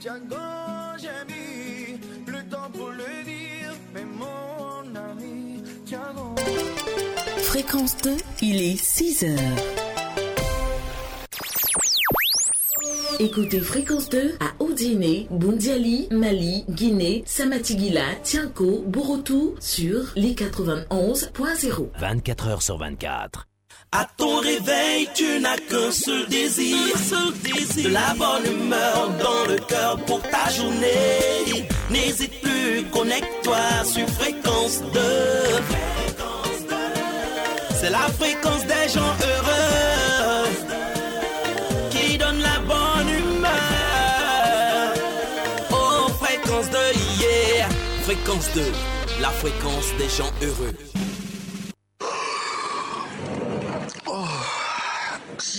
Django, j'ai mis le temps pour le dire, mais mon ami, Django. Fréquence 2, il est 6 heures. Écoutez Fréquence 2 à Odiné, Bundiali, Mali, Guinée, Samatigila, Tianko, Borotou sur les 91.0. 24 heures sur 24. À ton réveil, tu n'as qu'un seul désir, seul désir, de la bonne humeur dans le cœur pour ta journée. N'hésite plus, connecte-toi sur fréquence 2. C'est la fréquence des gens heureux qui donne la bonne humeur. Oh, fréquence 2, yeah. Fréquence 2, la fréquence des gens heureux.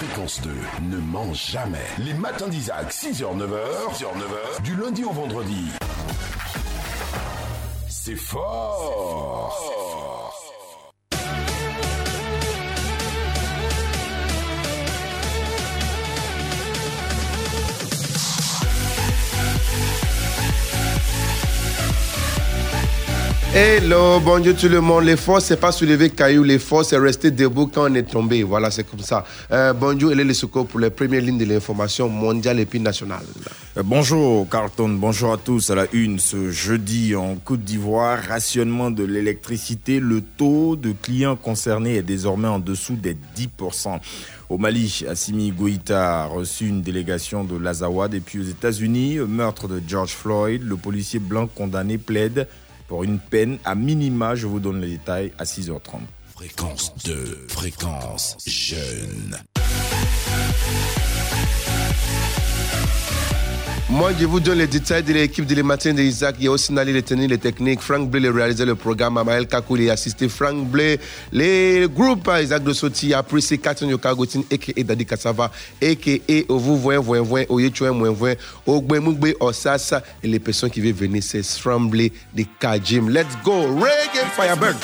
Fréquence 2 ne ment jamais. Les matins d'Isaac, 6h, 9h, 6h, 9h, du lundi au vendredi. C'est fort. Hello, bonjour tout le monde. L'effort, c'est pas soulever caillou. L'effort, c'est rester debout quand on est tombé. Voilà, c'est comme ça. Euh, bonjour, Hélène Lesoko pour les premières lignes de l'information mondiale et puis nationale. Euh, Bonjour Carlton, bonjour à tous. À la une ce jeudi en Côte d'Ivoire, rationnement de l'électricité. Le taux de clients concernés est désormais en dessous des 10%. Au Mali, Assimi Goïta a reçu une délégation de l'Azawad. Et puis aux États-Unis, meurtre de George Floyd, le policier blanc condamné plaide pour une peine à minima. Je vous donne les détails à 6h30. Fréquence 2, fréquence jeune. Moi, je vous donne les détails de l'équipe de les matins d'Isaac. Il y a aussi Nali, les tenir les techniques. Frank Blé, le réalisateur le programme. Amael Kakou, les assisté. Frank Blé, les groupes à Isaac de Soti, apprécié Katon Yokagotin, a.k.a. Dadi Kassava, a.k.a. Ovu Voyen Voyen Voyen, Oyechouen Voyen Voyen, Ogbe Mugbe Osasa. Et les personnes qui veulent venir, c'est Frank Blé de Kajim. Let's go. Reggae Firebird.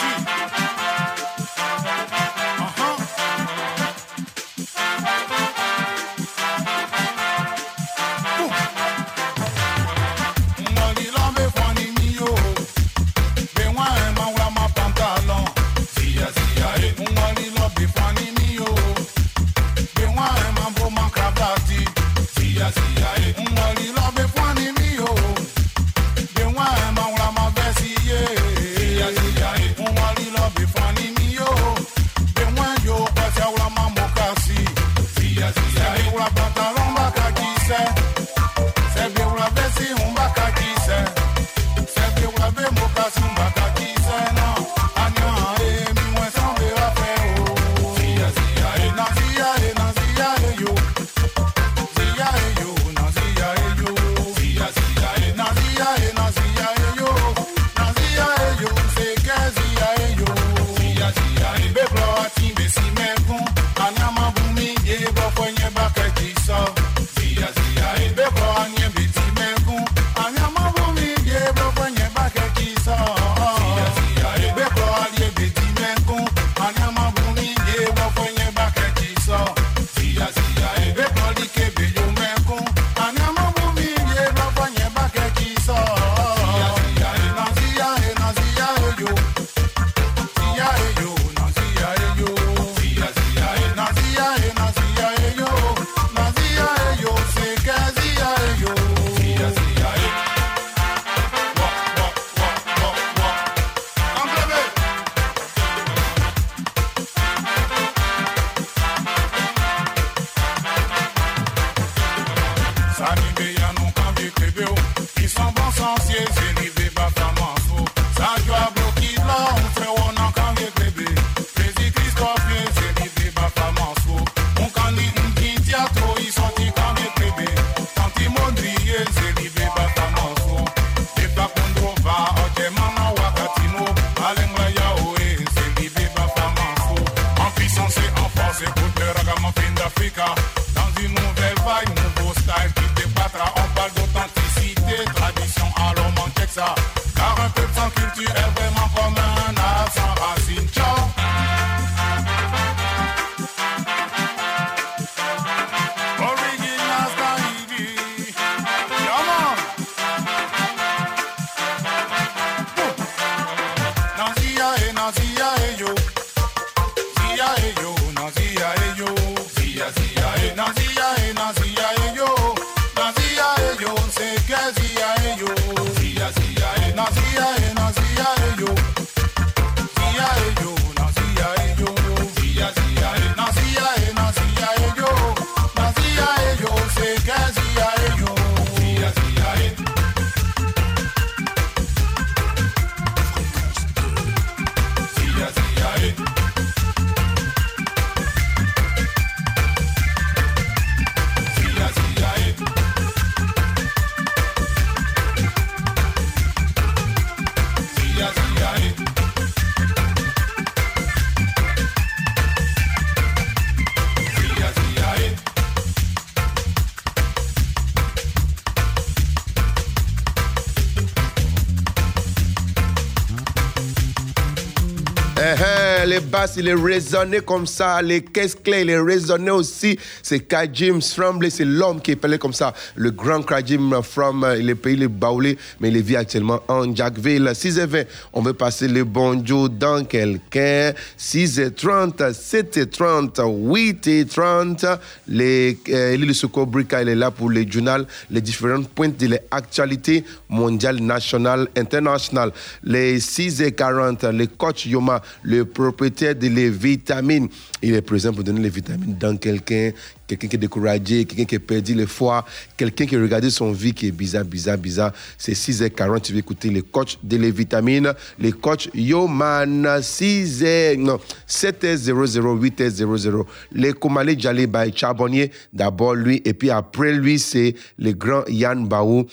Les il est résonné comme ça. Les caisses clés, il est résonné aussi. C'est Kajim Frambley, c'est l'homme qui est appelé comme ça. Le grand Kajim from euh, le pays de Baoulé, mais il vit actuellement en Jackville. 6h20, on veut passer le bonjour dans quelqu'un. 6h30, 7h30, 8h30. Les, euh, Secours Brica, il est là pour les journaux, les différentes pointes de l'actualité mondiale, nationale, internationale. Les 6h40, le coach Yoma, le propriétaire de les vitamines, il est présent pour donner les vitamines dans quelqu'un, quelqu'un qui est découragé, quelqu'un qui a perdu le foie, quelqu'un qui a regardé son vie qui est bizarre, bizarre, bizarre. C'est 6h40, tu vas écouter les coachs de les vitamines, les coachs Yoman, 6h, non, 7h00, 8h00. Les Koumale Djali by Charbonnier, d'abord lui, et puis après lui, c'est le grand Yann Baou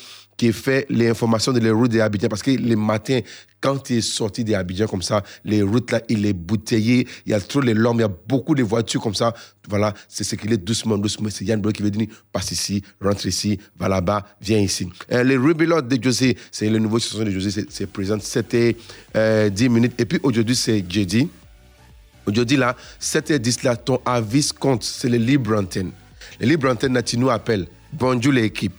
fait les informations de les routes des Abidjan. Parce que les matins, quand il est sorti des Abidjan comme ça, les routes là, il est bouteillé, il y a trop les lombes, il y a beaucoup de voitures comme ça. Voilà, c'est ce qu'il est doucement, doucement. C'est Yann Bro qui veut dire, passe ici, rentre ici, va là-bas, viens ici. Euh, les Rebellion de José, c'est le nouveau chanson de José, c'est présent, c'était euh, 10 minutes. Et puis aujourd'hui, c'est jeudi. Aujourd'hui là, 7h10 là, ton avis compte, c'est le libre antenne. Le libre antenne, là, tu nous appelles. Bonjour l'équipe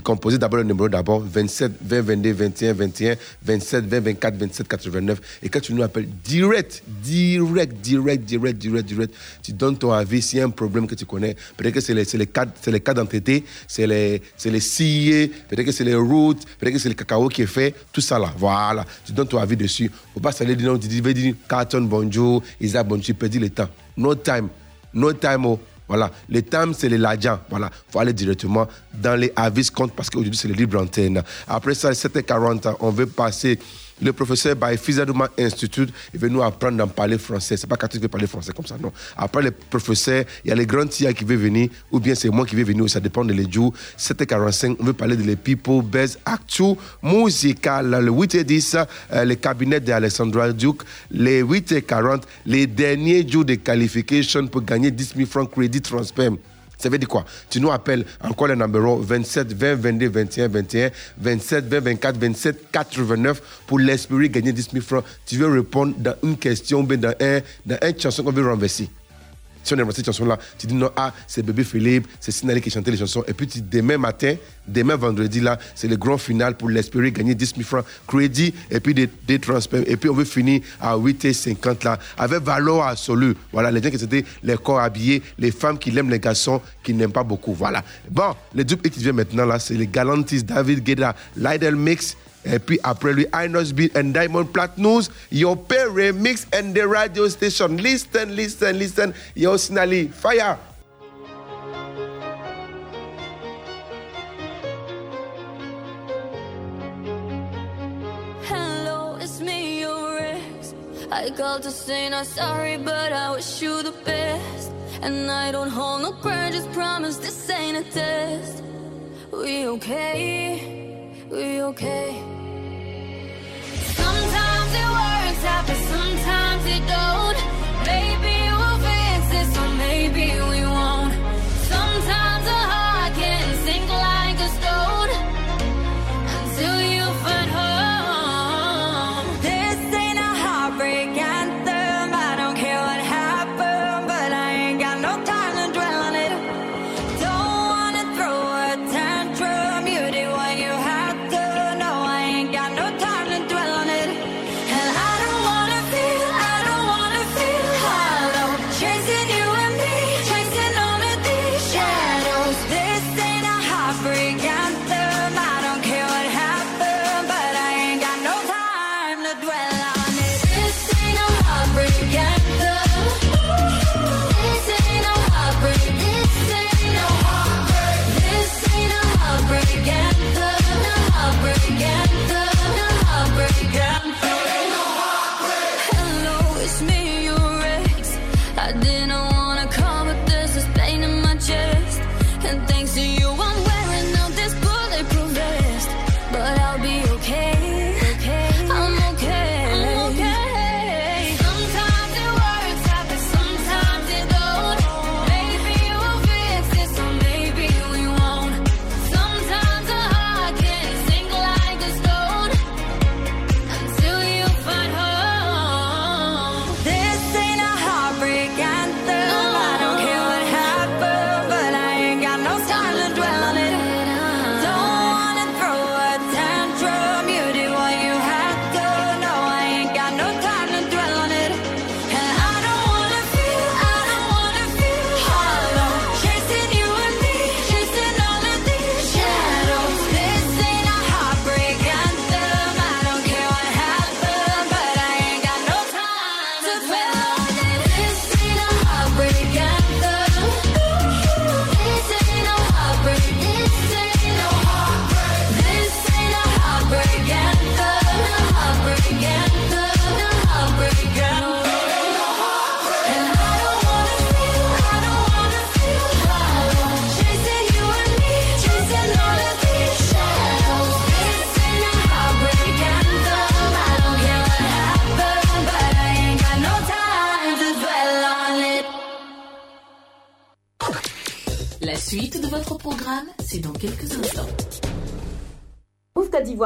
tu d'abord le numéro d'abord 27 20 22 21 21 27 20 24 27 89 et quand tu nous appelles direct direct direct direct direct direct tu donnes ton avis s'il y a un problème que tu connais. Peut-être que c'est les c'est les cas c'est les cas d'entité c'est les c'est les peut-être que c'est les routes peut-être que c'est le cacao qui est fait tout ça là. Voilà. Tu donnes ton avis dessus. Faut pas s'aller dire non tu dis carton bonjour Isaac bonjour perds le temps. No time. No time oh voilà, les thèmes, c'est les ladjans. Voilà, il faut aller directement dans les avis compte parce qu'aujourd'hui, c'est le libre antenne. Après ça, 7h40, on veut passer le professeur by Fizadouma Institute, veut nous apprendre à parler français. C'est pas quand tu veux parler français comme ça, non. Après le professeur, il y a les grands tia qui veulent venir, ou bien c'est moi qui vais venir, ça dépend de les jours. 7h45, on veut parler de les people best actu musical. Le 8h10, euh, le cabinet d'Alessandra Duke. Les 8h40, les derniers jours de qualification pour gagner 10 000 francs crédit transfert. Ça veut dire quoi? Tu nous appelles encore le numéro 27 20 22 21 21 27 20 24 27 89 pour l'espérer gagner 10 000 francs. Tu veux répondre dans une question, dans un, dans une chanson qu'on veut renverser si on cette chanson-là, tu dis non, ah, c'est Bébé Philippe, c'est Sinali qui chantait les chansons. Et puis demain matin, demain vendredi, là, c'est le grand final pour l'espérer gagner 10 000 francs crédit et puis des, des transferts. Et puis on veut finir à 8h50 là, avec valeur absolue. Voilà, les gens qui étaient les corps habillés, les femmes qui aiment les garçons qui n'aiment pas beaucoup. Voilà. Bon, le dupe qui vient maintenant là, c'est les Galantis David Guetta, Lidl Mix. Et puis après lui, Inos Beat and Diamond Platinums, your pay remix and the radio station. Listen, listen, listen. Yo, Sinali, fire. Hello, it's me, your ex. I called to say not sorry, but I wish you the best. And I don't hold no grudges, promise this ain't a test. We okay, we okay. Sometimes a heart can sink like a stone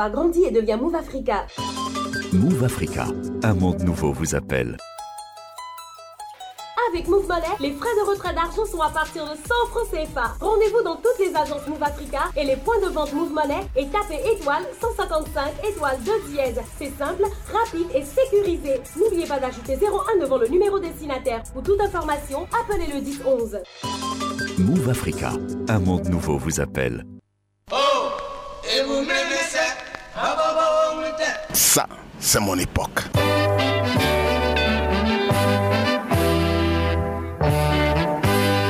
d'Ivoire grandit et devient Move Africa. Move Africa, un monde nouveau vous appelle. Avec Move Money, les frais de retrait d'argent sont à partir de 100 francs CFA. Rendez-vous dans toutes les agences Move Africa et les points de vente Move Money et tapez étoile 155 étoile 2 dièse. C'est simple, rapide et sécurisé. N'oubliez pas d'ajouter 01 devant le numéro destinataire. Pour toute information, appelez le 10 11. Move Africa, un monde nouveau vous appelle. Ça, c'est mon époque.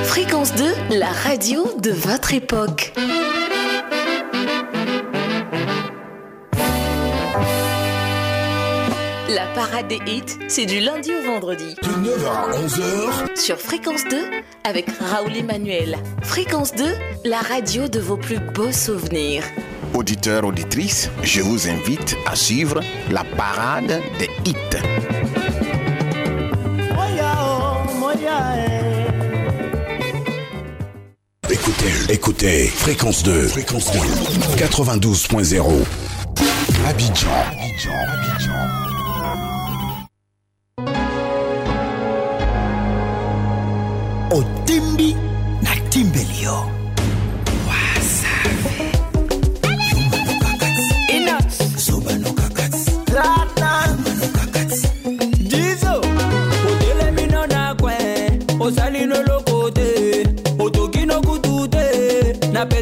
Fréquence 2, la radio de votre époque. La parade des hits, c'est du lundi au vendredi. De 9h à 11h, Sur Fréquence 2, avec Raoul Emmanuel. Fréquence 2, la radio de vos plus beaux souvenirs. Auditeurs, auditrices, je vous invite à suivre la parade des hits. Écoutez, écoutez, fréquence 2, fréquence 2, 92.0. Abidjan, Abidjan, Abidjan.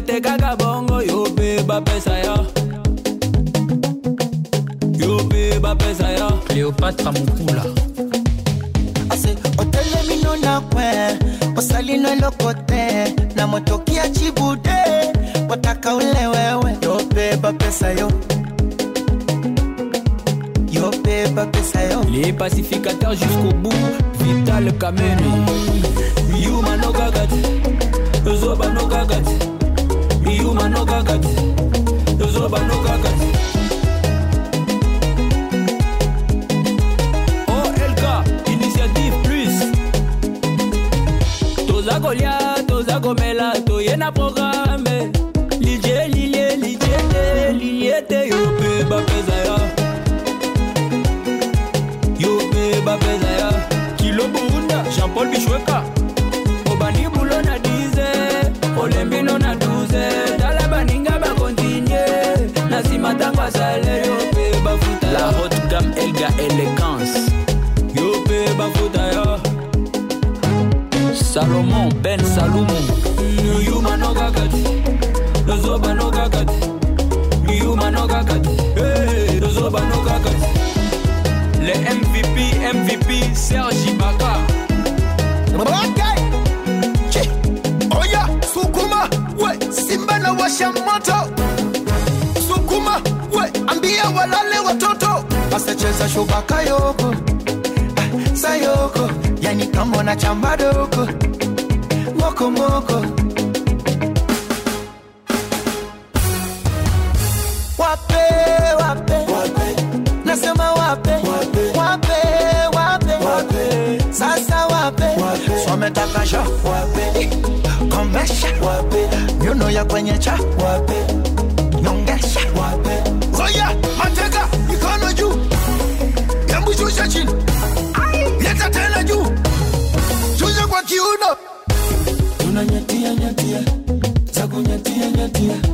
Pete kaka bongo yo pe bapesa ya. Yo. Bapesa ase otelemino na kwe osalino na ule wewe Les pacificateurs jusqu'au bout, Vital Kameni. Yuma no gagati, Zoba no gagati. Yuma no gagati, Zoba no gagati. OLK, Initiative Plus. Toza kolia, toza komela, toye na programme. Lilie, lilie, lilie, te, lilie te, yo pe bapeza ya. yo mpe bapeza ya kilo burunda jean-paul bishweka obandi bulo na 10 olembino na 12 salomon ben kakati les MVP, MVP, Sergi Baka. Okay. Chi. Oya, sukuma, we, simba na washa moto. Sukuma, we, ambia walale watoto. Asacheza shubaka yoko. Ah, sayoko, yani kama na chamba. Moko moko. Wape, wape, wape. Nasema wape, wape, wape, wape. Sasa wape, swametaka sha. Wape, eh, komesha. Wape, nyuno ya kwenye cha. Wape, nyongesha. Wape. Oya, mateka mikono yeah.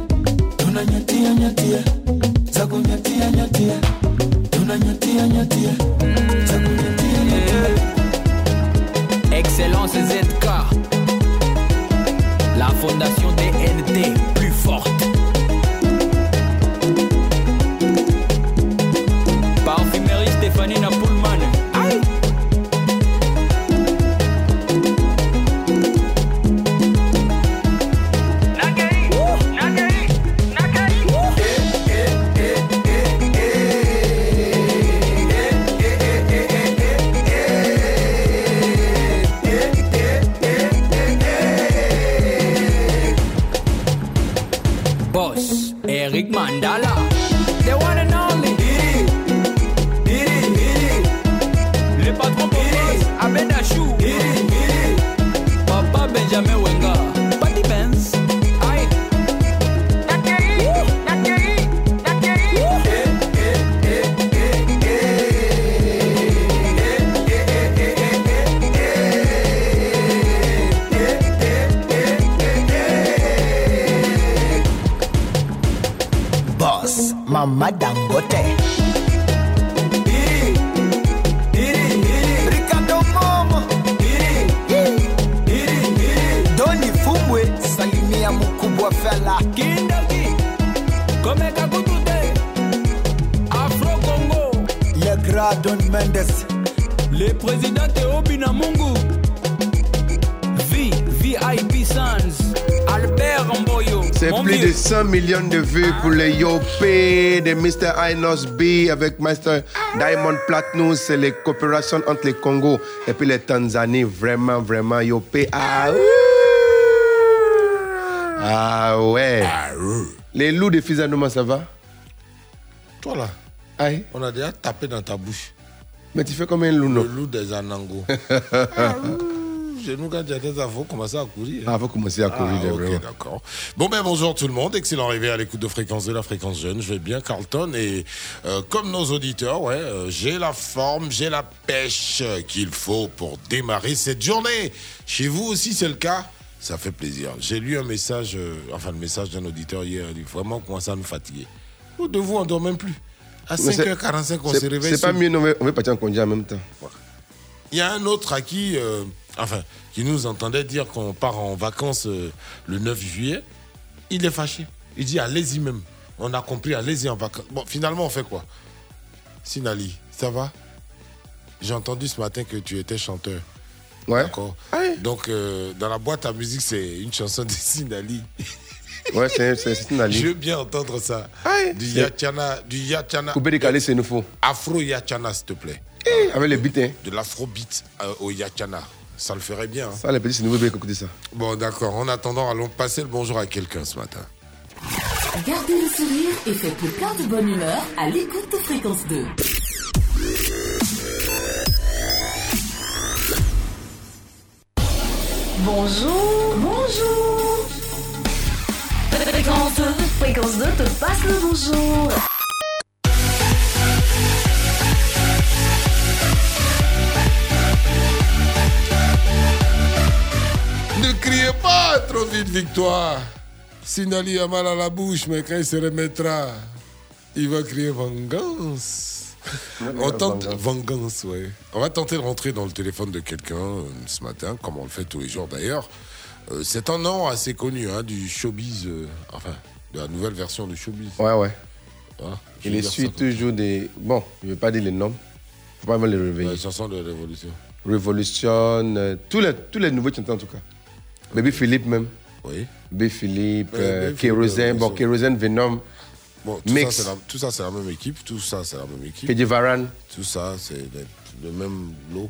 B avec Master Diamond Platinum. C'est les coopérations entre les Congo et puis les Tanzanie. Vraiment, vraiment, Yopé. Ah, ouh. ah ouais. Les loups de Fizanoma, ça va? Toi là, Aïe. on a déjà tapé dans ta bouche. Mais tu fais comme un loup, Le non loup des Anango. Chez nous, quand il y a des infos, commencer à courir. Ah, faut commencer à courir, Ah, ok, vraiment. d'accord. Bon, ben bonjour tout le monde. Excellent arrivé à l'écoute de Fréquence de la Fréquence Jeune. Je vais bien, Carlton. Et euh, comme nos auditeurs, ouais, euh, j'ai la forme, j'ai la pêche qu'il faut pour démarrer cette journée. Chez vous aussi, c'est le cas Ça fait plaisir. J'ai lu un message, euh, enfin, le message d'un auditeur hier. Il dit vraiment commencer à nous fatiguer? Nous, de vous, on dort même plus. À Mais c'est- 5h45, on se réveille. C'est pas mieux, non, on va partir en congé en même temps. il y a un autre à qui, enfin, qui nous entendait dire qu'on part en vacances le 9 juillet. Il est fâché. Il dit allez-y même. On a compris, allez-y en vacances. Bon, finalement, on fait quoi? Sinali, ça va? J'ai entendu ce matin que tu étais chanteur. Ouais. D'accord. Donc, euh, dans la boîte à musique, c'est une chanson de Sinali. Ouais, c'est c'est- c'est une Je veux bien entendre ça. Du C'est- Yachana, du Yachana. Coupé décalé, c'est nous faut. Afro Yachana, s'il te plaît. Eh, Avec les beats, hein. De l'afrobeat euh, au Yachana. Ça le ferait bien. hein. Ça, les petits, c'est nouveau, bien écouter ça. Bon, d'accord. En attendant, allons passer le bonjour à quelqu'un ce matin. Gardez le sourire et faites le plein de bonne humeur à l'écoute de Fréquence 2. Bonjour, bonjour. Fréquence 2, Fréquence 2 te passe le bonjour. Ne criez pas trop vite, victoire. Sinali a mal à la bouche, mais quand il se remettra, il va crier vengeance. On tente vengeance, ouais. On va tenter de rentrer dans le téléphone de quelqu'un euh, ce matin, comme on le fait tous les jours d'ailleurs. Euh, c'est un nom assez connu hein, du showbiz, euh, enfin, de la nouvelle version du showbiz. Ouais, ouais. Hein, je Il ça suit toujours des. Bon, je ne vais pas dire les noms. Faut pas me les réveiller. La chanson de Révolution. Revolution, euh, tous, les, tous les nouveaux chanteurs en tout cas. Baby Philippe même. Oui. Baby Philippe, euh, Kérosène, bon. Kérosène Venom, Bon, tout Mix. ça, c'est la- tout ça, c'est la même équipe. Tout ça, c'est la même équipe. Kedje Varan, Tout ça, c'est le, même lot.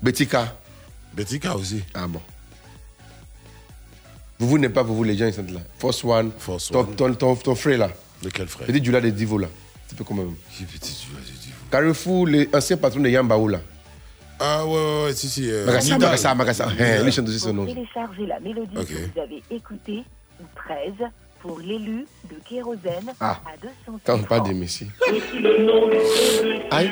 Betika. Betika aussi. Ah bon. Vous vous n'êtes pas, vous, vous, les gens, ils sont là. Force One. Force ton, One. Ton, ton, ton frère là. De quel frère Petit Djula de Divo là. C'est peu comme même. Qui petit de Divo Carrefour, l'ancien patron de Yambaou là? Ah ouais, ouais, ouais, si, si. euh, Magassa. Magassa, Magassa. Hein, lui chante aussi son nom. Téléchargez la mélodie Ok. que vous avez écoutée, ou 13, pour l'élu de Kérosène Ah. à 200 Quand on parle de Messi. Aïe.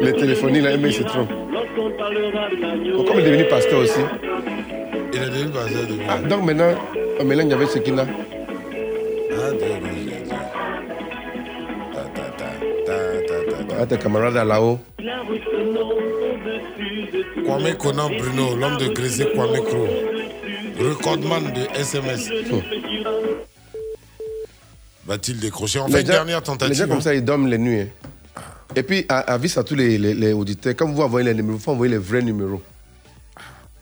Le téléphonie, il a aimé, il se trompe. Bon, comme il est devenu pasteur aussi. Il est devenu pasteur de Ah, donc maintenant, on mélange avec Sekina. Ah, d'accord, j'ai dit. Ta, Ah, tes camarades là-haut. Kwame Conan Bruno, l'homme de Grésé Kwame Kro. Recordman de SMS. Va-t-il décrocher? On fait Les une gens- dernière Les tentative. gens comme hein. ça, ils dorment les nuits. hein. Et puis, à- avis à tous les, les, les auditeurs, quand vous envoyez les numéros, il faut envoyer les vrais numéros.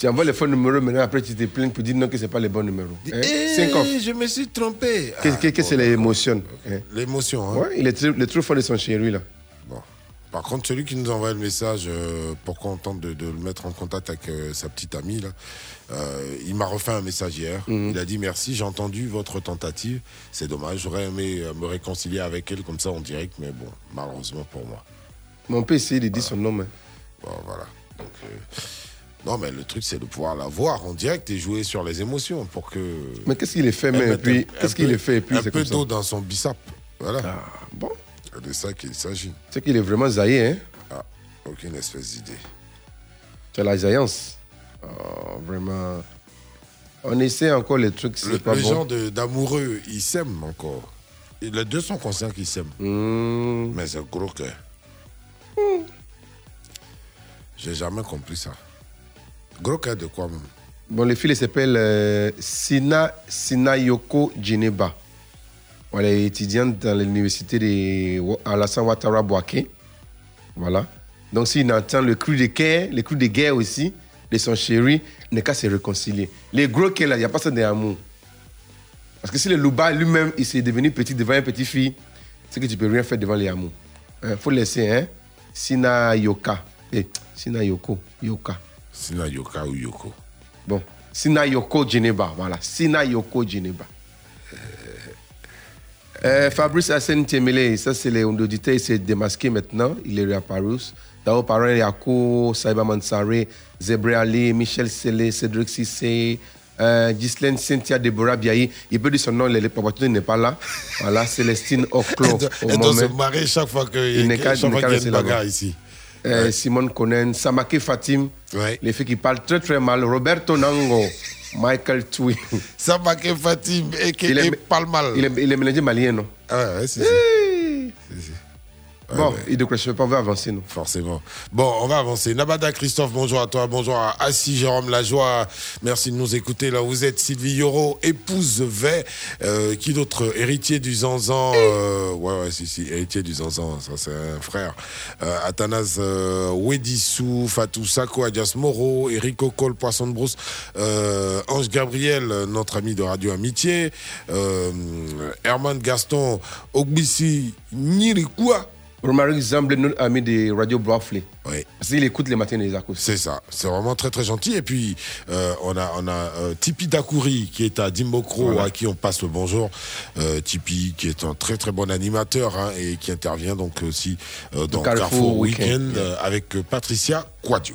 Tu envoies les faux numéros, maintenant après tu te plains pour dire non que ce n'est pas les bons numéros. Hein? Eh, je me suis trompé. Qu'est-ce que, que c'est l'émotion hein? L'émotion, hein. Ouais, il est le trou fort de son chéri là. Bon. Par contre, celui qui nous envoie le message euh, pour qu'on tente de, de le mettre en contact avec euh, sa petite amie, là, euh, il m'a refait un message hier. Mhm. Il a dit merci, j'ai entendu votre tentative. C'est dommage, j'aurais aimé euh, me réconcilier avec elle comme ça en direct, mais bon, malheureusement pour moi. Mon peut essayer de dire son nom. hein. Bon, voilà. Donc, non, mais le truc, c'est de pouvoir la voir en direct et jouer sur les émotions pour que. Mais qu'est-ce qu'il est fait, mais puis, un- qu'est-ce qu'il peu- est fait, puis Un c'est peu d'eau dans son bissap. Voilà. Ah, bon. C'est de ça qu'il s'agit. C'est qu'il est vraiment zaïé, hein. Ah, aucune espèce d'idée. As la zaïance. Oh, vraiment. On essaie encore les trucs, Le, c'est pas le bon. genre d'amoureux, ils s'aiment encore. Et les deux sont conscients qu'ils s'aiment. Hmm. Mais c'est gros cœur. J'ai jamais compris ça. Gros cœur de quoi même Bon, les filles, elles s'appellent euh, Sina Sinayoko Djeneba. Voilà, elle est étudiante dans l'université de Alassane Ouattara Bouaké. Voilà. Donc, s'il entend le cri de guerre, le cri de guerre aussi, de son chéri, il n'est qu'à se réconcilier. Les gros qu'elle a, il n'y a pas ça d'amour. Parce que si le louba lui-même, il s'est devenu petit devant une petite fille, c'est que tu peux rien faire devant les amours. Il faut laisser, hein. Sina Yoka. Eh, Sina Yoko. Yoka. Sina Yoka ou Yoko. Bon. Sina Yoko Geneba. Voilà. Sina Yoko Geneba. Euh, Fabrice Hassan Temele, ça c'est les auditeurs, il s'est démasqué maintenant, il est réapparu. D'abord, parents, Yako, Saïba Mansare, Zebre Ali, Michel Sele, Cédric Sissé, euh, Ghislaine Cynthia Deborah Biaï. Il peut dire son nom, le papatou n'est pas là. Voilà, Célestine Oclo. Elle doit- se marrer chaque fois qu'il y a une bagarre ici. Euh, Simone Conen, Samake Fatim, les filles qui parlent très très mal, Roberto Nango, Michael Tui. Samake Fatim, et qui parle mal. Il est, il est mélangé malien, non? Ah ouais, ouais, c'est Hey. Ouais, Bon, ouais. il ne croit pas, on va avancer, non Forcément. Bon, on va avancer. Nabada Christophe, bonjour à toi. Bonjour à Assis Jérôme Lajoie. Merci de nous écouter. Là, vous êtes Sylvie Yoro, épouse Vey. Euh, qui d'autre? Héritier du Zanzan. Euh, ouais, ouais, si, si. Héritier du Zanzan. Ça, c'est un frère. Euh, Athanas euh, Wedissou, Fatou Sako, Adias Moro, Eric Ocol, Poisson de Brousse, euh, Ange Gabriel, notre ami de Radio Amitié, Herman Gaston, Ogbissi, Nirikua. Romaric Zamble, notre ami de Radio Brafley. Oui. Parce qu'il écoute les matins des accords. C'est ça, c'est vraiment très très gentil. Et puis euh, on a on a euh, Tipi Dakouri qui est à Dimbokro Voilà. à qui on passe le bonjour. Euh, Tipi qui est un très très bon animateur hein, et qui intervient donc aussi euh, dans Carrefour Carrefour, Weekend. Weekend avec Patricia Quadio.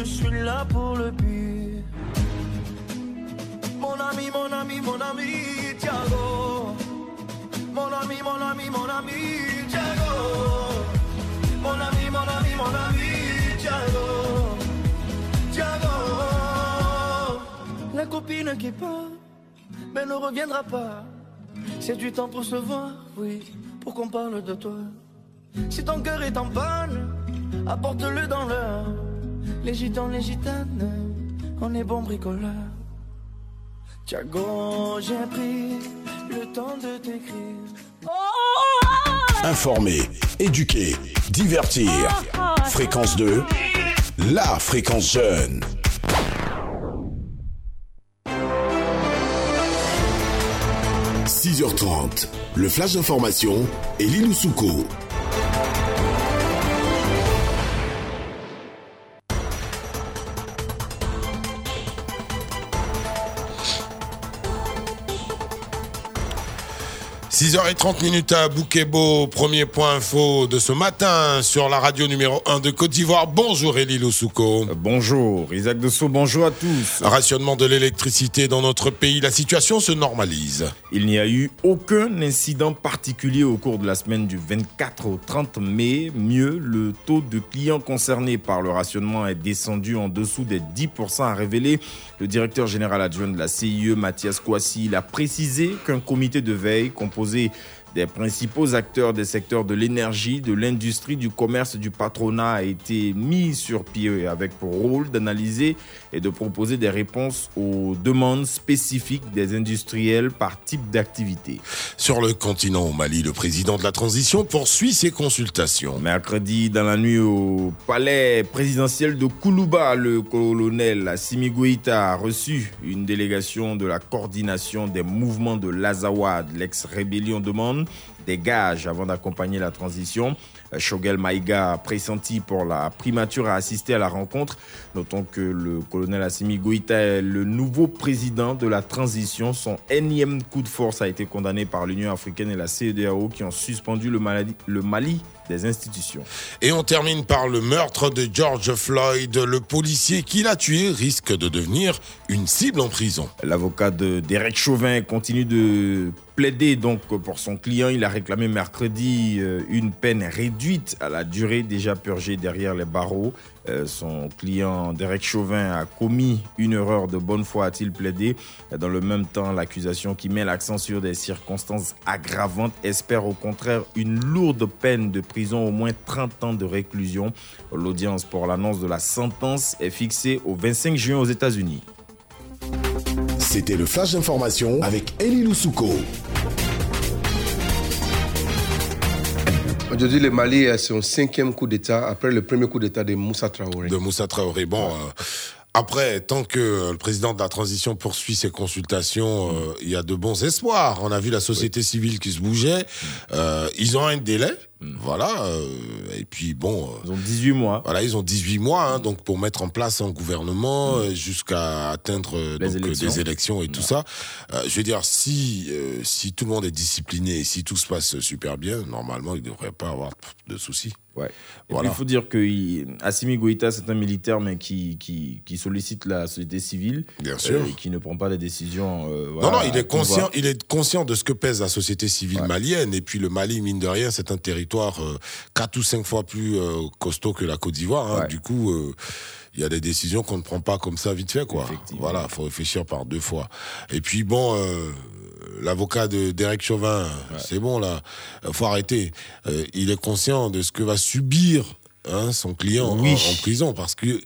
je suis là pour le pire. Mon ami, mon ami, mon ami, Tiago. Mon ami, mon ami, mon ami, Tiago. Mon ami, mon ami, mon ami, Tiago. Tiago. La copine qui part, mais ne reviendra pas. C'est du temps pour se voir, oui, pour qu'on parle de toi. Si ton cœur est en panne, apporte-le dans l'heure. Les gitans, les gitanes, on est bons bricoleurs. Tiago, j'ai pris le temps de t'écrire. Informer, éduquer, divertir. Fréquence 2, la fréquence jeune. « 6h30, le flash d'information Lilou Souko. « 6h30 minutes à Boukebo, premier point info de ce matin sur la radio numéro 1 de Côte d'Ivoire. Bonjour Elie Souko. Bonjour Isaac Dessau, bonjour à tous. Rationnement de l'électricité dans notre pays, la situation se normalise. Il n'y a eu aucun incident particulier au cours de la semaine du 24 au 30 mai. Mieux, le taux de clients concernés par le rationnement est descendu en dessous des 10%, a révélé le directeur général adjoint de la CIE, Mathias Kouassi. Il a précisé qu'un comité de veille composé Z des principaux acteurs des secteurs de l'énergie, de l'industrie, du commerce, du patronat a été mis sur pied avec pour rôle d'analyser et de proposer des réponses aux demandes spécifiques des industriels par type d'activité. Sur le continent au Mali, le président de la transition poursuit ses consultations. Mercredi, dans la nuit au palais présidentiel de Koulouba, le colonel Assimi Goïta a reçu une délégation de la coordination des mouvements de l'Azawad, l'ex-rébellion demande des gages avant d'accompagner la transition. Shogel Maïga, pressenti pour la primature, a assisté à la rencontre. Notons que le colonel Assimi Goïta est le nouveau président de la transition. Son énième coup de force a été condamné par l'Union africaine et la CEDEAO qui ont suspendu le, Mali, le Mali des institutions. Et on termine par le meurtre de George Floyd. Le policier qui l'a tué risque de devenir une cible en prison. L'avocat de Derek Chauvin continue de plaider donc pour son client. Il a réclamé mercredi une peine réduite à la durée déjà purgée derrière les barreaux. Son client Derek Chauvin a commis une erreur de bonne foi, a-t-il plaidé. Dans le même temps, l'accusation qui met l'accent sur des circonstances aggravantes espère au contraire une lourde peine de prison, au moins 30 ans de réclusion. L'audience pour l'annonce de la sentence est fixée au 25 juin aux États-Unis. C'était le flash d'information avec Elie Loussouko. Aujourd'hui, le Mali a son cinquième coup d'État après le premier coup d'État de Moussa Traoré. De Moussa Traoré. Bon, euh, après, tant que le président de la transition poursuit ses consultations, euh, il y a de bons espoirs. On a vu la société civile qui se bougeait. Euh, ils ont un délai. Voilà. euh, et puis, bon. euh, Ils ont 18 mois. Voilà, ils ont 18 mois hein, donc pour mettre en place un gouvernement euh, jusqu'à atteindre Les donc, élections. des élections et tout ça. Euh, je veux dire, si euh, si tout le monde est discipliné et si tout se passe super bien, normalement, il ne devrait pas avoir de soucis. Ouais. Et Voilà. puis, il faut dire que Assimi Goïta, c'est un militaire, mais qui, qui, qui sollicite la société civile. Bien sûr. et qui ne prend pas des décisions. euh, Non, voilà, non, il est conscient, il est conscient de ce que pèse la société civile malienne. Et puis le Mali, mine de rien, c'est un territoire euh, quatre ou cinq fois plus euh, costaud que la Côte d'Ivoire. hein. Du coup, euh, il y a des décisions qu'on ne prend pas comme ça vite fait, quoi. Voilà, faut réfléchir par deux fois. Et puis bon. euh, L'avocat de Derek Chauvin, c'est bon là, faut arrêter. Euh, il est conscient de ce que va subir hein, son client en- Oui. en, prison parce que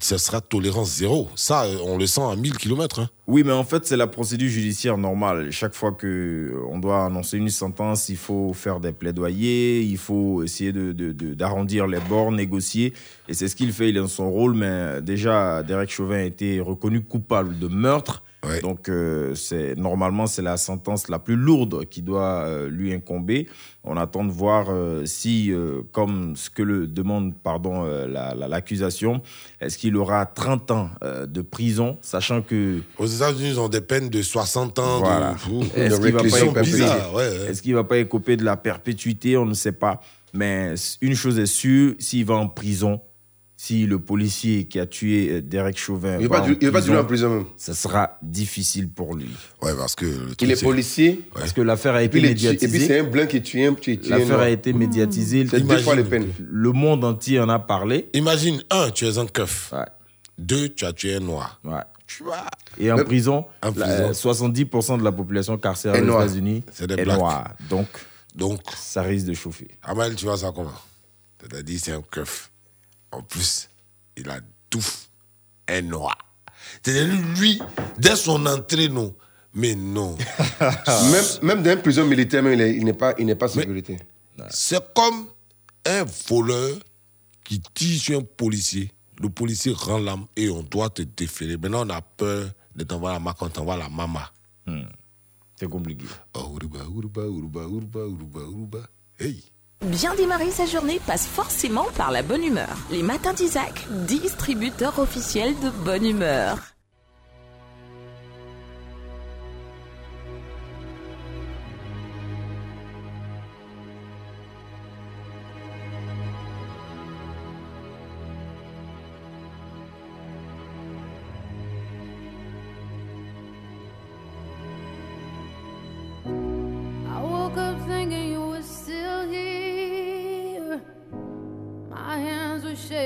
ça sera tolérance zéro. Ça, on le sent à 1000 km. Hein. Oui, mais en fait, c'est la procédure judiciaire normale. Chaque fois que euh, doit annoncer une sentence, il faut faire des plaidoyers, il faut essayer de, de- d'arrondir les bords, négocier. Et c'est ce qu'il fait, il est dans son rôle. Mais déjà, Derek Chauvin a été reconnu coupable de meurtre. Donc, euh, c'est, normalement, c'est la sentence la plus lourde qui doit euh, lui incomber. On attend de voir euh, si, comme ce que le demande pardon, la- la- l'accusation, est-ce qu'il aura 30 ans de prison, sachant que... Aux États-Unis, ils ont des peines de 60 ans. Voilà. De... Est-ce qu'il va, ouais, ouais. est-ce qu'il va pas écoper de la perpétuité On ne sait pas. Mais une chose est sûre, s'il va en prison, si le policier qui a tué euh, Derek Chauvin Il va pas du- il va pas durer en prison même. ça sera difficile pour lui. Ouais, parce que Il est policier. Parce que l'affaire a été médiatisée. et puis c'est un blanc qui tue un un L'affaire a été médiatisée. C'est deux fois les peines. Le monde entier en a parlé. Imagine, un, tu es un keuf. Deux, tu as tué un noir. Tu vois. Et en Le- prison, en la- prison. 70% de la population carcérale aux. États-Unis C'est des est noire. Donc, Donc, ça risque de chauffer. Amal, tu vois ça comment? C'est-à-dire, c'est un keuf. En plus, il a tout un noir. C'est-à-dire, lui, dès son entrée, non. Mais non. même, même dans une prison militaire, même, il est- il n'est pas, il n'est pas sécurité. C'est comme un voleur qui tire sur un policier. Le policier rend l'âme et on doit te déférer. Maintenant, on a peur de t'envoyer la marque, on t'envoie la mama. C'est compliqué. Oh, uruba, uruba, uruba, uruba, uruba, uruba. Hey. Bien démarrer sa journée passe forcément par la bonne humeur. Les matins d'Isaac, distributeur officiel de bonne humeur.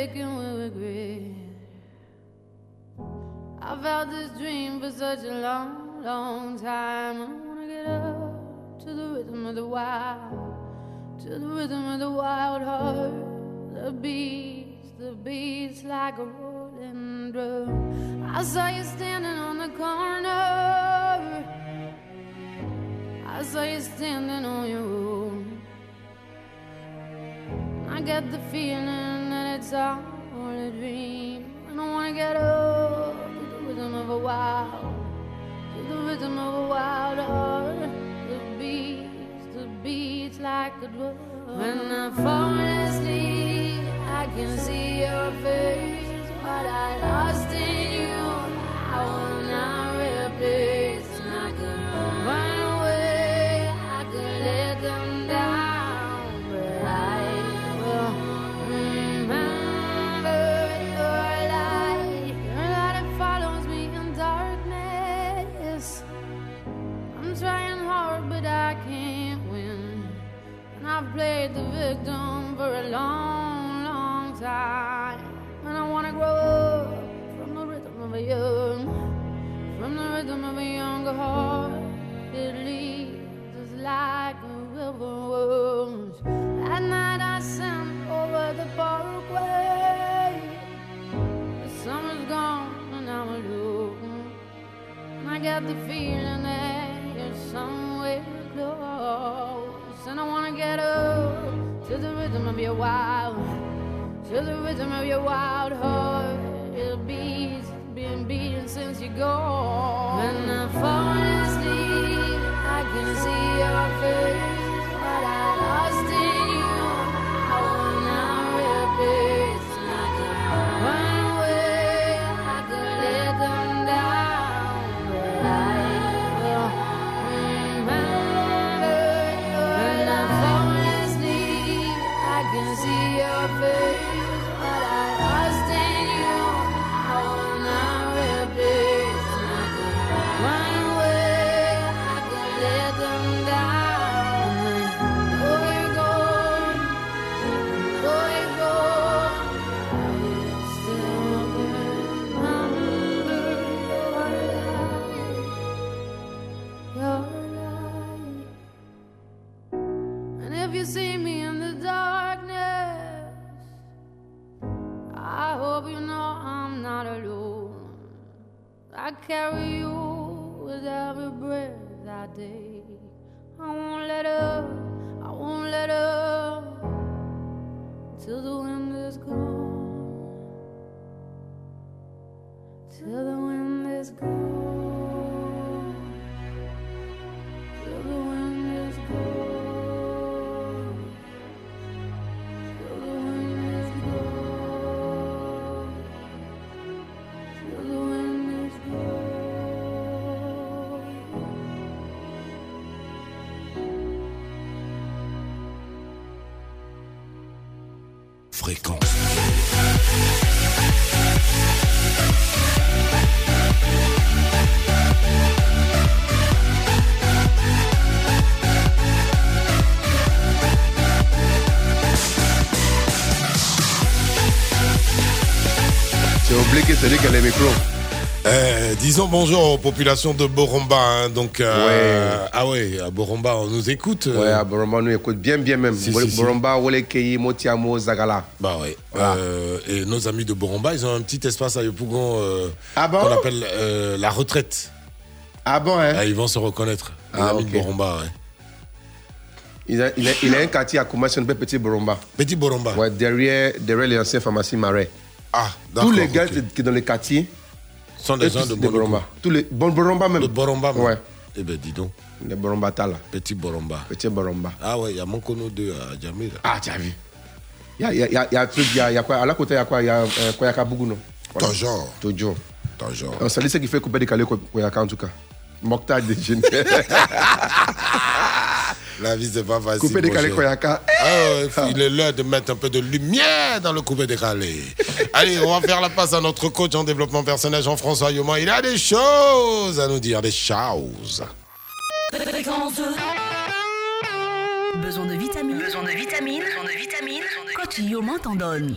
Shaking with regret. I've had this dream for such a long, long time. I wanna get up to the rhythm of the wild, to the rhythm of the wild heart. The beats, the beats like a rolling drum. I saw you standing on the corner. I saw you standing on your own. I get the feeling it's all a dream. I don't wanna get up to the rhythm of a wild, to the rhythm of a wild heart. The beats, the beats like a drum. When I fall asleep, I can see your face. What I lost in you, I will not replace. I've played the victim for a long, long time. And I wanna grow up from the rhythm of a young, from the rhythm of a younger heart. It leads us like a river runs. At night I sing over the parkway. The summer's gone and I'm alone. And I got the feeling that you're somewhere close. And I wanna get up to the rhythm of your wild, to the rhythm of your wild heart. It beats, been beating since you're gone. When I fall asleep, I can see your face. What I lost in if you see me in the darkness, I hope you know I'm not alone. I carry you with every breath I take. I won't let up, I won't let up till the wind is gone. Till the wind is gone. Eh, disons bonjour aux populations de Boromba. hein, donc, euh, Ah ouais, à Boromba, on nous écoute. euh, Ouais, à Boromba, nous écoute bien, bien même. Si, si, si. Boromba, Keyi, Motiamo, Zagala. Bah ouais. Voilà. Euh, et nos amis de Boromba, ils ont un petit espace à Yopougon euh, Ah bon qu'on appelle euh, la retraite. Ah bon, hein Ah, ils vont se reconnaître. Les Ah, amis ok. de Boromba, ouais. il a, il, a, il a un quartier à Koumassi, on appelle Petit Boromba. Petit Boromba. Ouais, derrière, derrière les anciennes pharmacies Marais. Ah. Tous les gars ok. qui sont dans les quartiers sont des gens de des. Boromba. Tous les bon Boromba même. De Boromba, même. Ouais. Eh ben, dis donc. Les Boromba Tala. Petit Boromba. Petit Boromba. Ah ouais, il y a Monkono 2 à Djamé, là. Ah, tu as vu. Il y a, il y, a, il y a- y a un truc, il y a, y a quoi À la côté, il y a quoi Il y a euh, Koyaka Bougou, non? Voilà. Toujours. Toujours. Toujours. On salue ce qui fait couper des calés Koyaka en tout cas. Mokhtar de génie. La vie, c'est pas facile. Couper des mon calés cher. Koyaka. Ah ouais, il est l'heure de mettre un peu de lumière dans le coupé décalé. Allez, on va faire la passe à notre coach en développement personnel, Jean-François Yoman. Il a des choses à nous dire, des choses. Fréquence 2. Besoin de vitamines. Besoin de vitamines. Besoin de vitamines. Coach Yoman t'en donne.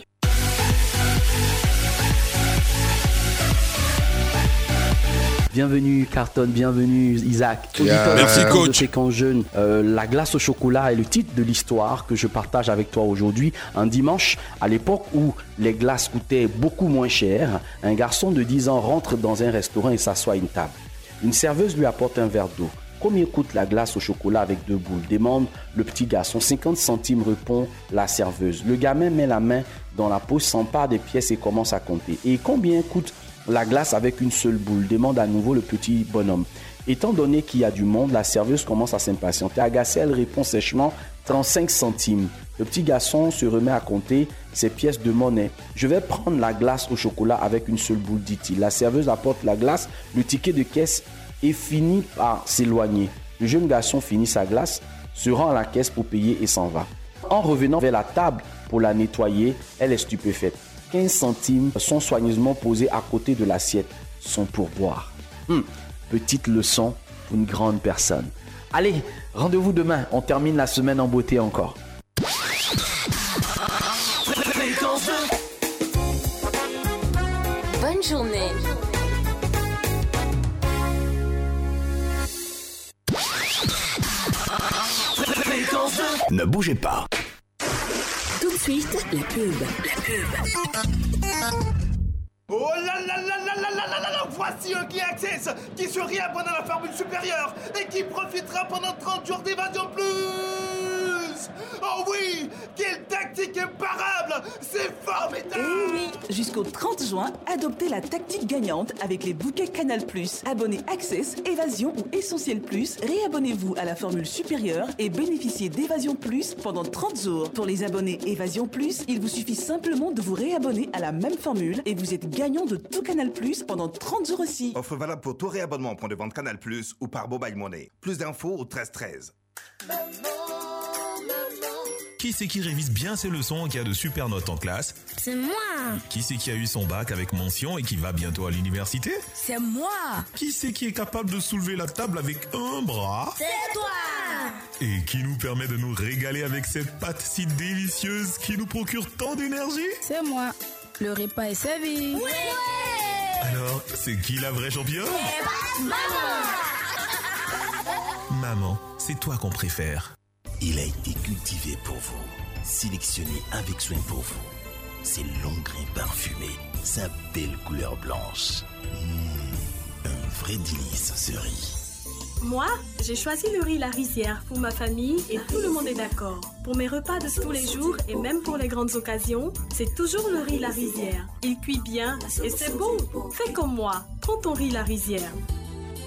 Bienvenue Carton, bienvenue Isaac. Auditeur Merci, de coach. Fréquence Jeune, euh, la glace au chocolat est le titre de l'histoire que je partage avec toi aujourd'hui. Un dimanche, à l'époque où les glaces coûtaient beaucoup moins cher, un garçon de 10 ans rentre dans un restaurant et s'assoit à une table. Une serveuse lui apporte un verre d'eau. Combien coûte la glace au chocolat avec deux boules demande le petit garçon. 50 centimes répond la serveuse. Le gamin met la main dans la poche, s'empare des pièces et commence à compter. Et combien coûte la glace avec une seule boule demande à nouveau le petit bonhomme. Étant donné qu'il y a du monde, la serveuse commence à s'impatienter. Agacée, elle répond sèchement 35 centimes. Le petit garçon se remet à compter ses pièces de monnaie. Je vais prendre la glace au chocolat avec une seule boule, dit-il. La serveuse apporte la glace, le ticket de caisse et finit par s'éloigner. Le jeune garçon finit sa glace, se rend à la caisse pour payer et s'en va. En revenant vers la table pour la nettoyer, elle est stupéfaite. 15 centimes sont soigneusement posés à côté de l'assiette. Son pourboire. Hmm, Petite leçon pour une grande personne. Allez, rendez-vous demain. On termine la semaine en beauté encore. Bonne journée. Ne bougez pas. Suite, la pub. La pub. Oh là là là là là là là là Voici un qui access qui se réabonne à la formule supérieure et qui profitera pendant 30 jours d'évasion plus Oh oui Quelle tactique imparable C'est formidable Eh oui Jusqu'au 30 juin, adoptez la tactique gagnante avec les bouquets Canal+. Abonnez Access, Évasion ou Essentiel Plus, réabonnez-vous à la formule supérieure et bénéficiez d'Évasion Plus pendant 30 jours. Pour les abonnés Évasion Plus, il vous suffit simplement de vous réabonner à la même formule et vous êtes gagnant de tout Canal+, pendant 30 jours aussi. Offre valable pour tout réabonnement. En point de vente Canal Plus ou par Mobile Money. Plus d'infos au 1313. Qui c'est qui révise bien ses leçons et qui a de super notes en classe? C'est moi. Qui c'est qui a eu son bac avec mention et qui va bientôt à l'université? C'est moi. Qui c'est qui est capable de soulever la table avec un bras? C'est toi. Et qui nous permet de nous régaler avec cette pâte si délicieuse qui nous procure tant d'énergie? C'est moi Le repas est servi Alors, c'est qui la vraie championne Maman, c'est toi qu'on préfère. Il a été cultivé pour vous, sélectionné avec soin pour vous. Ses longs grains parfumés, sa belle couleur blanche. Mmh, vrai délice ce riz. Moi, j'ai choisi le riz La Rizière pour ma famille et tout le monde est d'accord. Pour mes repas de tous les jours et même pour les grandes occasions, c'est toujours le riz La Rizière. Il cuit bien et c'est bon. Fais comme moi, prends ton riz La Rizière.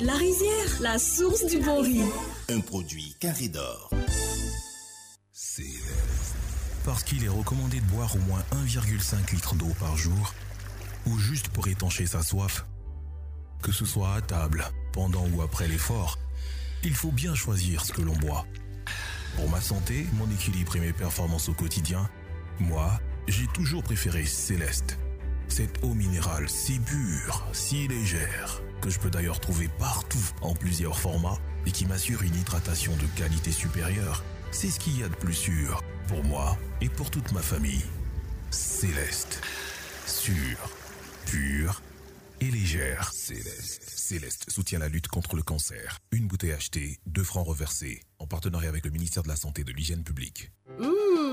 La Rizière, la source du bon riz. Un produit carré d'or. Parce qu'il est recommandé de boire au moins 1,5 litre d'eau par jour, ou juste pour étancher sa soif. Que ce soit à table, pendant ou après l'effort, il faut bien choisir ce que l'on boit. Pour ma santé, mon équilibre et mes performances au quotidien, moi, j'ai toujours préféré Céleste. Cette eau minérale si pure, si légère, que je peux d'ailleurs trouver partout en plusieurs formats et qui m'assure une hydratation de qualité supérieure, c'est ce qu'il y a de plus sûr pour moi et pour toute ma famille. Céleste. Sûre, pure et légère. Céleste. Céleste soutient la lutte contre le cancer. Une bouteille achetée, deux francs reversés, en partenariat avec le ministère de la Santé et de l'Hygiène publique.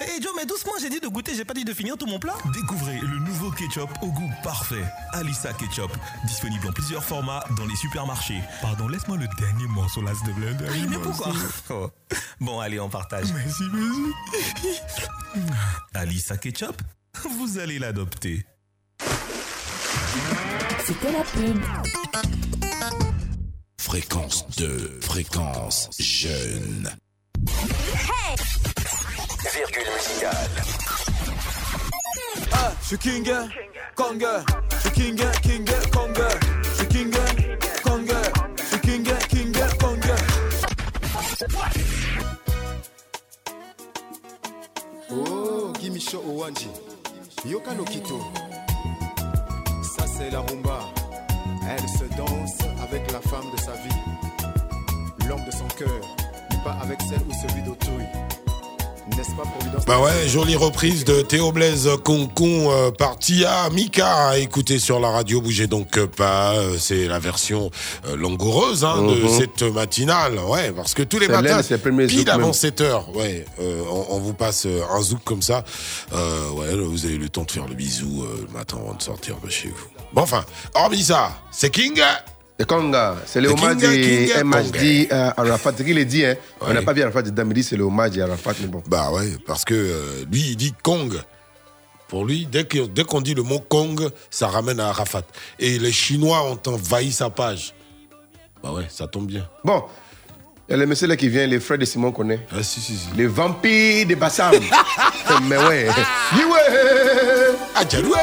Hé Joe, mais doucement, j'ai dit de goûter, j'ai pas dit de finir tout mon plat. Découvrez le nouveau ketchup au goût parfait. Alissa Ketchup. Disponible en plusieurs formats dans les supermarchés. Pardon, laisse-moi le dernier morceau là, te plaît. Ah, mais pourquoi Oh. Bon, allez, on partage. Merci, merci. Alissa Ketchup, vous allez l'adopter. C'était la pub. Fréquence 2, fréquence jeune. Virgule musicale. Ah, je suis King, Kong, je suis King, King, Kong, je suis King, Kong, je suis King, King, Kong. Oh, Gimisho Owanji, Yoka no Kito. Ça, c'est la rumba. Elle se danse avec la femme de sa vie. L'homme de son cœur, pas avec celle ou celui d'autrui. N'est-ce pas, Providence Bah ouais, jolie reprise de Théo Blaise Concon euh, par Tia Mika à écouter sur la radio. Bougez donc pas, euh, c'est la version euh, langoureuse hein, de Mhm. cette matinale. Ouais, parce que tous les matins, pile avant même. 7 heures, ouais, euh, on, on vous passe un zouk comme ça. Euh, ouais, vous avez le temps de faire le bisou euh, le matin avant de sortir de chez vous. Bon, enfin, hormis ça, c'est King. C'est Konga, c'est le Le hommage de MHD à Arafat. C'est qu'il est dit, hein. On n'a pas vu Arafat il dit c'est le hommage à Arafat, mais bon. Bah ouais, parce que euh, lui, il dit Kong. Pour lui, dès que- dès qu'on dit le mot Kong, ça ramène à Arafat. Et les Chinois ont envahi sa page. Bah ouais, ça tombe bien. Bon, il y a le monsieur là qui vient, les frères de Simon connaît. Ah si, si, si. Les vampires de Bassam. mais ouais. Dis ouais.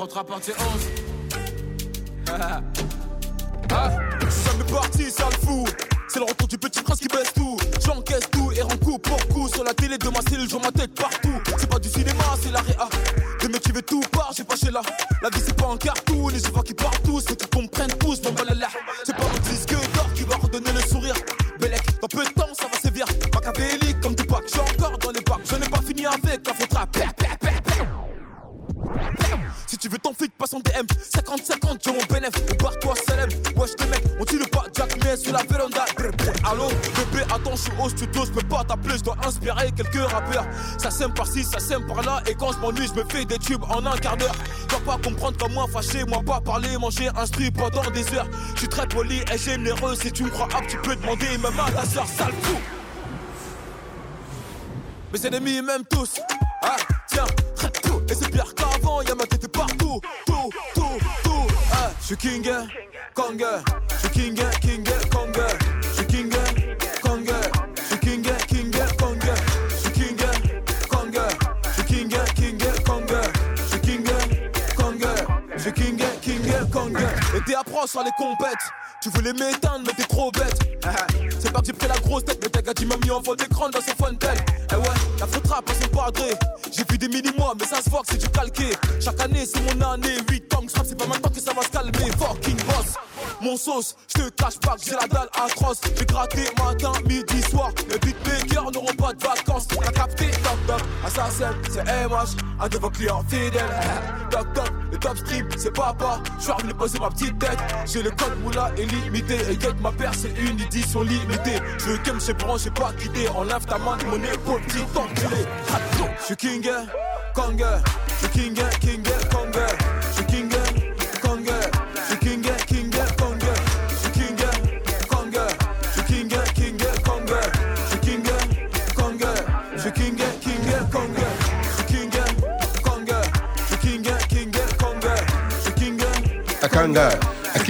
Affrontera partie 11 m'ennuie, je me fais des tubes en un quart d'heure. Dois pas comprendre comme moi, fâché Moi pas parler, manger, instruit pendant des heures. Je suis très poli et généreux Si tu me crois apte, tu peux demander Même à ta soeur, sale fou. Mes ennemis m'aiment clients fidèles. Toc le top stream, c'est papa. Je suis revenu poser ma petite tête. J'ai le code moula et limité. Et get ma paire, c'est une édition limitée. Je veux que me bron, j'ai pas quitté. Enlève ta main de mon épaule, petit enculé. Je suis king, Kong, je suis king, king,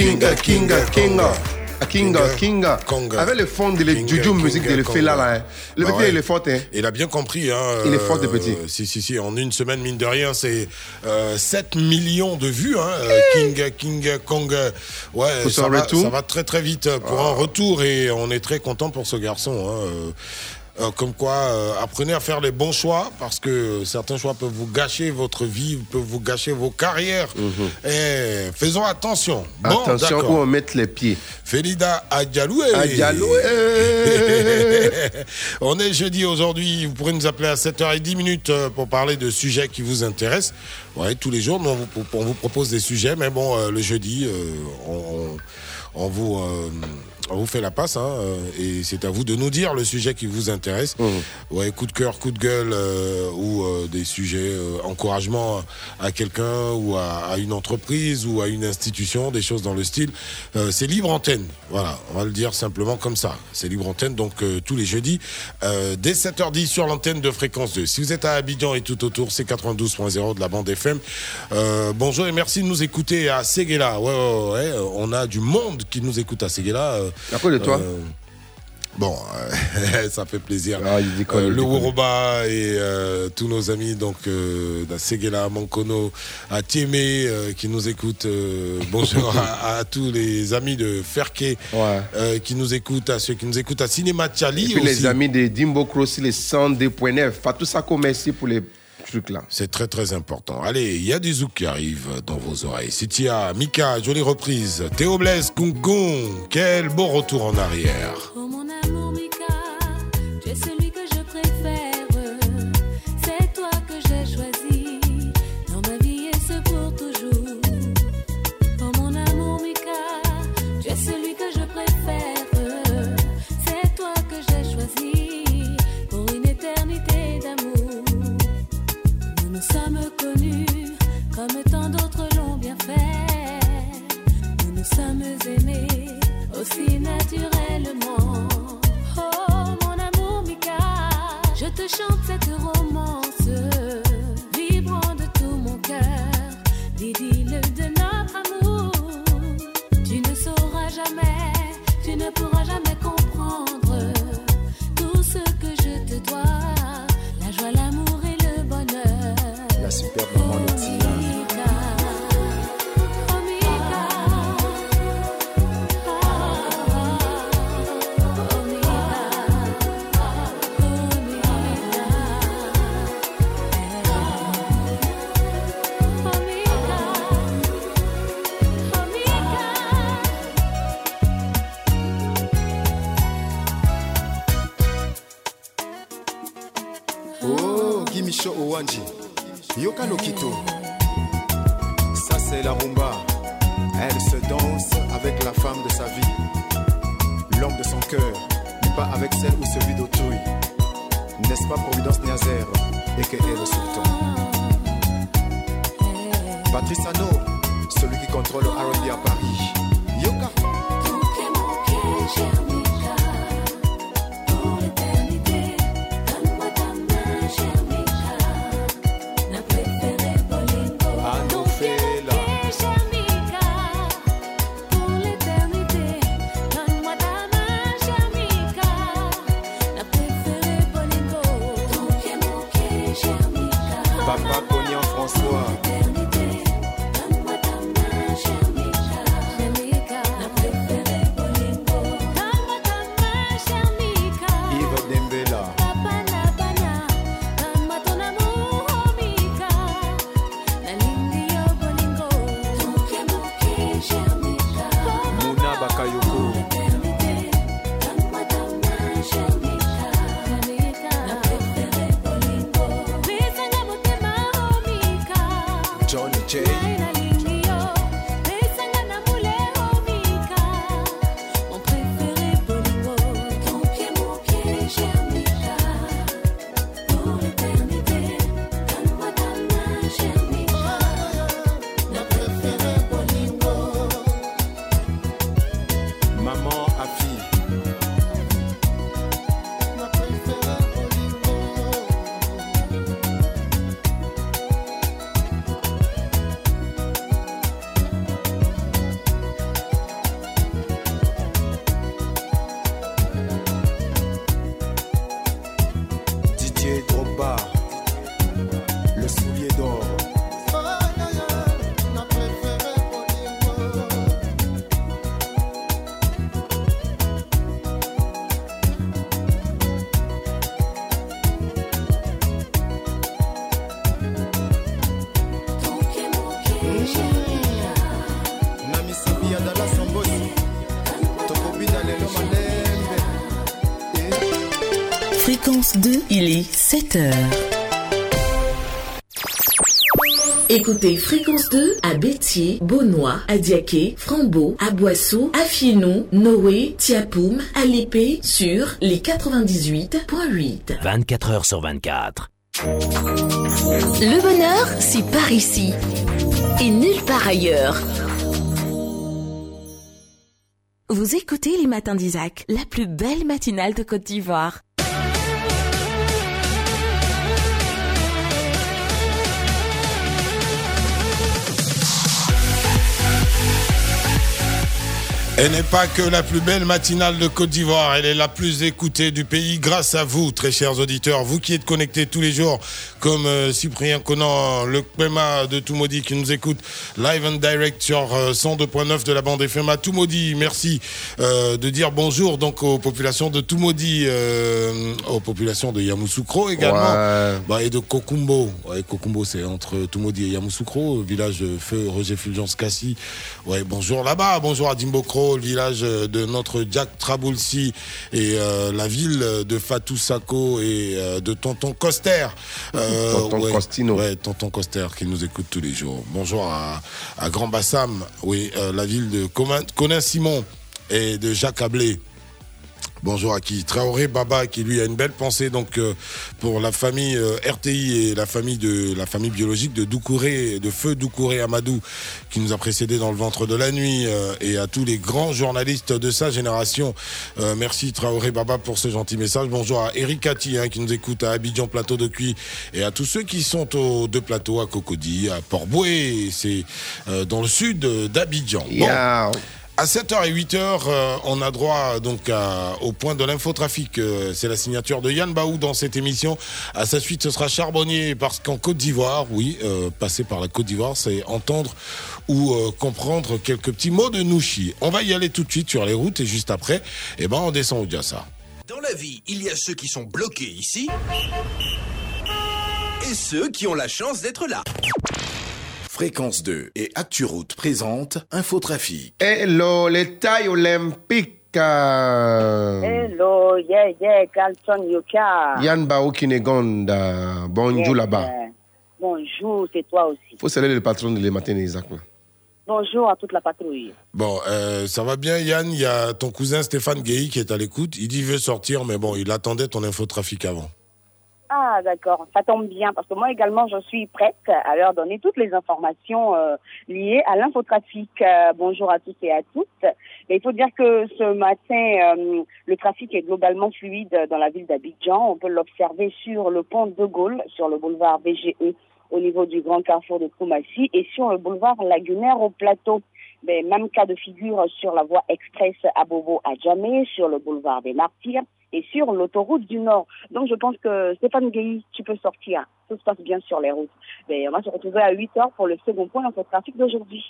Akinga, Kinga, Kinga. Kinga, Kinga, Avec le fond de la Juju musique de le fait là, là. hein. Le Bah petit, ouais. il est fort, hein. Il a bien compris. Hein, Il est fort, euh, le petit. Si, si, si. En une semaine, mine de rien, c'est euh, 7 millions de vues. Hein, euh, King, King Kong. Ouais, ça va, ça va très très vite pour un retour et on est très content pour ce garçon. Hein, euh, comme quoi, euh, apprenez à faire les bons choix parce que certains choix peuvent vous gâcher votre vie, peuvent vous gâcher vos carrières. Et faisons attention. Bon, Mhm. Attention où on met les pieds. Felida Adjaloué. Adjaloué. On est jeudi aujourd'hui. Vous pourrez nous appeler à 7h10 minutes euh, pour parler de sujets qui vous intéressent. Ouais, tous les jours, on vous, on vous propose des sujets, mais bon, euh, le jeudi, on, vous, on vous fait la passe, hein, euh, et c'est à vous de nous dire le sujet qui vous intéresse. Ouais, coup de cœur, coup de gueule, euh, ou euh, des sujets euh, encouragement à quelqu'un ou à, à une entreprise ou à une institution, des choses dans le style. C'est libre antenne. Voilà, on va le dire simplement comme ça. C'est libre antenne, donc tous les jeudis, dès 7h10 sur l'antenne de fréquence 2. Si vous êtes à Abidjan et tout autour, c'est 92.0 de la bande FM. Bonjour et merci de nous écouter à Séguéla. Ouais, ouais, ouais, on a du monde qui nous écoute à Séguéla. Euh, À cause de toi euh, Bon, euh, ça fait plaisir. Euh, il le quoi Woroba et euh, tous nos amis donc euh, à Mankono, à euh, qui nous écoutent. euh, bonjour à, à tous les amis de Ferké euh, qui nous écoutent, à ceux qui nous écoutent à Cinéma Et Tchali puis aussi. les amis de Dimbo Crossi, les 102.9. Pas tout ça comme merci pour les C'est très très important. Allez, il y a du zouk qui arrive dans vos oreilles. Sitia, Mika, jolie reprise. Théo Blaise, Kung Kung, quel beau retour en arrière. Oh aussi naturellement. Oh mon amour Mika, je te chante cette romance, Yoka Lokito. Ça c'est la rumba. Elle se danse avec la femme de sa vie. L'homme de son cœur n'est pas avec celle ou celui d'autrui. N'est-ce pas Providence Niazer et que est le sultan? Patrice Ano, celui qui contrôle le R&B à Paris. Il est 7 heures. Écoutez Fréquence 2 à Bétier, Beaunois, à Diaké, Frambeau, à Boissou, à Fienou, Noé, Tiapoum, à Lépée sur les 98.8. 24 heures sur 24. Le bonheur, c'est par ici et nulle part ailleurs. Vous écoutez les matins d'Isaac, la plus belle matinale de Côte d'Ivoire. Elle n'est pas que la plus belle matinale de Côte d'Ivoire, elle est la plus écoutée du pays grâce à vous, très chers auditeurs. Vous qui êtes connectés tous les jours, comme euh, Cyprien Conan, le Pema de Toumaudi qui nous écoute live and direct sur euh, 102.9 de la bande FM à Toumaudi. Merci euh, de dire bonjour donc aux populations de Toumaudi, euh, aux populations de Yamoussoukro également, Ouais. Bah, et de Kokumbo. Ouais, Kokumbo c'est entre Toumaudi et Yamoussoukro, village feu Roger Fulgence Cassi. Ouais, bonjour là-bas, bonjour à Dimbokro, le village de notre Jack Traboulsi et euh, la ville de Fatou Sako et euh, de Tonton Coster. Euh, Tonton ouais, Costino. Ouais, Tonton Coster qui nous écoute tous les jours. Bonjour à, à Grand Bassam, oui, euh, la ville de Conin-Simon et de Jacques Ablé. Bonjour à qui Traoré Baba qui lui a une belle pensée donc euh, pour la famille euh, RTI et la famille de la famille biologique de Doucouré de feu Doucouré Amadou qui nous a précédé dans le ventre de la nuit euh, et à tous les grands journalistes de sa génération. Euh, merci Traoré Baba pour ce gentil message. Bonjour à Eric Atti hein, qui nous écoute à Abidjan Plateau de Cuy et à tous ceux qui sont aux deux plateaux à Cocody, à Port-Boué, c'est euh, dans le sud d'Abidjan. Bon. Yeah. À 7h et 8h, euh, on a droit donc au point de l'infotrafic. Euh, c'est la signature de Yann Baou dans cette émission. À sa suite, ce sera Charbonnier parce qu'en Côte d'Ivoire, oui, euh, passer par la Côte d'Ivoire, c'est entendre ou comprendre quelques petits mots de Nouchi. On va y aller tout de suite sur les routes et juste après, eh ben, on descend au Diassa. Dans la vie, il y a ceux qui sont bloqués ici et ceux qui ont la chance d'être là. Fréquence 2 et ActuRoute présente Infotrafic. Hello, les tailles olympiques. Hello, yeah, yeah, Carlton Yuka. Yann Bao Kinegonda, bonjour là-bas. Bonjour, c'est toi aussi. faut saluer le patron de les matins d'Isaac. là. Bonjour à toute la patrouille. Bon, euh, ça va bien, Yann? Il y a ton cousin Stéphane Guéhi qui est à l'écoute. Il dit qu'il veut sortir, mais bon, il attendait ton infotrafic avant. Ah, d'accord, ça tombe bien parce que moi également, je suis prête à leur donner toutes les informations euh, liées à l'infotrafic. Euh, bonjour à tous et à toutes. Et il faut dire que ce matin, euh, le trafic est globalement fluide dans la ville d'Abidjan. On peut l'observer sur le pont de Gaulle, sur le boulevard BGE au niveau du grand carrefour de Koumassi et sur le boulevard lagunaire au plateau. Mais même cas de figure sur la voie express à Bobo à Djamé, sur le boulevard des Martyrs et sur l'autoroute du Nord. Donc je pense que Stéphane Guéhi, tu peux sortir. Tout se passe bien sur les routes. Mais on va se retrouver à 8 heures pour le second point dans ce trafic d'aujourd'hui.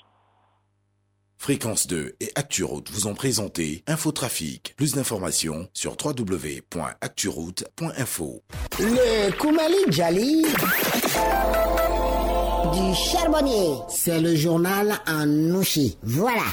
Fréquence 2 et ActuRoute vous ont présenté Infotrafic. Plus d'informations sur www.acturoute.info. Le Koumali Djali du charbonnier. C'est le journal en nouchi. Voilà.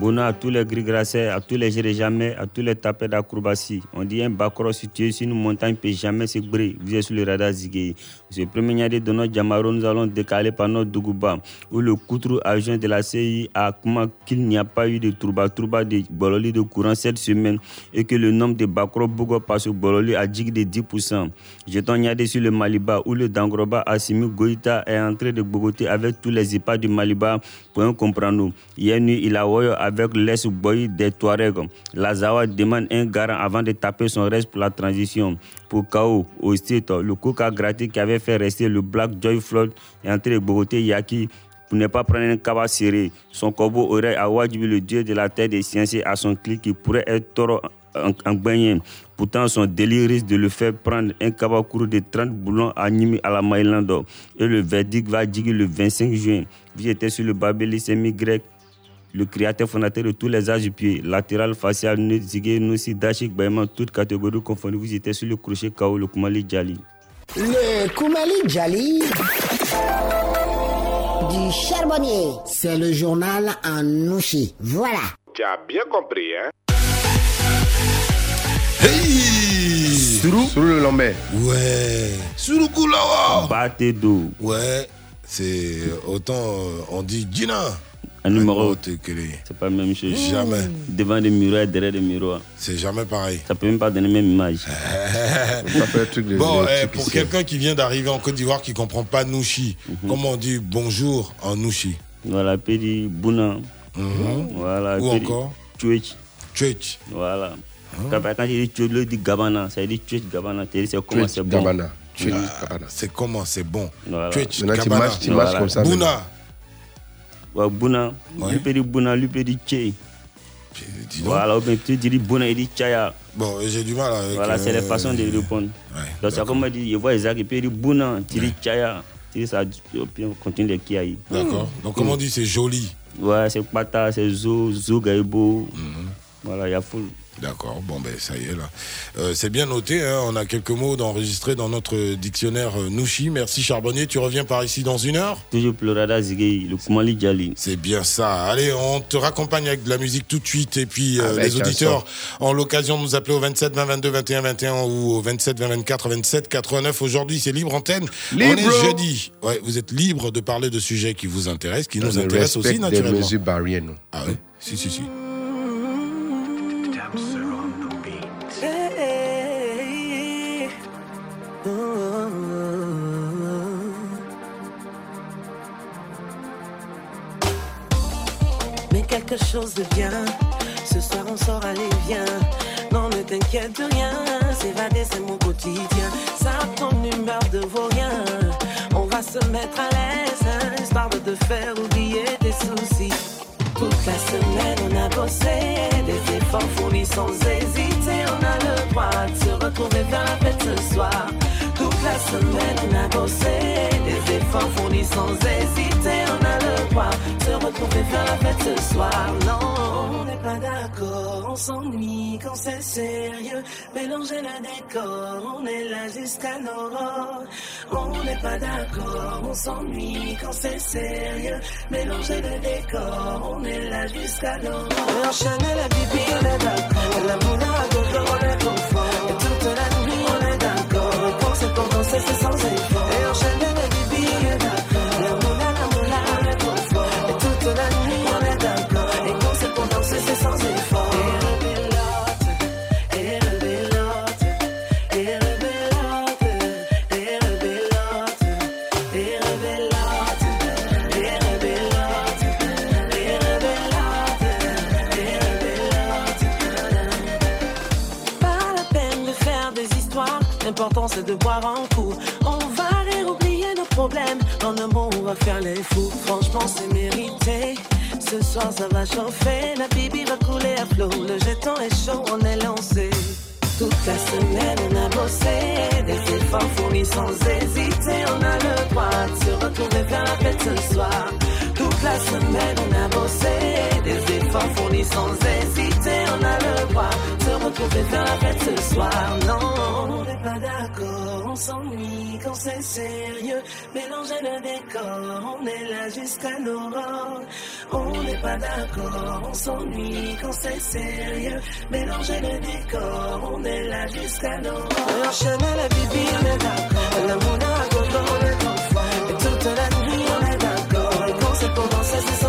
Bona à tous les gris-grassés, à tous les gérés jamais, à tous les tapés d'acrobatie. On dit un bacro situé sur une montagne peut jamais se briller. Vous êtes sur le radar Zigué. Ce premier année de notre Jamaro, nous allons décaler par notre Dougouba, où le coutrou agent de la CI a comment qu'il n'y a pas eu de trouba trouba de bololi de courant cette semaine et que le nombre de bacro Bogo passe au bololi a dit de 10%. Jetons Niadé sur le Maliba, où le Dangroba Assimi Goïta est entré de Bogoté avec tous les IPA du Maliba pour un comprendre. Hier nuit, il a voyé avec l'Est Boy des Touaregs. Lazawa demande un garant avant de taper son reste pour la transition. Pour KO, au state, le coca gratis qui avait fait rester le Black Joy Floyd est entré Bogoté Yaki pour ne pas prendre un cabas serré. Son corbeau aurait à Wajibi, le dieu de la terre des sciences, à son clic qui pourrait être taureau en, en. Pourtant, son délire risque de le faire prendre un kabakourou de 30 boulons animés à la Maïlando. Et le verdict va diguer le 25 juin. J'étais sur le Babéli semi-grec, le créateur fondateur de tous les âges du pied, latéral, facial, nez, zigué, noussi, dachik, baïman, toutes catégories confondues. Vous étiez sur le crochet KO, le Koumali Djali. Le Koumali Djali du charbonnier. C'est le journal en nouchi. Voilà. Tu as bien compris, hein? Hey Sourou Sourou le lambert. Ouais. Surukulawa. Baté d'eau. Ouais. C'est autant euh, on dit Gina. Un numéro. C'est pas la même chose. Jamais. Devant des miroirs, derrière des miroirs. C'est jamais pareil. Ça peut même pas donner la même image. Bon, de eh, pour ici. quelqu'un qui vient d'arriver en Côte d'Ivoire qui comprend pas Nouchi, Mhm. comment on dit bonjour en Nouchi Voilà, Pédi Bouna. Voilà, Ou Pédi encore Twitch. Twitch. Voilà. Quand, quand il dit Twitch, il dit Gabana. Ça dit Twitch Gabana. C'est c'est comment Twitch c'est bon. Gabana. Twitch Gabana. C'est comment c'est bon. Voilà. Twitch tu Gabana. marches- tu comme ça, Bouna. Ouais, Bouna. Lui peut dire Bouna, lui peut dire Tché. Voilà, ou bien tu dis Bouna, il dit Tchaya. Bon, j'ai du mal avec. Voilà, c'est euh, les façons de répondre. Donc, c'est comme on dit, il voit Isaac, il peut dire Bouna, tu dis Tchaya. Tu dis ça, puis on continue les Kiaï. D'accord. Donc, comment on dit c'est joli Ouais, c'est Pata, c'est Zo, Zo Gaïbo. Mhm. Voilà, il y a full. D'accord, bon ben ça y est là. Euh, c'est bien noté, hein, on a quelques mots d'enregistrer dans notre dictionnaire euh, Nouchi. Merci Charbonnier, tu reviens par ici dans une heure? Toujours le Djali. C'est bien ça. Allez, on te raccompagne avec de la musique tout de suite. Et puis, euh, les auditeurs ont l'occasion de nous appeler au 27 20 22 21 21 ou au 27 20 24 27 89. Aujourd'hui, c'est libre antenne. Libre. On est jeudi. Ouais, vous êtes libre de parler de sujets qui vous intéressent, qui nous intéressent aussi respecte des naturellement. mesures barrières, nous. Ah oui Si, si, si. Mais quelque chose de. Ce soir on sort, allez, viens. Non, ne t'inquiète de rien. S'évader, c'est mon quotidien. Ça, ton humeur de vaurien. On va se mettre à l'aise, histoire de te faire oublier tes soucis. Toute la semaine, on a bossé, des efforts fournis sans hésiter. On a le droit de se retrouver vers la fête ce soir. La semaine, on a bossé. Des efforts fournis sans hésiter, on a le droit se retrouver faire la fête ce soir. Non, on n'est pas d'accord, on s'ennuie quand c'est sérieux. Mélanger le décor, on est là jusqu'à l'aurore. On n'est pas d'accord, on s'ennuie quand c'est sérieux. Mélanger le décor, on est là jusqu'à l'aurore. Enchaîner la bibi, on est d'accord. La moula on est Et quand c'est pour danser, c'est de boire un coup. On va rire, oublier nos problèmes, dans le monde on va faire les fous. Franchement c'est mérité, ce soir ça va chauffer, la bibi va couler à flot, le jeton est chaud, on est lancé. Toute la semaine on a bossé, des efforts fournis sans hésiter, on a le droit de se retrouver faire la fête ce soir. Toute la semaine on a bossé, des efforts fournis sans hésiter, on a le droit de se retrouver faire la fête ce soir. Non, on n'est pas d'accord, on s'ennuie quand c'est sérieux, mélanger le décor, on est là jusqu'à l'aurore. On n'est pas d'accord, on s'ennuie quand c'est sérieux, mélanger le décor, on est là jusqu'à l'aurore. La bibi, on est d'accord, on est. Et toute la nuit, on est d'accord, et c'est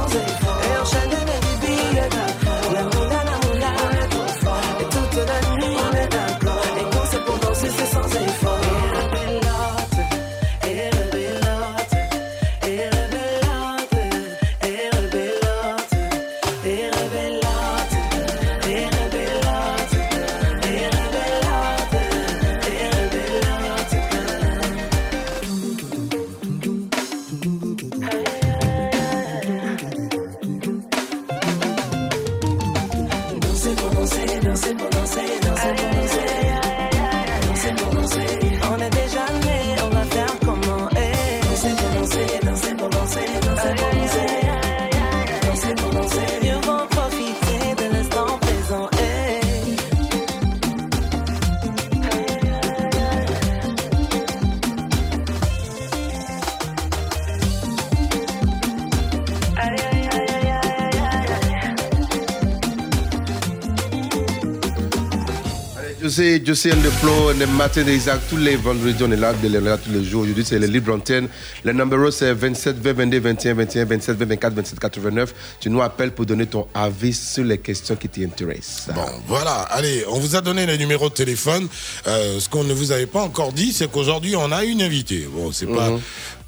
Je sais, je sais, on the le matin d'Isaac, tous les vendredis, on est là, on est là tous les jours. Aujourd'hui, c'est le libre antenne. Le numéro, c'est 27 20 22 21 21 27 20 24 27 89. Tu nous appelles pour donner ton avis sur les questions qui t'intéressent. Bon, voilà. Allez, on vous a donné les numéros de téléphone. Euh, ce qu'on ne vous avait pas encore dit, c'est qu'aujourd'hui, on a une invitée. Bon, c'est pas. Mhm.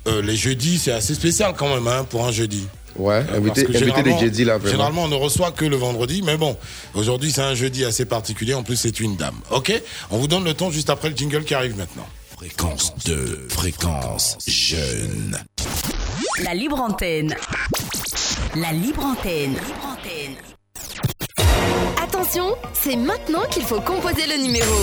euh, les jeudis, c'est assez spécial quand même hein, pour un jeudi. Ouais, Euh, des généralement- jeudis, là, vraiment. Généralement, on ne reçoit que le vendredi, mais bon, aujourd'hui, c'est un jeudi assez particulier. En plus, c'est une dame. OK On vous donne le temps juste après le jingle qui arrive maintenant. Fréquence 2, fréquence jeune. La libre antenne. La libre antenne. Attention, c'est maintenant qu'il faut composer le numéro.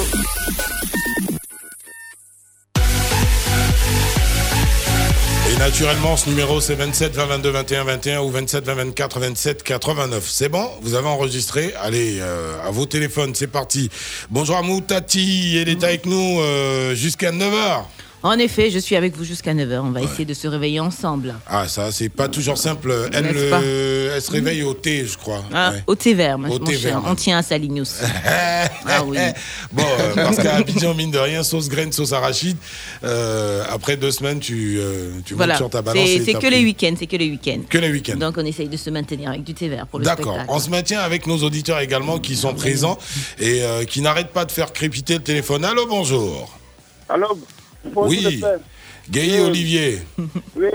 Et naturellement, ce numéro, c'est 27 20 22 21 21 ou 27 20 24 27 89. C'est bon? Vous avez enregistré? Allez, euh, à vos téléphones, c'est parti. Bonjour à Moutati, elle est avec nous euh, jusqu'à 9h. En effet, je suis avec vous jusqu'à 9h. On va essayer de se réveiller ensemble. Ah, ça, c'est pas toujours simple. Elle, le- se réveille au thé, je crois. Ah, Ouais. Au thé vert, mon Au thé cher. vert. On tient à sa ligne aussi. ah oui. Bon, euh, parce qu'à Abidjan, mine de rien, sauce graine, sauce arachide, euh, après deux semaines, tu, euh, tu Voilà. montes sur ta balance. C'est que les week-ends. C'est que les week-ends. Que les week-ends. Donc on essaye de se maintenir avec du thé vert pour le D'accord. On se maintient avec nos auditeurs également qui sont présents et euh, qui n'arrêtent pas de faire crépiter le téléphone. Allô, bonjour. Allô Oui. Gaye Oui. Olivier. Oui,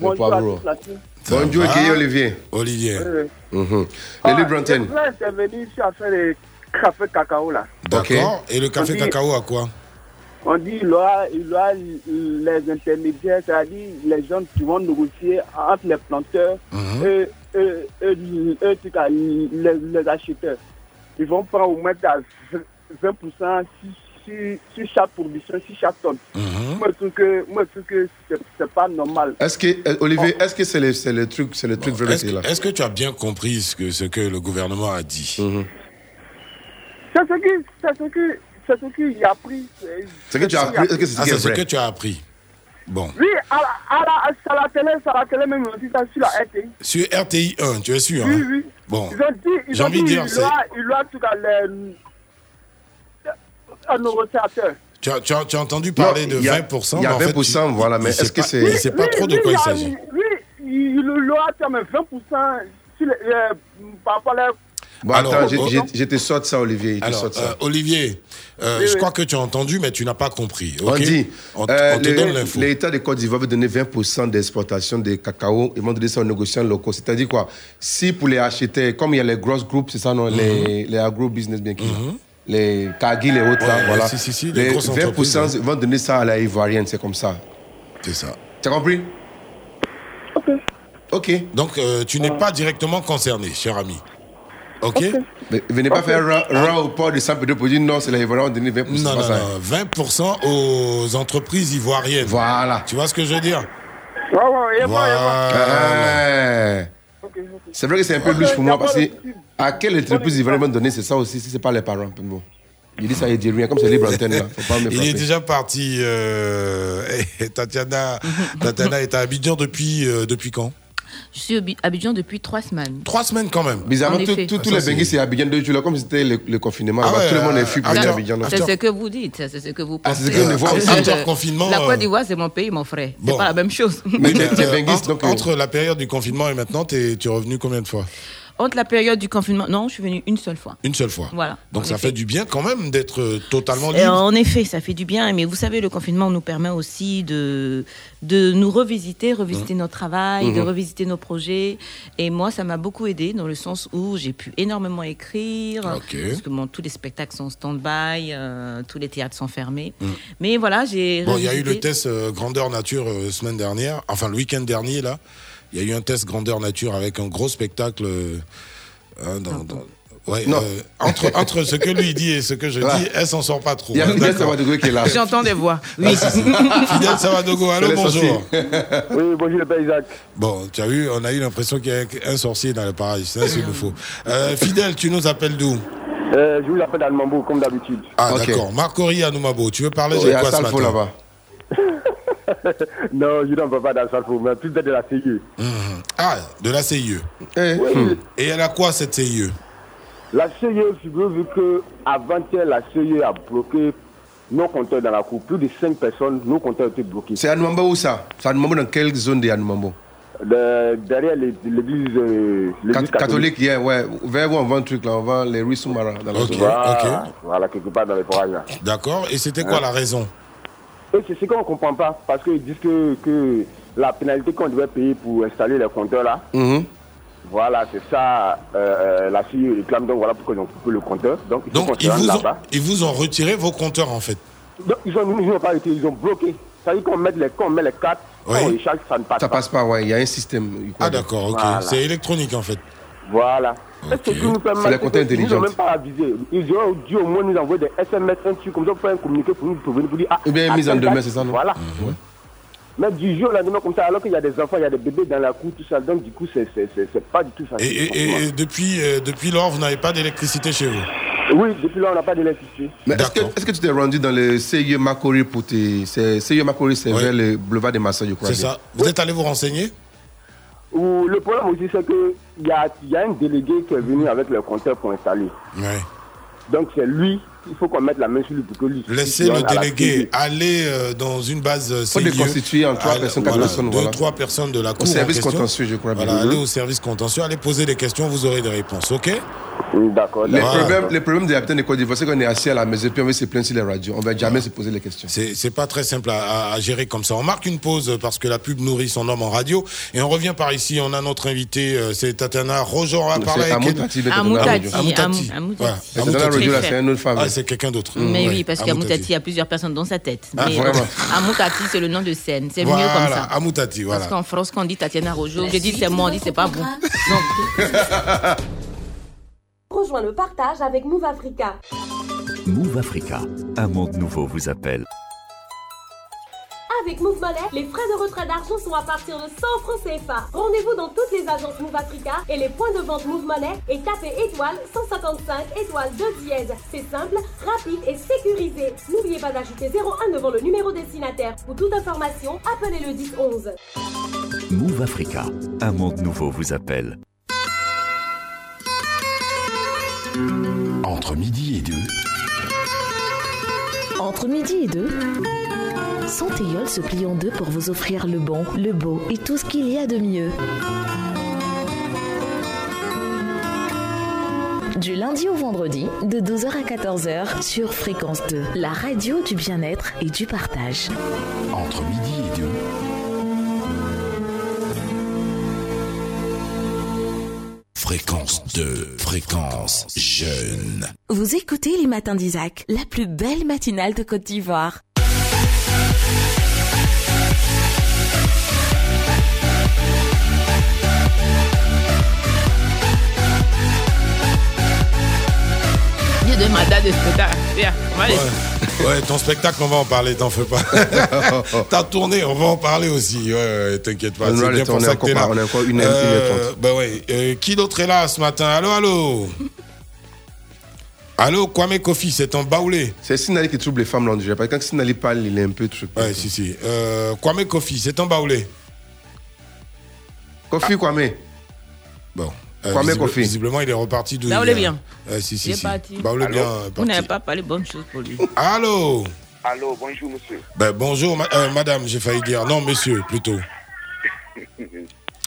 bonjour à Pablo. tous la team. Bonjour, Guy Olivier. Olivier. Oui, oui. Mhm. Ah, Le libre antenne. Je voulais intervenir ici à faire le café cacao là. D'accord. Et le café dit- cacao à quoi On dit il y aura, il y aura les intermédiaires, c'est-à-dire les gens qui vont négocier entre les planteurs Mhm. et, et, et, et, les, les acheteurs. Ils vont prendre au moins à 20% sur, sur, chaque production, sur chaque tonne. Mhm. moi, je trouve que, moi, je trouve que c'est c'est pas normal. Est-ce que, euh, Olivier, est-ce que c'est le, c'est le truc, c'est le truc vrai Est-ce qui est là? que, est-ce que tu as bien compris ce que, ce que le gouvernement a dit? C'est ce qui, c'est ce qui, c'est ce qu'il a pris. C'est que tu as appris, que c'est ce Ah, ce que tu as appris. Bon. Oui, à la, à la, à la télé, à la télé, même aussi, ça, sur la RTI. Sur RTI 1, tu es sûr Oui, hein? oui. Bon. J'ai envie de dire, il c'est- doit, il doit tout à les, un négociateur. Tu as, tu as- tu as entendu parler Non, de il y a- 20%. il y a mais en fait, 20%, tu- voilà, mais est-ce que c'est- Il sait pas trop de quoi il s'agit. Oui, il doit faire même 20% sur les, euh, par rapport à la- Bon, Alors, attends, oh, je te sorte ça, Olivier. Je Alors, ça. euh, Olivier, euh, Oui, je oui. crois que tu as entendu, mais tu n'as pas compris. On ok? dit, On, euh, on te le- donne l'info. l'État de Côte d'Ivoire veut donner 20% d'exportation de cacao. Ils vont donner ça aux négociants locaux. C'est-à-dire quoi? Si pour les acheter, comme il y a les grosses groupes, c'est ça, non? Les, les agro-business bien qui Les Cargill et autres, là, voilà. si, si, si, les les grosses 20% entreprises, ils vont donner ça à la Ivoirienne, c'est comme ça. C'est ça. Tu as compris? Ok. Donc, euh, tu n'es pas directement concerné, cher ami. Ok? Mais venez pas faire un rang au port de Saint-Pédro pour dire non, c'est la Ivoirienne, on donne 20%. Non, non, ça. non. 20% aux entreprises ivoiriennes. Voilà. Tu vois ce que je veux dire? Ouais, ouais, et C'est vrai que c'est un peu louche pour moi parce que à quelle entreprise ils vont me donner, c'est ça aussi, si c'est pas les parents. Bon. Il dit ça, il dit rien, comme c'est libre antenne là. Faut pas me Il est déjà parti. euh, Tatiana est à Abidjan depuis, euh, depuis quand? Je suis à Abi- Abidjan depuis trois semaines. Trois semaines quand même. Bizarrement, tous Ah, les Benguis, c'est- Abidjan deux jours là, comme si c'était le, confinement. Ah tout le monde est euh, fui pour ah. Abidjan. C'est ce que vous dites, c'est ce que vous Ah, pensez. c'est ce que nous voyons aussi. Entre confinement, La euh, Côte d'Ivoire, c'est mon pays, mon frère. C'est pas la même chose. Mais, euh, entre, euh, entre la période du confinement et maintenant, tu es revenu combien de fois? Entre la période du confinement, non, je suis venue une seule fois. Une seule fois. Voilà. Donc ça effet. fait du bien quand même d'être euh, totalement libre. en effet, ça fait du bien, mais vous savez, le confinement nous permet aussi de, de nous revisiter, revisiter notre travail, de Mhm. revisiter nos projets. Et moi, ça m'a beaucoup aidé dans le sens où j'ai pu énormément écrire, Ok. parce que bon, tous les spectacles sont en stand-by, euh, tous les théâtres sont fermés. Mhm. Mais voilà, j'ai. Bon, il y a eu le test euh, grandeur nature euh, semaine dernière, enfin le week-end dernier là. Il y a eu un test grandeur nature avec un gros spectacle. euh, hein, dans- dans- ouais, Non. euh, entre, entre ce que lui dit et ce que je Ah. dis, elle s'en sort pas trop. Il y a Fidel. Savadogo qui est là. J'entends des voix. Oui. Fidel Savadogo, allô, le bonjour. Oui, bonjour, le père Isaac. Bon, tu as vu, on a eu l'impression qu'il y a un sorcier dans le paradis. Ça, c'est nous faut. Euh, Fidel, tu nous appelles d'où? Euh, je vous appelle Almambo, comme d'habitude. Ah, d'accord. Marcory Anoumabo, tu veux parler Il de y a quoi ce matin? là-bas. non, je n'en veux pas dans Salfo, mais plus de la CIE. Mhm. Ah, de la CIE. Eh, Oui, hmm. Et elle a quoi cette CIE La CIE, figurez-vous que avant-hier, la CIE a bloqué nos compteurs dans la cour. Plus de 5 personnes, nos compteurs étaient bloqués. C'est Anoumambo où ça? C'est Anoumambo dans quelle zone de Anoumambo De- derrière les- l'église euh, l'église Cat- Catholique, yeah, ouais. Vers où on vend un truc là, on vend les rues Soumara dans la Ok. zone. Voilà, voilà, quelque part dans les forages. D'accord. Et c'était quoi la raison? C'est ce qu'on ne comprend pas, parce qu'ils disent que, que la pénalité qu'on devait payer pour installer les compteurs là, Mhm. voilà, c'est ça, euh, euh, la fille réclame, donc voilà pourquoi ils ont coupé le compteur. Donc, ils vous, ont, là-bas. ils vous ont retiré vos compteurs, en fait. Donc, ils ont, ils n'ont pas arrêté, ils ont bloqué. Ça veut dire qu'on met les, qu'on met les cartes, Oui. on les charge, ça ne passe Ça pas. passe pas, ouais. Il y a un système. Ah, d'accord, ok. Voilà. C'est électronique, en fait. Voilà. Et ce qui nous C'est la compta nous intelligente. même pas avisé. Ils auraient dû au moins nous envoyer des SMS, un truc comme ça pour faire un communiqué pour nous prévenir, pour dire ah. Ou bien à mise en demeure, c'est ça, non Voilà. Ouais. Mais du jour au lendemain comme ça, alors qu'il y a des enfants, il y a des bébés dans la cour, tout ça, donc du coup, c'est c'est- c'est- c'est pas du tout Et, facile. et- et- et depuis, euh, depuis lors, vous n'avez pas d'électricité chez vous Oui, depuis là, on n'a pas d'électricité. Mais est-ce que, est-ce que tu t'es rendu dans le CIE Makori pour tes. CIE Makori, c'est Ouais. vers le boulevard des Massas, je crois. C'est bien. ça. Vous êtes allé vous renseigner Ou le problème aussi, c'est qu'il y a, il y a un délégué qui est venu avec le compteur pour installer. Ouais. Donc c'est lui, il faut qu'on mette la main sur lui pour que lui. Laissez il le délégué CIE. aller euh, dans une base euh, Faut CIE. déconstituer en trois personnes, quatre voilà, personnes, Deux, voilà. trois personnes de la cour. Au service contentieux, je crois. Voilà, allez au service contentieux, allez poser des questions, vous aurez des réponses, ok? D'accord. Les, Voilà. problèmes, les problèmes des habitants de Côte d'Ivoire, c'est qu'on est assis à la maison puis on veut se plaindre sur les radios. On va jamais se poser les questions. C'est pas très simple à, à- à gérer comme ça. On marque une pause parce que la pub nourrit son homme en radio. Et on revient par ici. On a notre invité, euh, c'est Tatiana Rojo. On va C'est parler avec Amoutati, Amoutati. Amoutati. Amou- Amoutati. Tatiana Amoutati. Rojo, là, c'est quelqu'un d'autre. Mais Ouais, oui, parce qu'Amoutati, il y a plusieurs personnes dans sa tête. Ah, Mais vraiment Amoutati, c'est le nom de scène. C'est mieux comme ça. Amoutati, voilà. Parce qu'en France, quand on dit Tatiana Rojo, je dis c'est moi, on dit c'est pas bon. Donc, Rejoins le partage avec Move Africa. Move Africa, un monde nouveau vous appelle. Avec Move Money, les frais de retrait d'argent sont à partir de 100 francs CFA. Rendez-vous dans toutes les agences Move Africa et les points de vente Move Money et tapez étoile 155 étoile 2 dièse. C'est simple, rapide et sécurisé. N'oubliez pas d'ajouter 01 devant le numéro destinataire. Pour toute information, appelez le 10 11. Move Africa, un monde nouveau vous appelle. Entre midi et deux, Entre midi et deux, Santéol se plie en deux pour vous offrir le bon, le beau et tout ce qu'il y a de mieux. Du lundi au vendredi, de 12h à 14h sur Fréquence 2, la radio du bien-être et du partage. entre midi et deux, Fréquence 2, fréquence jeune. Vous écoutez les matins d'Isaac, la plus belle matinale de Côte d'Ivoire. Dieu de ma date de spectacle. Ouais, ton spectacle, on va en parler, t'en fais pas. Ta tournée, on va en parler aussi. Ouais, ouais, t'inquiète pas. On C'est bien pour ça que t'es là. encore- on est encore une heure-. Bah ouais. Euh, qui d'autre est là ce matin? Allô, allô? Allô, Kwame Kofi, c'est un baoulé. C'est Sinali qui trouble les femmes là, déjà. Parce que quand Sinali parle, il est un peu truc. Ouais, si, si. Euh, Kwame Kofi, c'est un baoulé. Kofi Kwame. Bon. Euh, Kwame visible- Kofi. Visiblement, il est reparti d'où Baoulé il- bien. Euh, si, si, Il est si. parti. Baoulé bien. Vous n'avez pas parlé bonnes choses pour lui. Allô Allô, bonjour monsieur. ben, Bonjour, ma- euh, madame, j'ai failli dire. Non, monsieur, plutôt.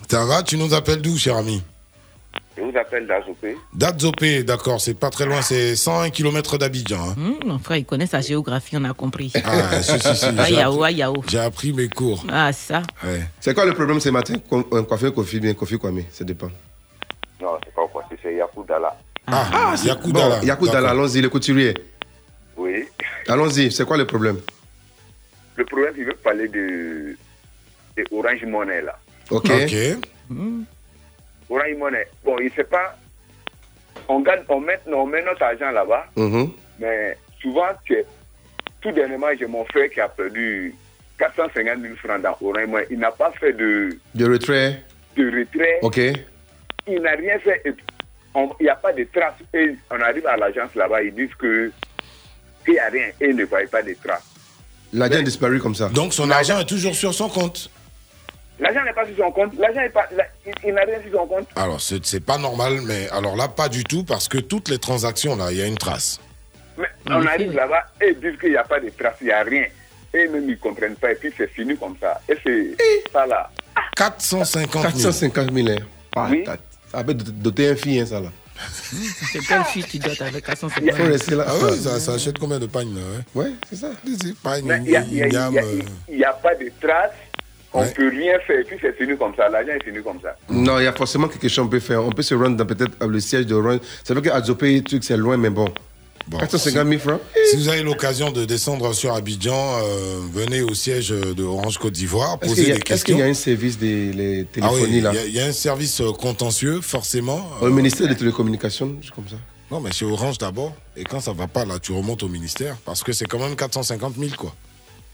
Ça va Tu nous appelles d'où, cher ami? Je vous appelle d'Azopé. D'Adzopé, d'accord, c'est pas très loin, c'est 101 km d'Abidjan. hein. Hum, mon frère, il connaît sa géographie, on a compris. Ah, si, si, si. Ah, j'ai yao, appris- ah, yao. J'ai appris mes cours. Ah, ça. Ouais. C'est quoi le problème ce matin? Ko- euh, Kofi, bien Kofi Kwame, ça dépend. Non, c'est pas quoi, c'est Yakou Dala. Ah, Yakou Dala. Bon, Yakou Dala, D'accord. allons-y, le couturier. Oui. Allons-y, c'est quoi le problème? Le problème, il veut parler de, de Orange Money là. Ok. Orange Money. Bon, il sait pas. On gagne, on met, on met notre argent là-bas, Mhm. mais souvent, que, tout dernièrement, j'ai mon frère qui a perdu 450 000 francs dans Orange Money. Il n'a pas fait de, De retrait. de retrait. Ok. Il n'a rien fait. Il n'y a pas de traces. Et on arrive à l'agence là-bas, ils disent que qu'il n'y a rien et ils ne voient pas de traces. L'argent a disparu comme ça. Donc son argent est toujours sur son compte L'argent n'est pas sur son compte. L'argent n'est pas. la- il il n'a rien sur son compte. Alors, c'est pas normal, mais alors là, pas du tout, parce que toutes les transactions, là, il y a une trace. Mais on arrive là-bas et ils disent qu'il n'y a pas de traces, il n'y a rien. Et même ils ne comprennent pas. Et puis c'est fini comme ça. Et c'est ça là. 450 000. 450 000. hein. Ah, Oui. Va doter un fille, hein, ça là. C'est quelle fille tu dois avec 450 Il faut rester là. Ah ouais, ça, ça achète combien de pagnes, là ouais? Ouais, c'est ça. Pagne, il n'y a, euh, a pas de traces. On ne Ouais. peut rien faire. Et puis c'est fini comme ça. L'argent est fini comme ça. Non, il y a forcément quelque chose qu'on peut faire. On peut se rendre dans peut-être le siège de Orange. C'est vrai qu'Adzopé, truc, c'est loin, mais bon. Bon, 450 000 francs. Si vous avez l'occasion de descendre sur Abidjan, euh, venez au siège de Orange Côte d'Ivoire, posez a- des est-ce qu'il questions. y a un service des les Ah oui, téléphonies il y, là il y a un service euh, contentieux, forcément. Au ministère des télécommunications, juste comme ça. Non, mais chez Orange d'abord. Et quand ça va pas, là, tu remontes au ministère. Parce que c'est quand même 450 000, quoi.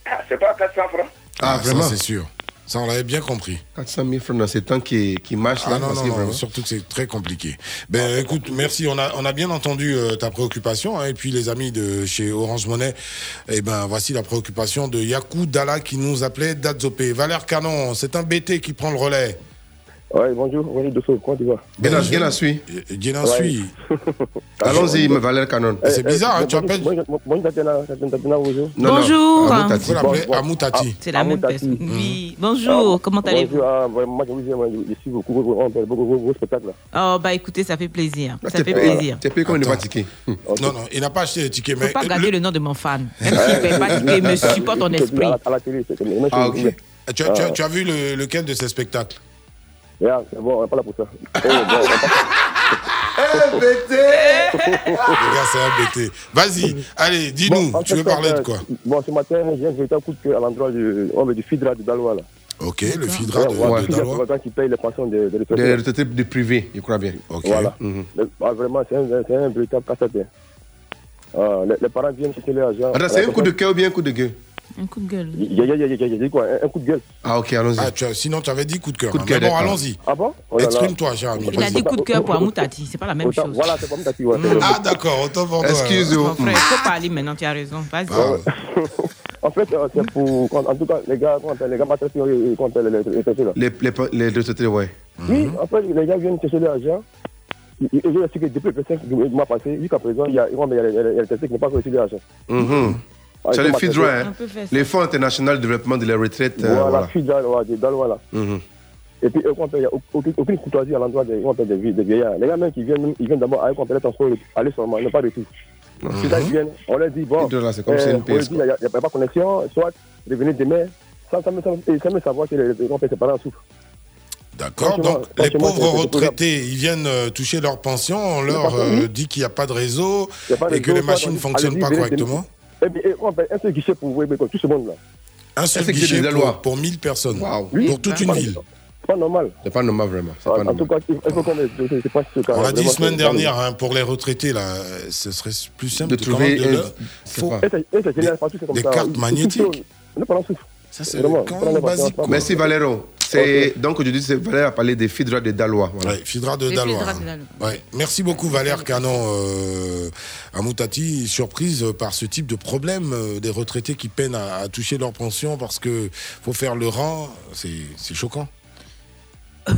Ah, c'est pas 400 francs? Ah, ça, vraiment c'est sûr. Ça, on l'avait bien compris. 400 000 francs dans ces temps qui, qui marchent Ah là. non, parce non, que non, vraiment- surtout que c'est très compliqué. Ben écoute, merci, on a, on a bien entendu euh, ta préoccupation. hein, et puis les amis de chez Orange Monnaie, eh ben voici la préoccupation de Yakou Dala qui nous appelait Dadzopé. Valère Canon, c'est un BT qui prend le relais. Oui, bonjour, bonjour Dosso, comment tu vas? Bien, suite. Bien suit. Allons-y, me Valère Canon. Eh, C'est bizarre, hein, tu appelles. Bonjour, Tatiana, Tatiana, bonjour. Non, non, Bonjour. Amoutati. Faut Amoutati. C'est la même personne. Oui. Bonjour, comment allez-vous? Bonjour, ah, ouais, moi je vous dis, moi, je suis beaucoup, beaucoup, beaucoup, beaucoup, beaucoup, beaucoup spectacles. là. Oh, bah écoutez, ça fait plaisir. Ça fait payé- plaisir. T'es payé comme une ticket. Non, non, il n'a pas acheté les tickets. Faut Mais pas euh, garder le nom de mon fan. Même s'il ne paye pas ticket, il me supporte en esprit. À la, à la télé, c'est comme Ah, ok. le- tu, as, tu tu vu le- lequel de ces spectacles? Yeah, c'est bon, on n'est pas là pour ça. Eh, bon, on va pas- Le gars, c'est un BT. Vas-y, allez, dis-nous, Bon, en tu fait, veux parler de euh, quoi? Bon, ce matin, j'ai un véritable coup de cœur à l'endroit du, oh, mais du FIDRA de Dalois. Là. Ok, le FIDRA de, de Dalois. gars qui paye les pensions de, de Des retraités. du privé, je crois bien. Ok. Voilà. Mhm. Le- ah, vraiment, c'est un, c'est un véritable casse-tête. Ah, les, les parents viennent chercher leur argent. Attends, c'est un coup de cœur ou bien un coup de gueule? Un coup de gueule. Il y a, y a, y a, y a dit quoi un, un coup de gueule. Ah, ok, allons-y. Ah, tu as- sinon, tu avais dit coup de cœur. Coup de hein. cœur, Mais bon, allons-y. Ah bon? Oh. Exprime-toi, ami. Il a dit coup de cœur pour Amoutati, c'est pas la même Autant- chose. Voilà, c'est comme Tati, ouais. c'est- Ah, d'accord, autant pour toi. Excuse-moi. Mon frère, il faut parler maintenant, tu as raison. Vas-y. Ah, En fait, euh, c'est pour. quand- En tout cas, les gars, quand les gars m'attendent, quand les les- les traités, là. Les, les, les retraités, ouais. Oui, en fait, les gars viennent chercher l'argent. Et je sais que depuis le 5 mois passé, jusqu'à présent, il y a il y a- il y a- il y a- il y a les traités qui n'ont pas reçu l'argent. C'est ils le FIDRA, hein. Les Fonds internationaux de développement de la retraite. euh, Voilà. FIDRA, voilà. Mhm. Et puis, eux, quand il n'y a aucune, aucune courtoisie à l'endroit des, des, vie- des vieillards. Les gars, même qui viennent, ils viennent d'abord avec un transport, aller seulement, ils n'ont pas de tout. C'est là qu'ils viennent, on leur dit, bon, FIDRA, c'est comme euh, CNPS, on leur dit, il n'y a, il y a pas de connexion, soit revenez demain, sans, sans, sans, sans même savoir que les, les, les, parents souffrent. D'accord, donc les pauvres retraités, ils viennent euh, toucher leur pension, on leur euh, dit qu'il n'y a pas de réseau et que les machines ne fonctionnent pas correctement. Et puis, et on fait un seul guichet pour, pour tout ce monde-là. Un seul Un seul guichet guichet des pour, lois. pour 1000 personnes, Oui. pour toute une pas- ville. C'est pas normal. C'est pas normal, vraiment. C'est En pas en normal. tout cas, il faut qu'on ait- pas ce cas. On l'a dit semaine dernière, hein, pour les retraités, là, ce serait plus simple De de, trouver de leur- faut- Et et des cartes magnétiques. Ça, c'est Vraiment, basique. Merci Valéro. C'est donc aujourd'hui c'est Valère a parlé des FIDRA de Dalois. Voilà. Ouais, Fidra de Dalois. Fidra hein. de Dalois. Ouais. Merci beaucoup Valère Canon euh, à Moutati, surprise par ce type de problème euh, des retraités qui peinent à, à toucher leur pension parce que faut faire le rang, c'est c'est choquant.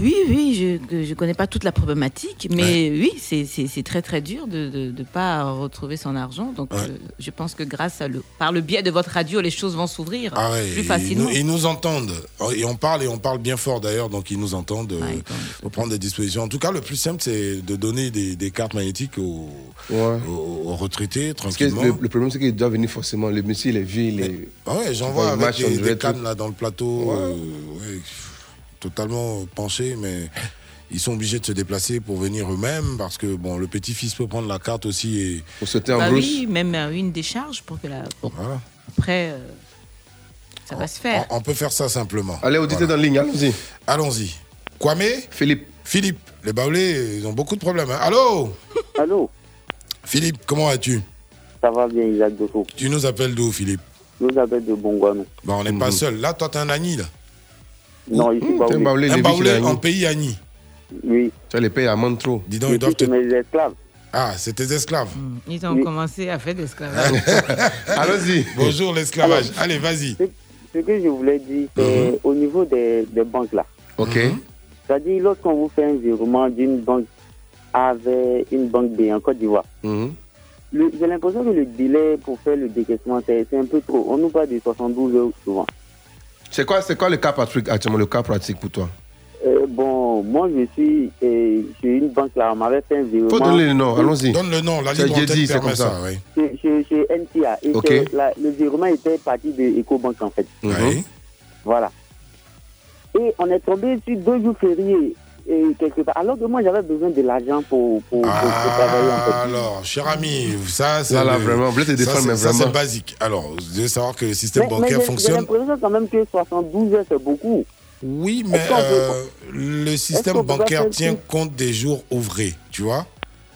Oui, oui, je ne connais pas toute la problématique, mais oui, c'est- très très dur de ne pas retrouver son argent. Donc Ouais. euh, je pense que grâce à le, par le biais de votre radio, les choses vont s'ouvrir Ah ouais, plus ils facilement. nous, ils nous entendent. Et on parle et on parle bien fort d'ailleurs, donc ils nous entendent euh, même. pour prendre des dispositions. En tout cas, le plus simple, c'est de donner des, des cartes magnétiques aux, Ouais. aux- aux retraités tranquillement. le, le problème c'est qu'il doit venir forcément. Le monsieur il est vieux, est. Ah ouais, j'en vois avec des, cannes là dans le plateau, euh, ouais, totalement penchés, mais ils sont obligés de se déplacer pour venir eux-mêmes parce que bon, le petit-fils peut prendre la carte aussi et Pour sauter en Bah oui, même euh, une décharge pour que la. bon, voilà. après, euh, ça va se faire. On, on peut faire ça simplement. Allez, auditeur dans la ligne, allons-y. Allons-y. Kwame Philippe. Philippe, les Baoulés, ils ont beaucoup de problèmes. hein. Allô Allô Philippe, comment vas-tu Ça va bien, Isaac Dosso. Tu nous appelles d'où, Philippe Je vous appelle de Bongouanou. Bah, on n'est pas seul. Là, toi, t'es un Agni, là. Non, ici, Mmh, t'es un Baoulé. Baoulé, Un les Baoulé Vichy, là, en pays Agni. Oui. Tu as les payes à Mantro. Dis donc, ils doivent te... c'est mes esclaves. Ah, c'est tes esclaves. Ils ont Oui. commencé à faire de l'esclavage. Allons-y. Bonjour, l'esclavage. Allez, vas-y. Ce que je voulais dire, c'est au niveau des, des banques là. Ok. C'est-à-dire, lorsqu'on vous fait un virement d'une banque A vers une banque B en Côte d'Ivoire, Mhm. j'ai l'impression que le délai pour faire le décaissement, c'est c'est un peu trop. On nous parle de 72 heures souvent. C'est quoi, c'est quoi le cas pratique actuellement, le cas pratique pour toi? Euh, bon, moi, je suis euh, chez une banque là, on m'avait fait un virement. Faut donner le nom, allons-y. Donne le nom, la antenne c'est comme ça. ça, oui. chez, chez, chez NTA. Et la- le virement était parti de EcoBank en fait. Oui. Voilà. Et on est tombé sur deux jours fériés et quelque part. Alors que moi j'avais besoin de l'argent pour, pour, pour- pour travailler en fait. Ah, Alors, cher ami, ça c'est Là, vraiment, vous voulez te ça, défendre, c'est- mais ça, c'est basique. Alors, vous devez savoir que le système Mais, mais bancaire j'ai- j'ai fonctionne. l'impression quand même que 72 heures c'est beaucoup. Oui, mais euh, le système bancaire tient compte des jours ouvrés, tu vois?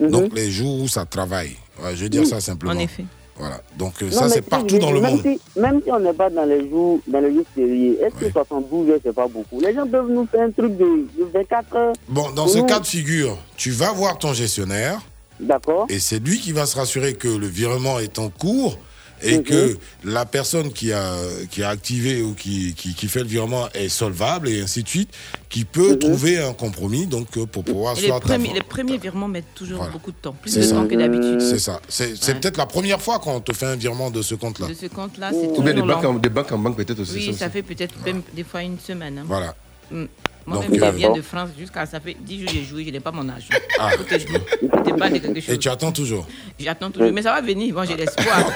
Mhm. Donc les jours où ça travaille. Ouais, je veux dire Oui. ça simplement. En effet. Voilà. Donc euh, Non, ça c'est si, partout dans le monde. Si, même si on n'est pas dans les jours, dans les jours fériés, est-ce que 72 heures c'est pas beaucoup? Les gens peuvent nous faire un truc de, de 24 heures. Bon, dans ce nous. cas de figure, tu vas voir ton gestionnaire D'accord. et c'est lui qui va se rassurer que le virement est en cours et Mhm. que la personne qui a, qui a activé ou qui, qui, qui fait le virement est solvable et ainsi de suite, qui peut Mhm. trouver un compromis donc euh, pour pouvoir Et les, soit les premiers virements mettent toujours Voilà. beaucoup de temps, plus de ça. temps que d'habitude. C'est ça. C'est peut-être la première fois qu'on te fait un virement de ce compte-là. De ce compte-là, c'est Ou bien des banques, en, des banques en banque peut-être aussi. Oui, ça fait peut-être même des fois une semaine. hein. Voilà. Mm. Moi-même, je viens de France jusqu'à ça fait 10 jours que j'ai joué, je n'ai pas mon argent. Ah. Je de quelque chose. Et tu attends toujours. J'attends toujours, mais ça va venir. Bon, j'ai l'espoir.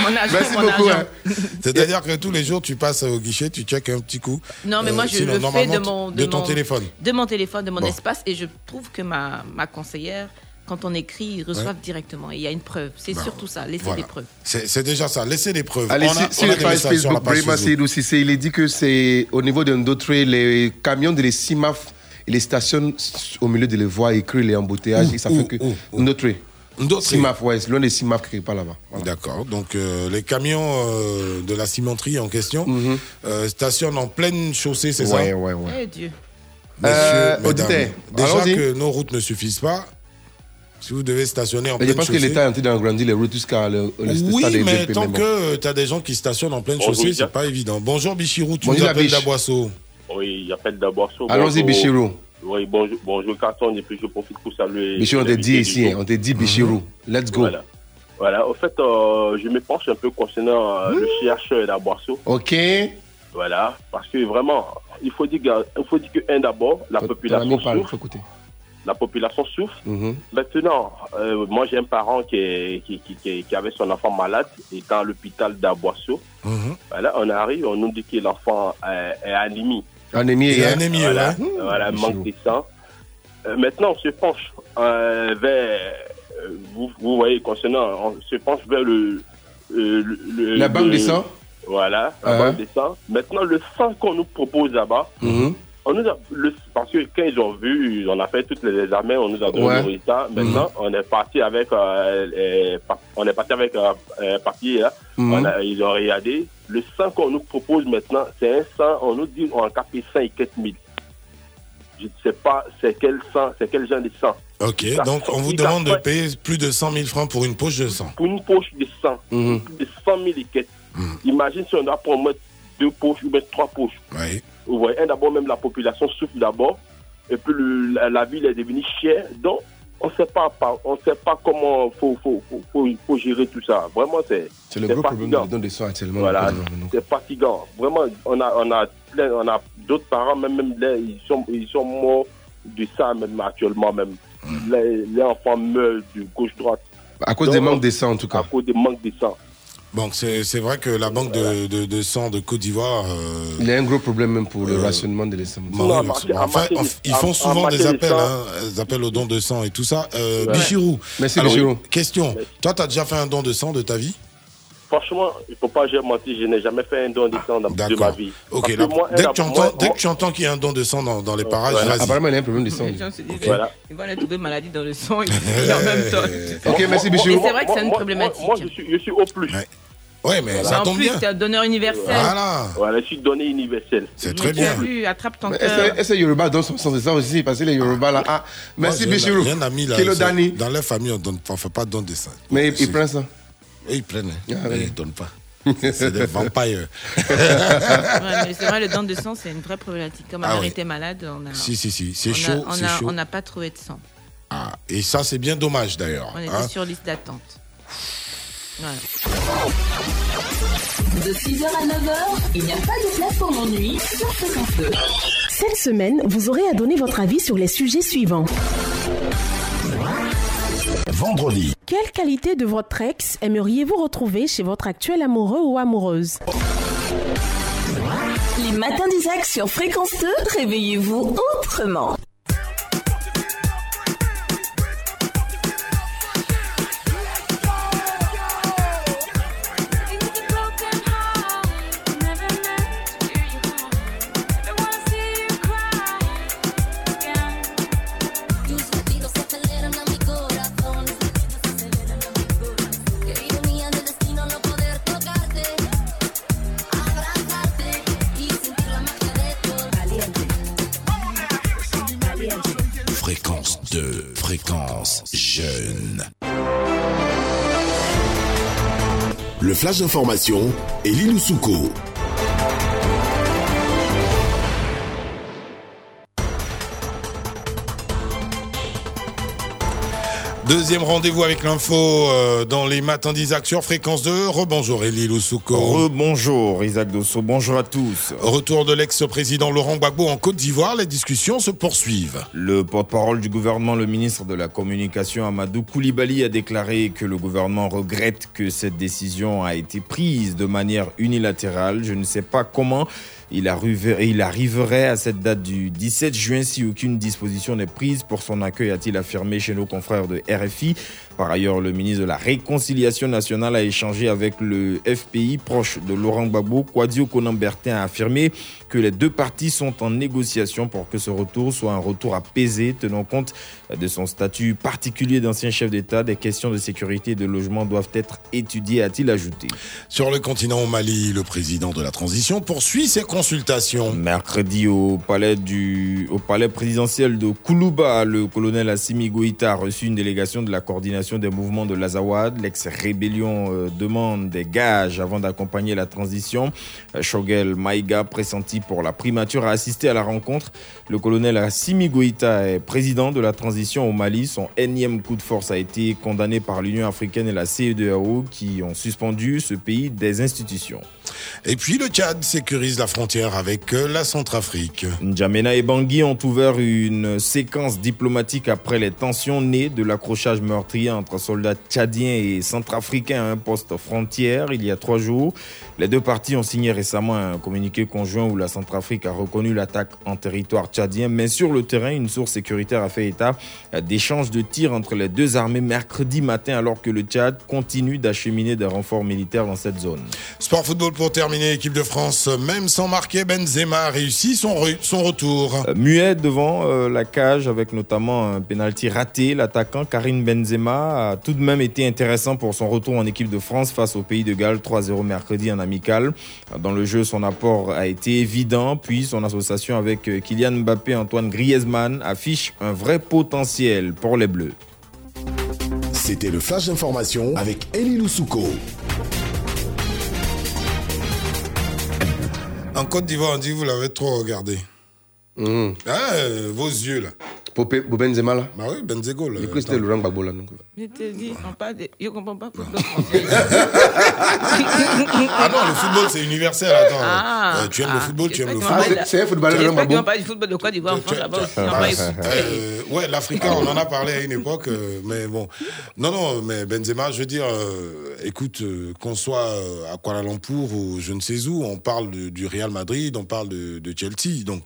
Mon argent, Merci mon beaucoup. argent. hein. C'est-à-dire que tous les jours, tu passes au guichet, tu checkes un petit coup. Non, mais moi, Euh, je sinon, le fais de mon, de ton mon- téléphone. De mon téléphone, de mon Bon. espace. Et je trouve que ma, ma conseillère, quand on écrit, ils reçoivent directement. Et il y a une preuve. C'est surtout ça, laisser Voilà. des preuves. C'est c'est déjà ça. Laissez des preuves. Allez, on a, si, on a page messages sur la Facebook, Facebook. Seydou il est dit que c'est au niveau d'un autre, les camions de les CIMAF, ils les stationnent au milieu de les voies, ils créent les embouteillages, et ça fait que. Notre. Simaf, ouais, c'est loin des Simaf quelque part là-bas. D'accord. Donc euh, les camions euh, de la cimenterie en question euh, stationnent en pleine chaussée, c'est Mhm. Ouais, ça? ouais, ouais. Eh Dieu. Messieurs, Euh, mesdames, déjà allons-y. que nos routes ne suffisent pas, si vous devez stationner en Mais je pleine pense que chaussée. l'État est en train d'agrandir les routes jusqu'à le, le Oui, stade mais tant que tu as des gens qui stationnent en pleine Bonjour, chaussée, c'est pas évident. Bonjour Bichirou, tu Bonjour, nous la appelles d'Aboisseau. Oui, il appelle d'abord ça. Allons-y. Bichirou. Oui, bonjour, bonjour Carton, et puis je profite pour saluer. Bichirou, on t'a dit ici, hein, on t'a dit Bichirou. Let's go. Voilà. Voilà, au fait, euh, je me penche un peu concernant euh, le chercheur d'Aboisseau. Ok. Voilà, parce que vraiment, il faut dire, que- il faut dire que, un d'abord, la population parle, souffre. faut écouter. La population souffre. Mhm. Maintenant, euh, moi j'ai un parent qui, est- qui, qui, qui- qui avait son enfant malade, étant à l'hôpital d'Aboisseau. Voilà, on arrive, on nous dit que l'enfant euh, est anémie. Anémie, Il est hein. anémie, Voilà, ouais. voilà manque de sang. Euh, maintenant, on se penche euh, vers, euh, vous, vous voyez, concernant, on se penche vers le... le- le- La banque des sangs Voilà, la Uh-huh. banque des sangs. Maintenant, le sang qu'on nous propose là-bas, Mhm. On nous a, le, parce que quand ils ont vu, on a fait toutes les examens, on nous a donné Ouais. le résultat. Maintenant, on est parti avec, euh, euh, on est parti avec un euh, papier. hein. Mhm. On a- ils ont regardé. Le sang qu'on nous propose maintenant, c'est un sang. On nous dit on a capé 5 et 4 000. Je ne sais pas c'est quel sang, c'est quel genre de sang. Ok, Ça- donc on vous demande de payer plus de 100 000 francs pour une poche de sang. Pour une poche de sang, Mhm. plus de 100 000 et quelques. Imagine si on doit prendre deux poches ou bien trois poches. Oui. Vous voyez, un, d'abord, même la population souffre d'abord, et puis le- la, la ville est devenue chère. Donc, on ne sait pas, on sait pas comment faut, faut, faut, faut, faut gérer tout ça. Vraiment, c'est C'est le gros problème de fatigant. don des soins actuellement. Voilà, c'est fatigant. Vraiment, on a, on a, plein- on a d'autres parents, même, même là, ils sont, ils sont morts de ça, même actuellement, même. Les, les enfants meurent de gauche-droite. À cause Donc, des manques de sang, en tout cas. À cause des manques de sang. Donc c'est c'est vrai que la banque de, de, de sang de Côte d'Ivoire. euh, Il y a un gros problème même pour le rationnement de l'essence. Bon, oui, enfin, enfin, ils font souvent des appels, hein, des appels au don de sang et tout ça. Euh, Ouais. Bichirou. Merci, Alors, Bichirou. Question. Toi, tu as déjà fait un don de sang de ta vie? Franchement, il ne faut pas j'ai menti, je n'ai jamais fait un don de sang dans de ma vie. Là, moi, dès, que tu moi- entends, dès moi- que tu entends qu'il y a un don de sang dans, dans les parages, Voilà. vas-y. Apparemment, il y a un problème de sang. Les gens se disent Voilà. ils vont aller trouver maladie dans le sang et en même temps. Ok, merci, Et Bichou. c'est vrai que c'est une Moi- problématique. Moi, je suis, je suis au plus. Ouais, mais ça en tombe plus, bien. tu es un donneur universel. Voilà. Voilà, je suis donné universel. C'est tu as vu, attrape ton cœur. Est-ce est-ce que Yoruba donne son sens de ça aussi Parce que les Yoruba là. Ah, merci Moi, Bichirou. j'ai un ami là. Kilo c'est- Dani. Dans leur famille, on ne fait pas de don de sang. Mais il, il prend ça. Et ils prennent, hein. Ah, mais oui. ils ne donnent pas. C'est des vampires. Ouais, c'est vrai, le don de sang, c'est une vraie problématique. Comme ma Ah mère ouais. était malade, on a. Si, si, si. C'est on chaud, on c'est a- chaud. On n'a pas trouvé de sang. Ah, et ça, c'est bien dommage d'ailleurs. On était hein. sur liste d'attente. Voilà. De 6h à 9h, il n'y a pas de place pour l'ennui sur Fréquence 2. Cette semaine, vous aurez à donner votre avis sur les sujets suivants. Vendredi, Quelle qualité de votre ex aimeriez-vous retrouver chez votre actuel amoureux ou amoureuse? Les matins d'Isaac sur Fréquence 2, réveillez-vous autrement. Fréquence jeune. le flash d'information, Elie Souko. Deuxième rendez-vous avec l'info euh, dans les matins d'Isaac sur fréquence 2. Rebonjour Elie Loussouko. Rebonjour Isaac Dosso, bonjour à tous. Retour de l'ex-président Laurent Gbagbo en Côte d'Ivoire, les discussions se poursuivent. Le porte-parole du gouvernement, le ministre de la Communication Amadou Koulibaly a déclaré que le gouvernement regrette que cette décision a été prise de manière unilatérale. Je ne sais pas comment il arriverait, à cette date du 17 juin si aucune disposition n'est prise pour son accueil, a-t-il affirmé chez nos confrères de RFI. Par ailleurs, le ministre de la Réconciliation nationale a échangé avec le FPI proche de Laurent Gbagbo. Kwadio Konambertin a affirmé que les deux parties sont en négociation pour que ce retour soit un retour apaisé, tenant compte de son statut particulier d'ancien chef d'État. Des questions de sécurité et de logement doivent être étudiées, a-t-il ajouté. Sur le continent au Mali, le président de la transition poursuit ses consultations. Mercredi au palais, du, au palais présidentiel de Koulouba, le colonel Assimi Goïta a reçu une délégation de la coordination des mouvements de l'Azawad. L'ex-rébellion euh, demande des gages avant d'accompagner la transition. Euh, Shogel Maïga, pressenti pour la primature, a assisté à la rencontre. Le colonel Assimi Goïta est président de la transition au Mali. Son énième coup de force a été condamné par l'Union africaine et la CEDEAO qui ont suspendu ce pays des institutions. Et puis le Tchad sécurise la frontière avec euh, la Centrafrique. N'Djamena et Bangui ont ouvert une séquence diplomatique après les tensions nées de l'accrochage meurtrier entre soldats tchadiens et centrafricains à un poste frontière il y a trois jours. Les deux parties ont signé récemment un communiqué conjoint où la Centrafrique a reconnu l'attaque en territoire tchadien, mais sur le terrain, une source sécuritaire a fait état d'échanges de tirs entre les deux armées mercredi matin alors que le Tchad continue d'acheminer des renforts militaires dans cette zone. Sport football pour terminer, équipe de France, même sans marquer, Benzema a réussi son, re- son retour. Euh, Muet devant euh, la cage avec notamment un penalty raté, l'attaquant Karim Benzema a tout de même été intéressant pour son retour en équipe de France face au pays de Galles 3-0 mercredi en amical. Dans le jeu, son apport a été évident, puis son association avec euh, Kylian Mbappé et Antoine Griezmann affiche un vrai potentiel pour les Bleus. C'était le flash d'information avec Elie Loussouko. En Côte d'Ivoire, on dit que vous l'avez trop regardé. Ah, euh, vos yeux là. Pour, Benzema là Bah oui, Benzego là. Cru que c'était Laurent Gbagbo là. donc. Je te dis, on parle de... je comprends pas français. Ah non, le football c'est universel, attends. Ah. Euh, tu aimes le Ah. football, tu aimes le football. qu'il va parler- J'espère qu'il va parler du football de Côte d'Ivoire en France là-bas on. Euh, ouais, l'Africain, on en a parlé à une époque, euh, mais bon. Non, non, mais Benzema, je veux dire, euh, écoute, euh, qu'on soit à Kuala Lumpur ou je ne sais où, on parle de- du Real Madrid, on parle de, de Chelsea. Donc,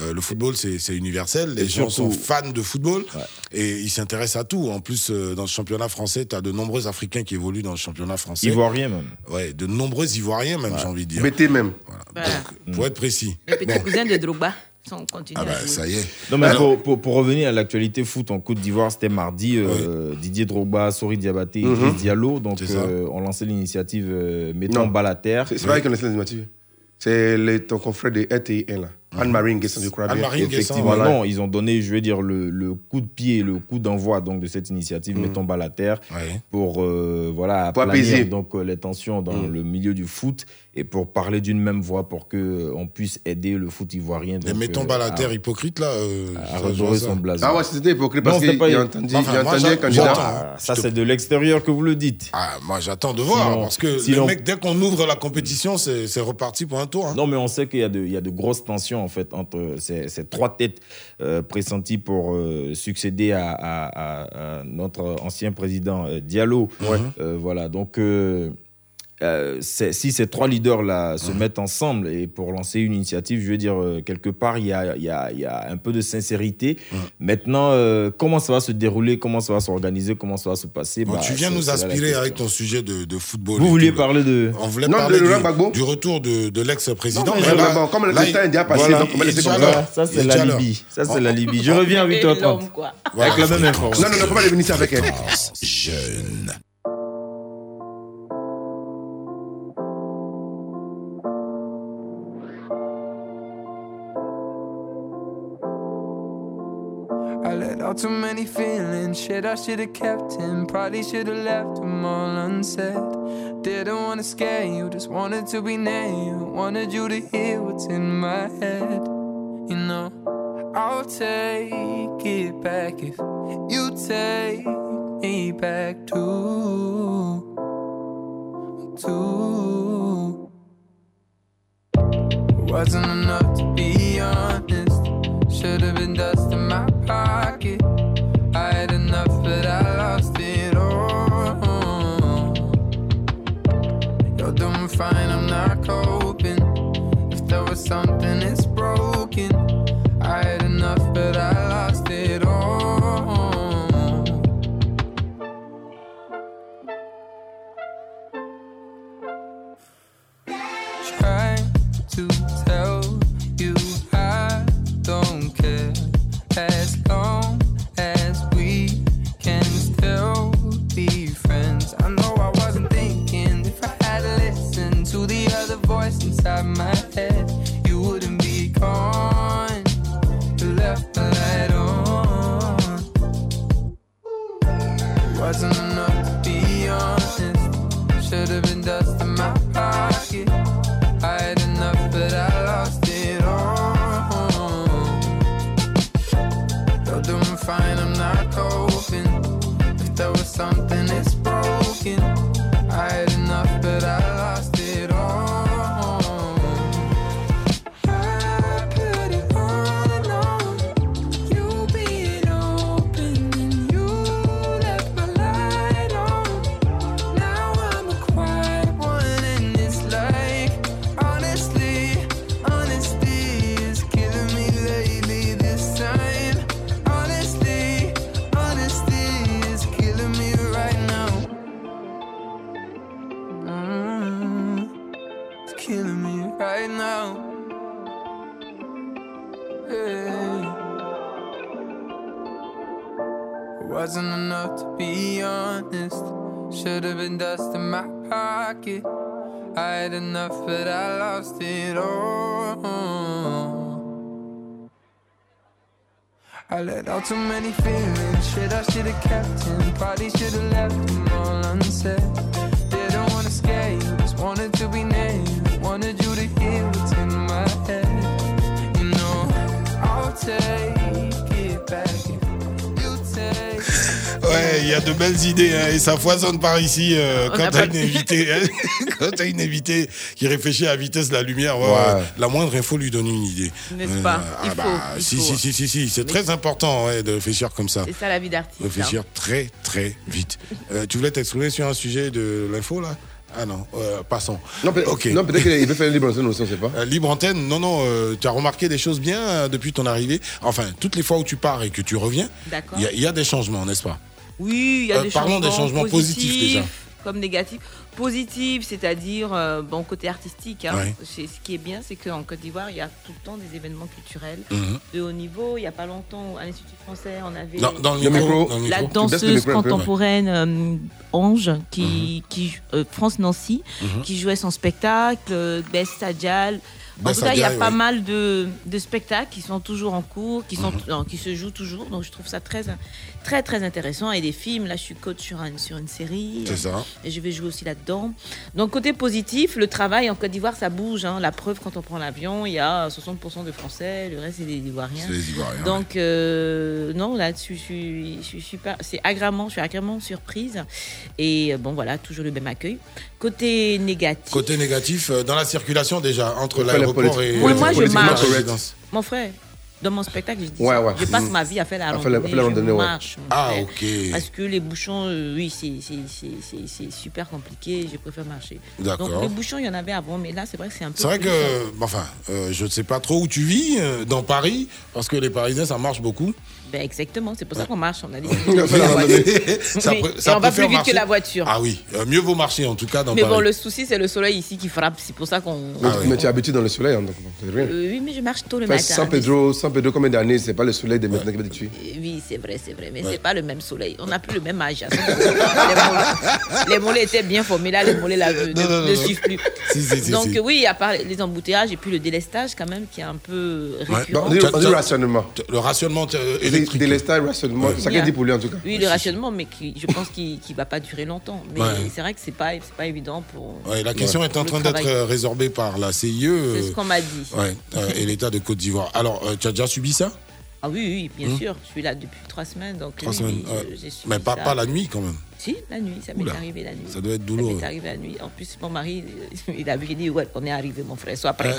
euh, le football, c'est c'est universel. Les gens sont fans de football et ils s'intéressent à tout. En plus, euh, dans le championnat français, tu as de nombreux Africains qui évoluent dans le championnat français. Ivoiriens même. Ouais, de nombreux Ivoiriens même, j'ai envie de dire. BT même. Voilà. Pour être précis. Le petit Bon. cousin de Drogba. On continue Ah bah, ça y est. Non, mais Alors- pour, pour- pour revenir à l'actualité foot en Côte d'Ivoire, c'était mardi. euh, Didier Drogba, Sori Diabaté et Mhm. Idriss Diallo donc, euh, ont lancé l'initiative euh, Mettons Non. balle à terre. C'est pas qu'ils connaissent l'initiative. C'est ton confrère de RTN là. Anne-Marie Nguessan, je crois bien. Effectivement, Voilà. non, ils ont donné, je veux dire, le, le coup de pied, le coup d'envoi donc de cette initiative Mhm. Mettons balle à terre pour euh, voilà Pour apaiser. donc euh, les tensions dans Mhm. le milieu du foot et pour parler d'une même voix pour que euh, on puisse aider le foot ivoirien. Mais donc, mettons euh, pas la à- terre hypocrite là. euh, à redorer son blason. Ah ouais, c'était hypocrite parce qu'il pas- il a entendu, Enfin, il a moi, entendu un j'a- candidat. Ah, ça, c'est de l'extérieur que vous le dites. Ah, moi, j'attends de voir. Sinon- parce que sinon- le mec, dès qu'on ouvre la compétition, c'est reparti pour un tour. hein. Non, mais on sait qu'il y, a de- il y a de grosses tensions en fait entre ces, ces trois têtes euh, pressenties pour euh, succéder à, à- à- à notre ancien président euh, Diallo. Euh, voilà, donc euh, si ces trois leaders-là se mettent ensemble et pour lancer une initiative, je veux dire, euh, quelque part, il y a, y a- y a un peu de sincérité. Maintenant, euh, comment ça va se dérouler, comment ça va s'organiser, comment ça va se passer? Bon, bah, tu viens nous aspirer avec ton sujet de, de football. Vous vouliez parler de... On voulait Non, parler de Laurent du, du retour de, de l'ex-président. Comme le temps est déjà passé, voilà, donc on va laisser comme ça. Ça, c'est est la. Libye. Ça, c'est la Libye. Je reviens à Et 8h30. l'homme, quoi. Avec la même information. Non, non, non, faut pas les venir avec elle. Jeune. Too many feelings. Shit, I should have kept him. Probably should have left them all unsaid. Didn't want to scare you, just wanted to be near you. Wanted you to hear what's in my head. You know, I'll take it back if you take me back too. Too. Wasn't enough to be honest. Should have been dust in my pocket. Should have been dust in my pocket. I had enough, but I lost it all. I let out too many feelings. Shit, I should have kept him. Probably should have left them all unsaid. Didn't wanna scare you, just wanted to be named. Wanted you to hear what's in my head. You know, I'll take it back Ouais, il y a de belles idées hein, et ça foisonne par ici euh, On quand a t'as une invitée, hein, quand t'as une invitée qui réfléchit à la vitesse de la lumière. ouais, Ouais. ouais, la moindre info lui donne une idée. N'est-ce pas Il ah bah, faut, il si, faut. si si si si, c'est très important ouais, de réfléchir comme ça. C'est ça la vie d'artiste. Réfléchir hein. très très vite. Euh, tu voulais t'exprimer sur un sujet de l'info là? Ah non, euh, passons. Non, peut- Ok. non, peut-être qu'il veut faire une libre antenne aussi, on ne sait pas. Euh, libre antenne, non, non, euh, tu as remarqué des choses bien euh, depuis ton arrivée? Enfin, toutes les fois où tu pars et que tu reviens, y il y, a des changements, n'est-ce pas? Oui, il y a Euh, des parlons changements. des changements positifs, déjà. Comme négatifs. Positifs, c'est-à-dire euh, bon côté artistique. hein. Ouais. Ce qui est bien, c'est qu'en Côte d'Ivoire, il y a tout le temps des événements culturels Mhm. de haut niveau. Il n'y a pas longtemps, à l'Institut français, on avait Dans- dans le Le micro, dans le la danseuse contemporaine euh, Ange, qui, qui euh, France Nancy, Mhm. qui jouait son spectacle, euh, Best Adjal. En tout cas, il y a pas mal de, de spectacles qui sont toujours en cours, qui, sont, non, qui se jouent toujours. Donc, je trouve ça très, très, très intéressant. Et des films, là, je suis coach sur, un- sur une série. C'est ça. Et je vais jouer aussi là-dedans. Donc, côté positif, le travail en Côte d'Ivoire, ça bouge. hein. La preuve, quand on prend l'avion, il y a 60% de Français, le reste, c'est des Ivoiriens. C'est les Ivoiriens. Donc, euh, non, là-dessus, je suis, je suis super. C'est agréablement, je suis agréablement surprise. Et euh, bon, voilà, toujours le même accueil. Côté négatif. Côté négatif, euh, dans la circulation déjà, entre l'aéroport et Ouais, moi, je marche. Mon frère, dans mon spectacle, je dis Ouais, ça. ouais. je passe Mm. ma vie à faire la À faire la- randonnée. faire la je randonnée, ouais. marche. Ah, frère. ok. Parce que les bouchons, euh, oui, c'est- c'est- c'est c'est- c'est super compliqué. Je préfère marcher. D'accord. Donc, les bouchons, il y en avait avant, mais là, c'est vrai que c'est un peu. C'est vrai que, euh, enfin, euh, je ne sais pas trop où tu vis, euh, dans Paris, parce que les Parisiens, ça marche beaucoup. Ben, exactement, c'est pour ça qu'on marche. On a dit. Ça Oui, on va plus vite marcher. que la voiture. Ah oui, euh, mieux vaut marcher en tout cas dans mais Paris. bon, le souci, c'est le soleil ici qui frappe. C'est pour ça qu'on. Mais, Ah mais tu es habitué dans le soleil, hein, donc c'est rien. Euh, oui, mais je marche tôt le Enfin, matin. San Pedro, San Pedro, combien d'années C'est pas le soleil de maintenant qui va te tuer. Euh, Oui, c'est vrai, c'est vrai, mais Ouais. c'est pas le même soleil. On n'a plus le même âge. hein. les, mollets, les mollets étaient bien formés, là, les mollets là, ne, Non, non, ne non. suivent plus. Si, si, si, Donc si. oui, à part les embouteillages et puis le délestage quand même qui est un peu tu- rationnement. Le rationnement. Délestage, rationnement. C'est ça qu'il dit pour lui en tout cas. Oui, le rationnement, mais qui, je pense qu'il ne va pas durer longtemps. Mais Ouais. c'est vrai que c'est pas, c'est pas évident pour. Ouais, la question est en train d'être euh, résorbée par la CIE C'est ce euh, qu'on m'a dit. ouais, euh, et l'État de Côte d'Ivoire. Alors, tu as déjà subi ça? Ah oui, oui, bien Hum. sûr. Je suis là depuis trois semaines, donc Trois oui, semaines, oui, ouais. je- j'ai subi Mais pas, ça. pas la nuit quand même. Si, la nuit, ça m'est arrivé la nuit. ça doit être Ça douloureux. m'est arrivé la nuit. En plus, mon mari, il a vu, il dit, ouais, on est arrivé, mon frère, sois prêt.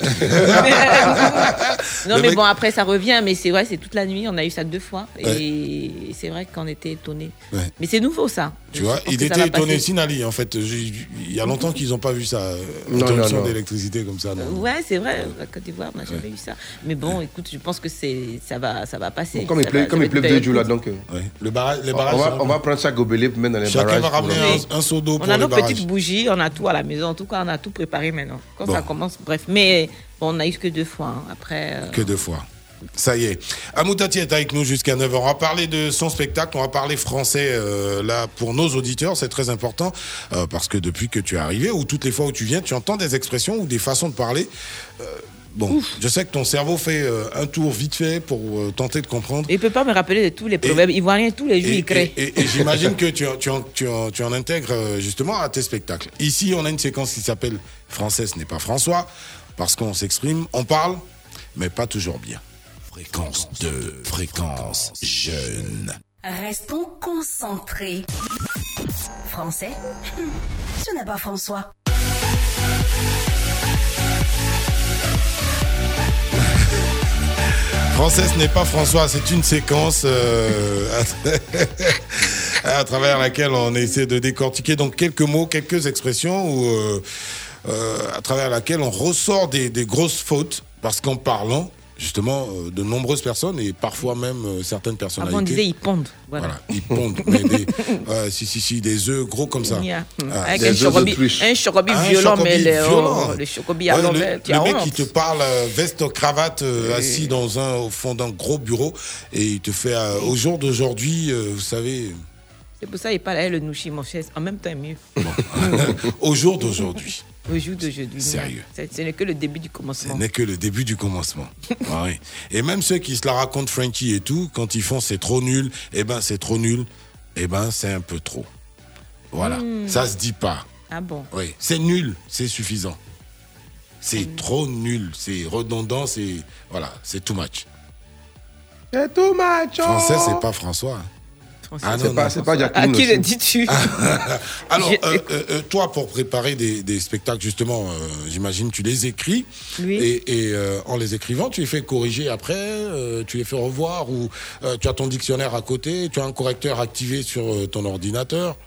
non, Le mais mec- bon, après, ça revient, mais c'est vrai, c'est toute la nuit, on a eu ça deux fois. Ouais. Et c'est vrai qu'on était étonnés. Ouais. Mais c'est nouveau, ça. Tu Je vois, il ça était étonné, passer. Sinali, en fait. Il y a longtemps qu'ils n'ont pas vu ça. euh, Non, interruption non, non. d'électricité comme ça. non. Ouais, c'est vrai, la Côte d'Ivoire, on n'a jamais eu ça. Mais bon, écoute, je pense que c'est, ça, va, ça va passer. Comme il Ça pleut, comme ça il pleut deux jours là, donc. euh, Ouais. Le barrage, les on, barrages on va prendre chaque gobelet pour mettre dans les Chacun va ramener un, un seau d'eau pour On a nos barrages. petites bougies, on a tout à la maison. En tout cas, on a tout préparé maintenant. Quand Bon. ça commence, bref. Mais bon, on n'a eu que deux fois. hein. Après. euh, Que deux fois. Ça y est. Amoutati est avec nous jusqu'à 9h. On va parler de son spectacle, on va parler français euh, là pour nos auditeurs, c'est très important euh, parce que depuis que tu es arrivé ou toutes les fois où tu viens, tu entends des expressions ou des façons de parler. Bon, je sais que ton cerveau fait euh, un tour vite fait pour euh, tenter de comprendre. Il peut pas me rappeler de tous les proverbes ivoiriens, tous les jours, il crée. Et, et j'imagine que tu, en- tu, en- tu, en- tu en intègres euh, justement à tes spectacles. Ici, on a une séquence qui s'appelle Français, ce n'est pas François, parce qu'on s'exprime, on parle, mais pas toujours bien. Fréquence 2, fréquence jeune. Restons concentrés. Français Ce n'est pas François. Français, ce n'est pas François, c'est une séquence euh, à, travers laquelle on essaie de décortiquer. Donc quelques mots, quelques expressions, ou euh, euh, à travers laquelle on ressort des grosses fautes, parce qu'en parlant, justement, euh, de nombreuses personnes et parfois même euh, certaines personnalités. Avant, on disait ils pondent. Voilà. Voilà, ils pondent, mais des, euh, si, si, si, des œufs gros comme ça. Yeah. Ah, Avec des un chocobi, un chocobi Ah, violent, mais le, violent. oh, le chocobi à Ouais, l'envers, le, le mec honte. qui te parle veste cravate euh, assis dans un au fond d'un gros bureau et il te fait euh, au jour d'aujourd'hui vous savez C'est pour ça qu'il parle avec le nouchi, mon. En même temps, mieux. au jour d'aujourd'hui Au jour d'aujourd'hui. Sérieux. Ce ce n'est que le début du ce commencement. n'est que le début du commencement Ah oui. et même ceux qui se la racontent Frankie et tout quand ils font c'est trop nul eh ben c'est trop nul eh ben c'est un peu trop voilà Hmm. ça se dit pas Ah bon Oui, c'est nul, c'est suffisant. C'est trop nul, c'est redondant, c'est voilà, c'est too much. C'est too much. oh. Français, c'est pas François. hein. Ah C'est pas- c'est pas Jacqueline À qui le dis-tu Alors, Je- euh, euh, euh, toi, pour préparer des, des spectacles, justement, euh, j'imagine, tu les écris. Oui. Et, et, euh, en les écrivant, tu les fais corriger après, euh, tu les fais revoir, ou euh, tu as ton dictionnaire à côté, tu as un correcteur activé sur euh, ton ordinateur.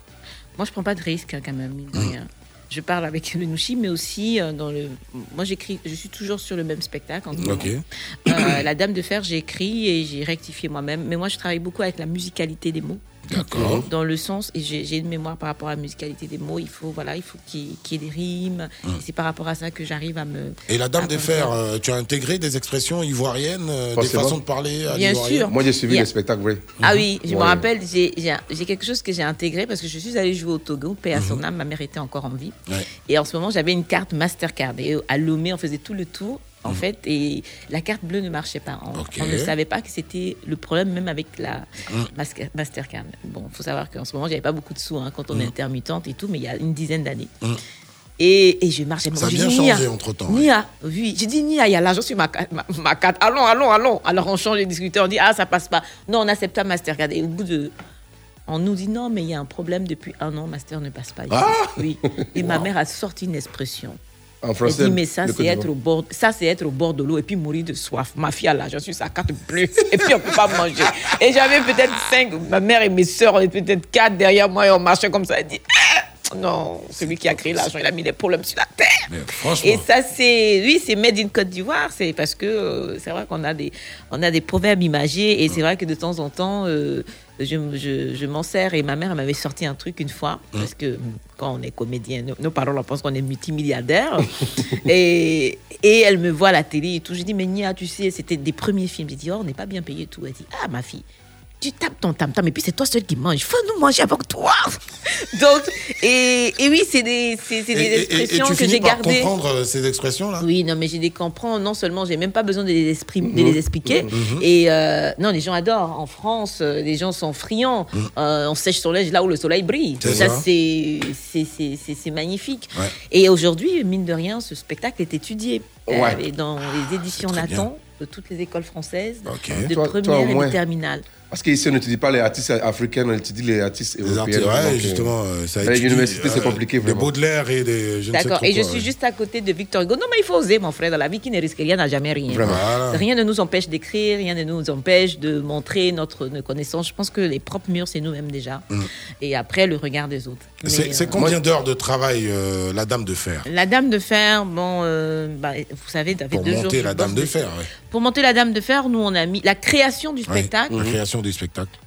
Moi, je prends pas de risque quand même. mine de rien. Je parle avec le Nouchi, mais aussi euh, dans le. Moi, j'écris. Je suis toujours sur le même spectacle. En. Euh, la Dame de Fer, j'ai écrit et j'ai rectifié moi-même. Mais moi, je travaille beaucoup avec la musicalité des mots. D'accord. Dans le sens, et j'ai une mémoire par rapport à la musicalité des mots. Il faut, voilà, il faut qu'il y ait des rimes. Et C'est par rapport à ça que j'arrive à me. Et la Dame des Fers, euh, tu as intégré des expressions ivoiriennes, euh, des façons de parler à Bien sûr. Moi, j'ai suivi Il y a- les spectacles, oui. Ah oui, je me rappelle, j'ai quelque chose que j'ai intégré parce que je suis allée jouer au Togo, paix à Mhm. son âme, ma mère était encore en vie. Ouais. Et en ce moment, j'avais une carte Mastercard. Et à Lomé, on faisait tout le tour, en Mhm. fait, et la carte bleue ne marchait pas. On, ne savait pas que c'était le problème, même avec la. Masca- Mastercard. Bon, il faut savoir qu'en ce moment, j'avais pas beaucoup de sous hein, quand on est Mhm. intermittente et tout, mais il y a une dizaine d'années. Mhm. Et, et je marchais. Ça a bien changé entre-temps. Nia, oui. J'ai dit, Nia, il y a l'argent sur ma, ma, ma carte. Allons, allons, allons. Alors on change les discuteurs. On dit, ah, ça passe pas. Non, on accepte pas Mastercard. Et au bout de. On nous dit, non, mais il y a un problème depuis un an. Master ne passe pas. ici. Ah oui. Et ma mère a sorti une expression. En Elle français. dit, mais ça, c'est être, au bord, ça, c'est être au bord de l'eau et puis mourir de soif. Ma fille a l'argent sur sa carte bleue et puis on peut pas manger. Et j'avais peut-être cinq, ma mère et mes sœurs, on était peut-être quatre derrière moi et on marchait comme ça. Elle dit, Ah, non, celui qui a créé l'argent, il a mis des problèmes sur la terre. Mais franchement. Et ça, c'est, oui, c'est made in Côte d'Ivoire. C'est parce que euh, c'est vrai qu'on a des, on a des proverbes imagés et c'est vrai que de temps en temps, euh, je, je, je m'en sers. Et ma mère m'avait sorti un truc une fois parce que quand on est comédien, nos, nos parents on pense qu'on est multimilliardaire. et, et elle me voit à la télé et tout. Je dis, mais Nia, tu sais, c'était des premiers films. J'ai dit, oh, on n'est pas bien payé et tout. Elle dit, ah, ma fille. Tu tapes ton tam-tam et puis c'est toi seul qui mange. Faut nous manger avec toi. Donc, et, et oui, c'est des, c'est, c'est des Et- et- et- et expressions tu que finis j'ai par gardées. comprendre euh, ces expressions-là? Oui, non, mais j'ai des comprends. Non seulement, j'ai même pas besoin de les, exprimer, de Mhm. les expliquer. Mhm. Et euh, non, les gens adorent. En France, euh, les gens sont friands. Euh, on sèche son linge là où le soleil brille. Mhm. C'est ça, ça. c'est, c'est, c'est, c'est- c'est magnifique. Ouais. Et aujourd'hui, mine de rien, ce spectacle est étudié euh, Ouais. et dans les éditions très bien. Nathan de toutes les écoles françaises, de Toi- première toi, et de terminale. Parce qu'ici, on n'étudie pas les artistes africains, on étudie les artistes Les européens. artistes, ouais, Donc, euh, justement, euh, ça à l'université, c'est euh, compliqué, Des vraiment. Baudelaire et des. Je ne sais D'accord. Et je suis ouais. juste à côté de Victor Hugo. Non, mais il faut oser, mon frère, dans la vie qui ne risque rien n'a jamais rien. Vraiment. Voilà. Rien ne nous empêche d'écrire, rien ne nous empêche de montrer notre nos connaissances. Je pense que les propres murs, c'est nous-mêmes déjà. Mm. Et après, le regard des autres. C'est euh, combien d'heures de travail, euh, la Dame de Fer? La Dame de Fer, bon, euh, bah, vous savez, ça fait Pour deux jours. monter la Dame de. Fer, ouais. Pour monter la Dame de Fer, nous, on a mis la création du Ouais, spectacle. La création du spectacle.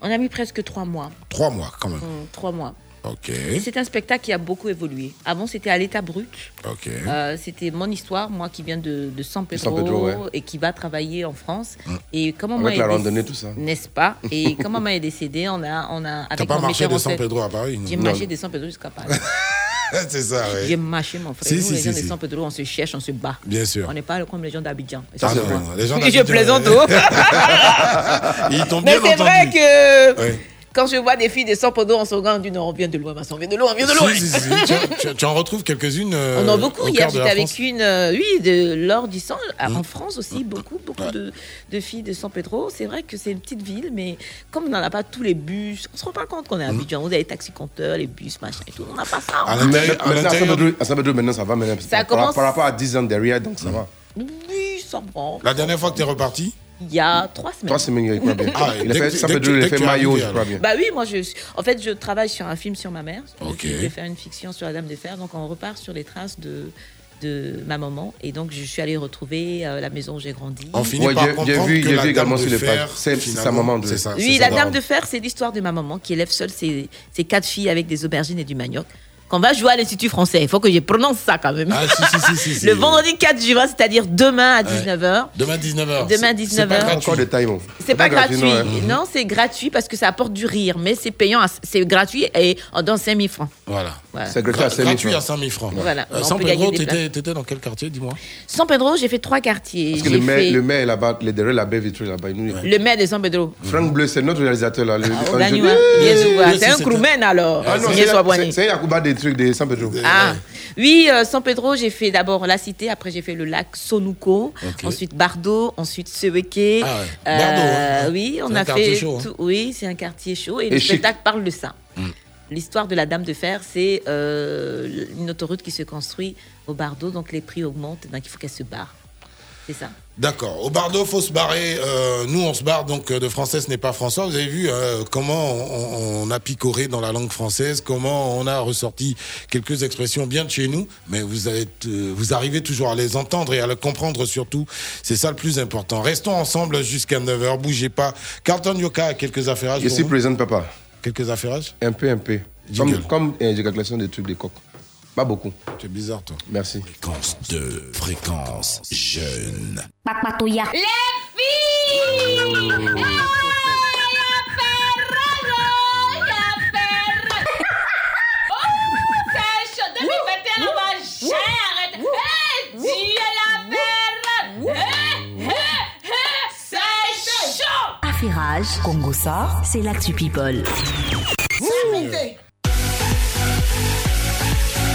On a mis presque trois mois. Trois mois, quand même. Mm, trois mois. Ok. C'est un spectacle qui a beaucoup évolué. Avant, c'était à l'état brut. Ok. Euh, c'était mon histoire, moi qui viens de, de San Pedro, San Pedro, ouais. et qui va travailler en France. Et comment Avec maman la est randonnée, déc- tout ça. N'est-ce pas Et quand maman est décédée, on a, on a avec pas marché de San Pedro à Paris J'ai marché de San Pedro jusqu'à Paris. c'est ça, ouais. J'ai marché, mon frère. Si, Nous, si, les si, gens de San Pedro, on se cherche, on se bat. Bien sûr. On n'est pas comme les gens d'Abidjan. Ah non, non, les gens je plaisante. oh. Ils t'ont Mais bien c'est vrai que Ouais. Quand je vois des filles de San Pedro, on se regarde, on dit non, on vient de loin, on vient de loin, on vient de loin. Si, si, si, tu, tu- tu en retrouves quelques-unes. euh, On en a beaucoup. au Hier, j'étais avec France une, euh, oui, de Laure Dissan. Ah, Mm. En France aussi, beaucoup, beaucoup de, de filles de San Pedro. C'est vrai que c'est une petite ville, mais comme on n'en a pas tous les bus, on se rend pas compte qu'on est à Mm. Abidjan. Vous avez les taxi-compteurs, les bus, machin et tout. On n'a pas ça. À San Pedro, à San Pedro, maintenant, ça va. Maintenant, Ça par, commence- par rapport à 10 ans derrière, donc ça va. Oui, sans branle. La dernière fois que tu es reparti Il y a trois semaines. Trois semaines, il croit bien. Ah, il a fait que Pedro, tu- il a fait maillot, je crois bien. Bah oui, moi je en fait je travaille sur un film sur ma mère. Je- Ok. Je vais faire une fiction sur la Dame de Fer, donc on repart sur les traces de de ma maman et donc je suis allée retrouver euh, la maison où j'ai grandi. On finit Ouais, par j'ai- vu- que j'ai la vu également Dame sur pages. Fer, C'est- sa maman de- C'est ça. Oui, la Dame de Fer, c'est l'histoire de ma maman qui élève seule ses, ses quatre filles avec des aubergines et du manioc. Qu'on va jouer à l'Institut français. Il faut que je prononce ça quand même. Ah, si, si, si, si, si. Le vendredi 4 juin, c'est-à-dire demain à 19h. Demain 19h. Demain, C'est- c'est pas 19h. gratuit. Encore des tailles, mon. C'est pas gratuit. non, hein. Non, c'est gratuit parce que ça apporte du rire, mais c'est payant. à- C'est gratuit et on donne 5000 francs. Voilà. Voilà. C'est gratuit à 5 000 Gratuit à francs. 5 000 francs. Voilà. Euh, San Pedro, t'étais dans quel quartier, dis-moi? San Pedro, j'ai fait trois quartiers. Parce que J'ai le maire, fait le maire est là-bas, est derrière la baie vitrée là-bas. le maire de San Pedro. Franck Bleu, c'est notre réalisateur là. Le, lui C'est un crewman alors. Ah c'est soit boigné. Trucs de San Pedro. Ah, oui, euh, San Pedro, j'ai fait d'abord la cité, après j'ai fait le lac Sonuco, ensuite Bardo, ensuite Seweke. Ah ouais. Bardo, hein. Oui, on C'est un a quartier fait. chaud, hein. tout- Oui, c'est un quartier chaud et, Et le chic. spectacle parle de ça. Mm. L'histoire de la Dame de Fer, c'est euh, une autoroute qui se construit au Bardo, donc les prix augmentent, donc il faut qu'elle se barre. C'est ça. D'accord. Au Bardo, faut se barrer. Euh, nous, on se barre donc euh, de français, ce n'est pas François. Vous avez vu euh, comment on, on a picoré dans la langue française, comment on a ressorti quelques expressions bien de chez nous, mais vous, êtes, euh, vous arrivez toujours à les entendre et à les comprendre surtout. C'est ça le plus important. Restons ensemble jusqu'à 9h. Bougez pas. Carlton Yoka a quelques affairages. Je suis présent, papa. Quelques affairages? Un peu, un peu. Jingle. Comme, comme euh, éjaculation des trucs des coques. Pas beaucoup. Tu es bizarre, toi. Merci. Fréquence 2, fréquence jeune. Les filles! Affairage, Congo sort, c'est l'actu people.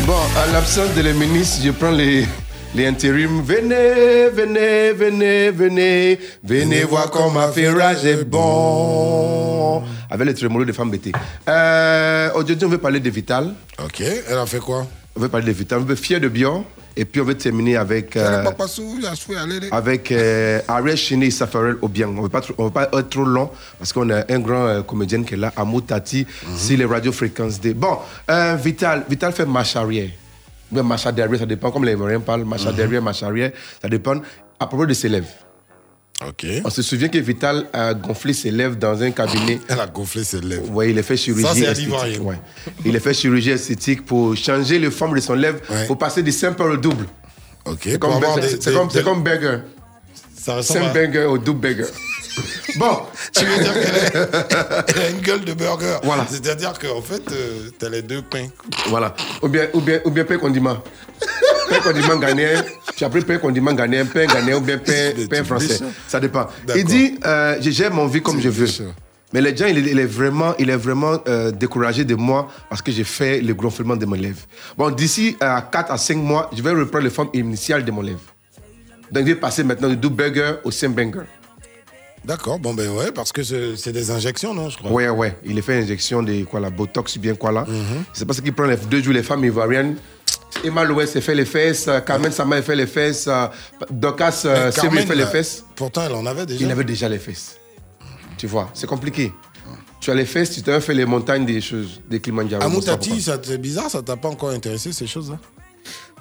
Bon, à l'absence de les ministres, je prends les, les intérims. Venez, venez, venez, venez, venez voir comme affairage est bon. Avec les trémolos des femmes bêtées. Euh, Aujourd'hui, on veut parler de Vital. Ok. Elle a fait quoi? On veut parler de Vital. On veut fier de Bion. Et puis, on veut terminer avec. euh, avec euh, Ariel Chine et Safarel Obiang. On ne veut pas être trop long parce qu'on a un grand euh, comédien qui est là, Amou Tati, sur les radiofréquences D. Bon, euh, Vital, Vital fait marche arrière. Marche derrière, ça dépend, comme les Ivoiriens parlent, marche derrière, marche arrière, ça dépend à propos de ses lèvres. On se souvient que Vital a gonflé ses lèvres dans un cabinet. Elle a gonflé ses lèvres. Oui, il a fait chirurgie Ça, c'est à esthétique. ouais. Il a fait chirurgie esthétique pour changer le forme de son lèvre, pour passer du simple au double. Ok. C'est comme, burger. Ça ressemble Simple à- burger au double burger. bon. Tu veux dire qu'elle a- une gueule de burger. Voilà. C'est-à-dire qu'en fait, euh, t'as les deux pains. Voilà. Ou bien, ou bien, ou bien pain condiment. Pain condiment ghanéen. Tu pris pain condiment ghanéen, pain ghanéen ou bien pain, pain français. Ça dépend. Il dit, euh, je gère mon vie comme je veux. Mais les gens, il est, il est vraiment, il est vraiment euh, découragé de moi parce que j'ai fait le gonflement de mon lèvre. Bon, d'ici à 4 à 5 mois, je vais reprendre les formes initiales de mon lèvre. Donc, je vais passer maintenant du double burger au simple burger. D'accord, bon ben ouais, parce que c'est c'est des injections, non, je crois. Ouais, ouais. Il est fait injection de quoi là, Botox ou bien quoi là. Mhm. C'est parce qu'il prend les deux jours les femmes ivoiriennes. Emma Louest s'est fait les fesses, euh, Carmen Sama a fait les fesses, euh, Docas euh, Carmen, fait les fesses. Pourtant, elle en avait déjà. Il avait déjà les fesses. Tu vois, c'est compliqué. Tu as les fesses, tu t'as fait les montagnes des choses, des Kilimanjaro. Amou bon, ça, Tati, ça- c'est bizarre, ça t'a pas encore intéressé ces choses-là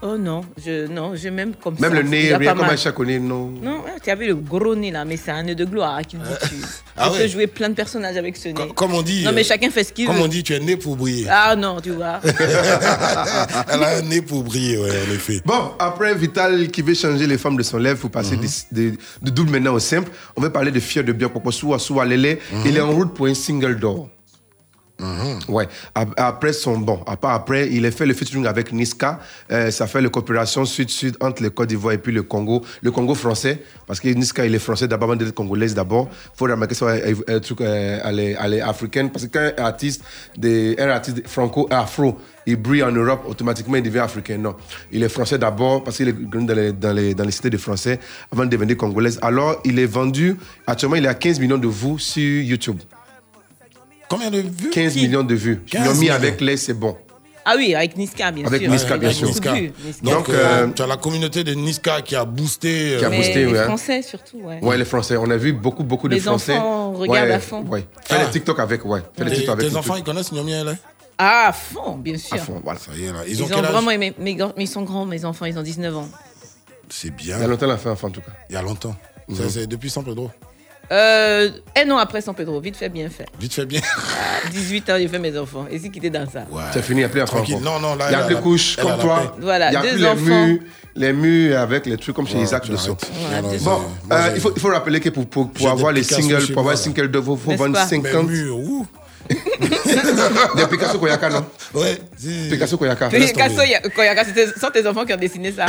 Oh non, je, non, j'ai même comme Même ça. le c'est nez, rien pas comme mal. un chaconnet, non. Non, hein, tu as vu le gros nez là, mais c'est un nez de gloire qui dit tu. Ah tu ouais. peux jouer plein de personnages avec ce nez. Comme on dit. Non, mais euh, chacun fait ce qu'il veut. Comme on dit, tu es né pour briller. Ah non, tu vois. Elle a un nez pour briller, ouais, en effet. Bon, après Vital qui veut changer les formes de son lèvre pour passer Mhm. de double maintenant au simple, on va parler de Fier de Bien Popo Soua Soua Lele. Mhm. Il est en route pour un single d'or. Ouais. Ap- Après son bon, à après, il a fait le featuring avec Niska. Euh, ça fait la coopération sud-sud entre le Côte d'Ivoire et puis le Congo, le Congo français, parce que Niska il est français d'abord, d'être congolaise d'abord. Faut remarquer ça, un, un truc, euh, elle est, est africaine, parce qu'un artiste, de, un artiste franco afro, il brille en Europe, automatiquement il devient africain. Non, il est français d'abord parce qu'il est dans les, dans les, cités de français avant de devenir congolaise. Alors il est vendu, actuellement il a 15 millions de vues sur YouTube. Combien de vues? 15 millions de vues. Ils 15 l'ont mis avec les, c'est bon. Ah oui, avec Niska, bien Avec sûr. Niska, Il bien sûr. Niska. Donc, euh, euh, tu as la communauté de Niska qui a boosté. Qui a euh, boosté, les ouais. Français surtout, ouais. Ouais, les Français. On a vu beaucoup, beaucoup de Les Français. enfants regardent ouais, à fond. Ouais. Fais Ah. les TikTok avec, ouais. Fais les Tes, TikTok avec. tes le enfants, ils connaissent Nyomi LA Ah, à fond, bien sûr. À fond, voilà. Ça y est, là. Ils, Ils, ont vraiment aimé, mais, mais ils sont grands, mes enfants, ils ont 19 ans. C'est bien. Il y a longtemps, on a fait enfant, en tout cas. Il y a longtemps. Ça, Mhm. C'est depuis San Pedro. Euh, un an après San Pedro, vite fait, bien fait. Vite fait bien. À 18 ans, j'ai fait mes enfants. Et si quitté dans ça? C'est fini, il n'y a plus enfant. Tranquille. Non, non, là, Il n'y a plus de couches comme toi. Voilà, Il n'y a deux plus les enfants. murs, les murs avec les trucs comme chez Ouais, Isaac de Bon, moi, euh, il, faut, il faut rappeler que pour, pour, pour avoir les singles, pour avoir moi, un single de vous, il faut N'est-ce vendre pas 50. Mais mur, ouh. Des Picasso Koyaka, non Ouais. c'est- Picasso Koyaka. Picasso, Koyaka, c'était sont tes enfants qui ont dessiné ça.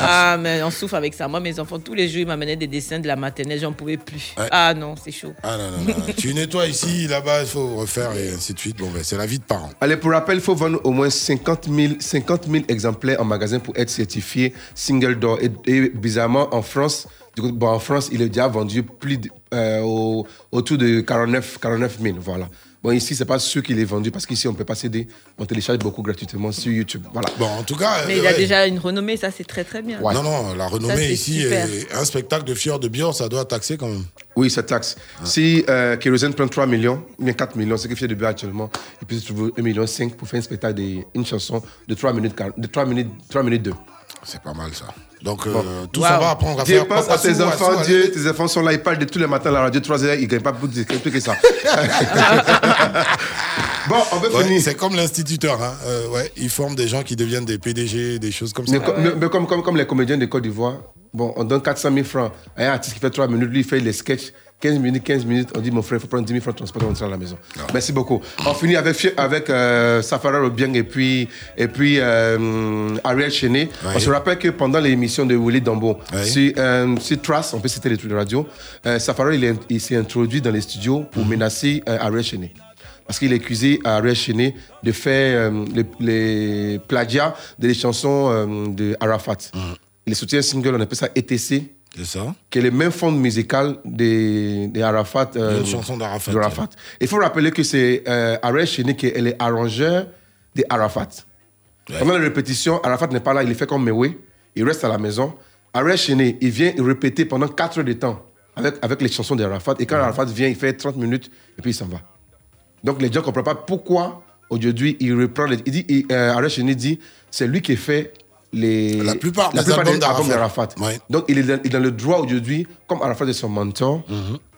ah, mais on souffre avec ça. Moi, mes enfants, tous les jours, ils m'amenaient des dessins de la maternelle, j'en pouvais plus. Ouais. Ah non, c'est chaud. Ah non, non, non. tu nettoies ici, là-bas, il faut refaire et ainsi de suite. Bon, ben, c'est la vie de parents. Allez, pour rappel, il faut vendre au moins 50 000, 50 000 exemplaires en magasin pour être certifié single door. Et, et bizarrement, en France, du coup, bon, en France, il est déjà vendu plus de- euh, au- autour de 49, 49 000. Voilà. Bon, ici, c'est pas sûr qu'il est vendu parce qu'ici, on peut pas céder. On télécharge beaucoup gratuitement sur YouTube. Voilà. Bon, en tout cas. Mais euh, il a ouais. déjà une renommée, ça c'est très très bien. Ouais. Non, non, la Ça, renommée ici, est- un spectacle de Fior de Bior, ça doit taxer quand même. Oui, ça taxe. Si euh, Kérosène prend 3 millions, ou bien 4 millions, ce qui fait de bien actuellement, il peut se trouver 1 million 5 pour faire un spectacle, de, une chanson de 3 minutes, de 3 minutes, 3 minutes 2. C'est pas mal ça. Donc, euh, Bon. tout ça va apprendre à Dieu faire. pense à tes enfants, Dieu, tes enfants sont là, ils parlent de tous les matins à la radio, 3 heures, ils ne gagnent pas plus de- plus que ça. bon, on veut Ouais, finir. c'est comme l'instituteur. Hein. Euh, ouais, ils forment des gens qui deviennent des PDG, des choses comme ça. Mais, comme, mais- mais comme, comme, comme les comédiens de Côte d'Ivoire, bon, on donne 400 000 francs à un artiste qui fait 3 minutes, lui, il fait les sketchs. 15 minutes, 15 minutes, on dit mon frère, il faut prendre 10 000 francs de transport, on sera à la maison. Merci beaucoup. On finit avec, avec euh, Safara Robiang et puis, et puis euh, Ariel Chené. On se rappelle que pendant l'émission de Willy Dambo, Ouais. sur, euh, sur Trace, on peut citer les trucs de radio, euh, Safara, il, est- il s'est introduit dans les studios pour menacer euh, Ariel Chené. Parce qu'il est accusé à Ariel Chené de faire euh, les, les plagiats des chansons euh, de Arafat. Il soutient un single, on appelle ça ETC. C'est ça. Qui est le même fond musical des, des Arafat. euh, Une chanson d'Arafat. de Arafat. Il faut rappeler que c'est euh, Chené qui est elle est arrangeur des Arafat. Pendant les répétitions, Arafat n'est pas là, il est fait comme Mewe. Il reste à la maison. Ariel Chené, il vient répéter pendant 4 heures de temps avec, avec les chansons d'Arafat. Et quand Arafat vient, il fait 30 minutes et puis il s'en va. Donc les gens ne comprennent pas pourquoi aujourd'hui il reprend. Les, il dit, il, euh, Chené dit c'est lui qui fait les, La plupart des albums d'Arafat. Ouais. Donc il est, dans, il est dans le droit aujourd'hui, comme Arafat est son mentor,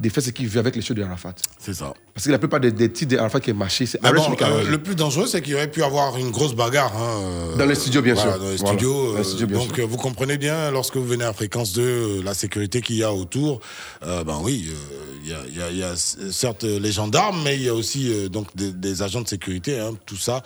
de faire ce qu'il veut avec les choses d'Arafat. C'est ça. Parce que la plupart des, des titres d'Arafat qui est marché, c'est bon, euh, le plus dangereux, c'est qu'il aurait pu avoir une grosse bagarre. hein, euh, Dans les studios, bien voilà, sûr. Dans les Voilà. studios. Dans les studios, euh, bien donc, sûr. euh, vous comprenez bien, lorsque vous venez à Fréquence 2, euh, la sécurité qu'il y a autour, euh, ben oui, euh, il y, a, il y a- il y a s- certes les gendarmes, mais il y a aussi euh, donc des, des agents de sécurité, hein, tout ça,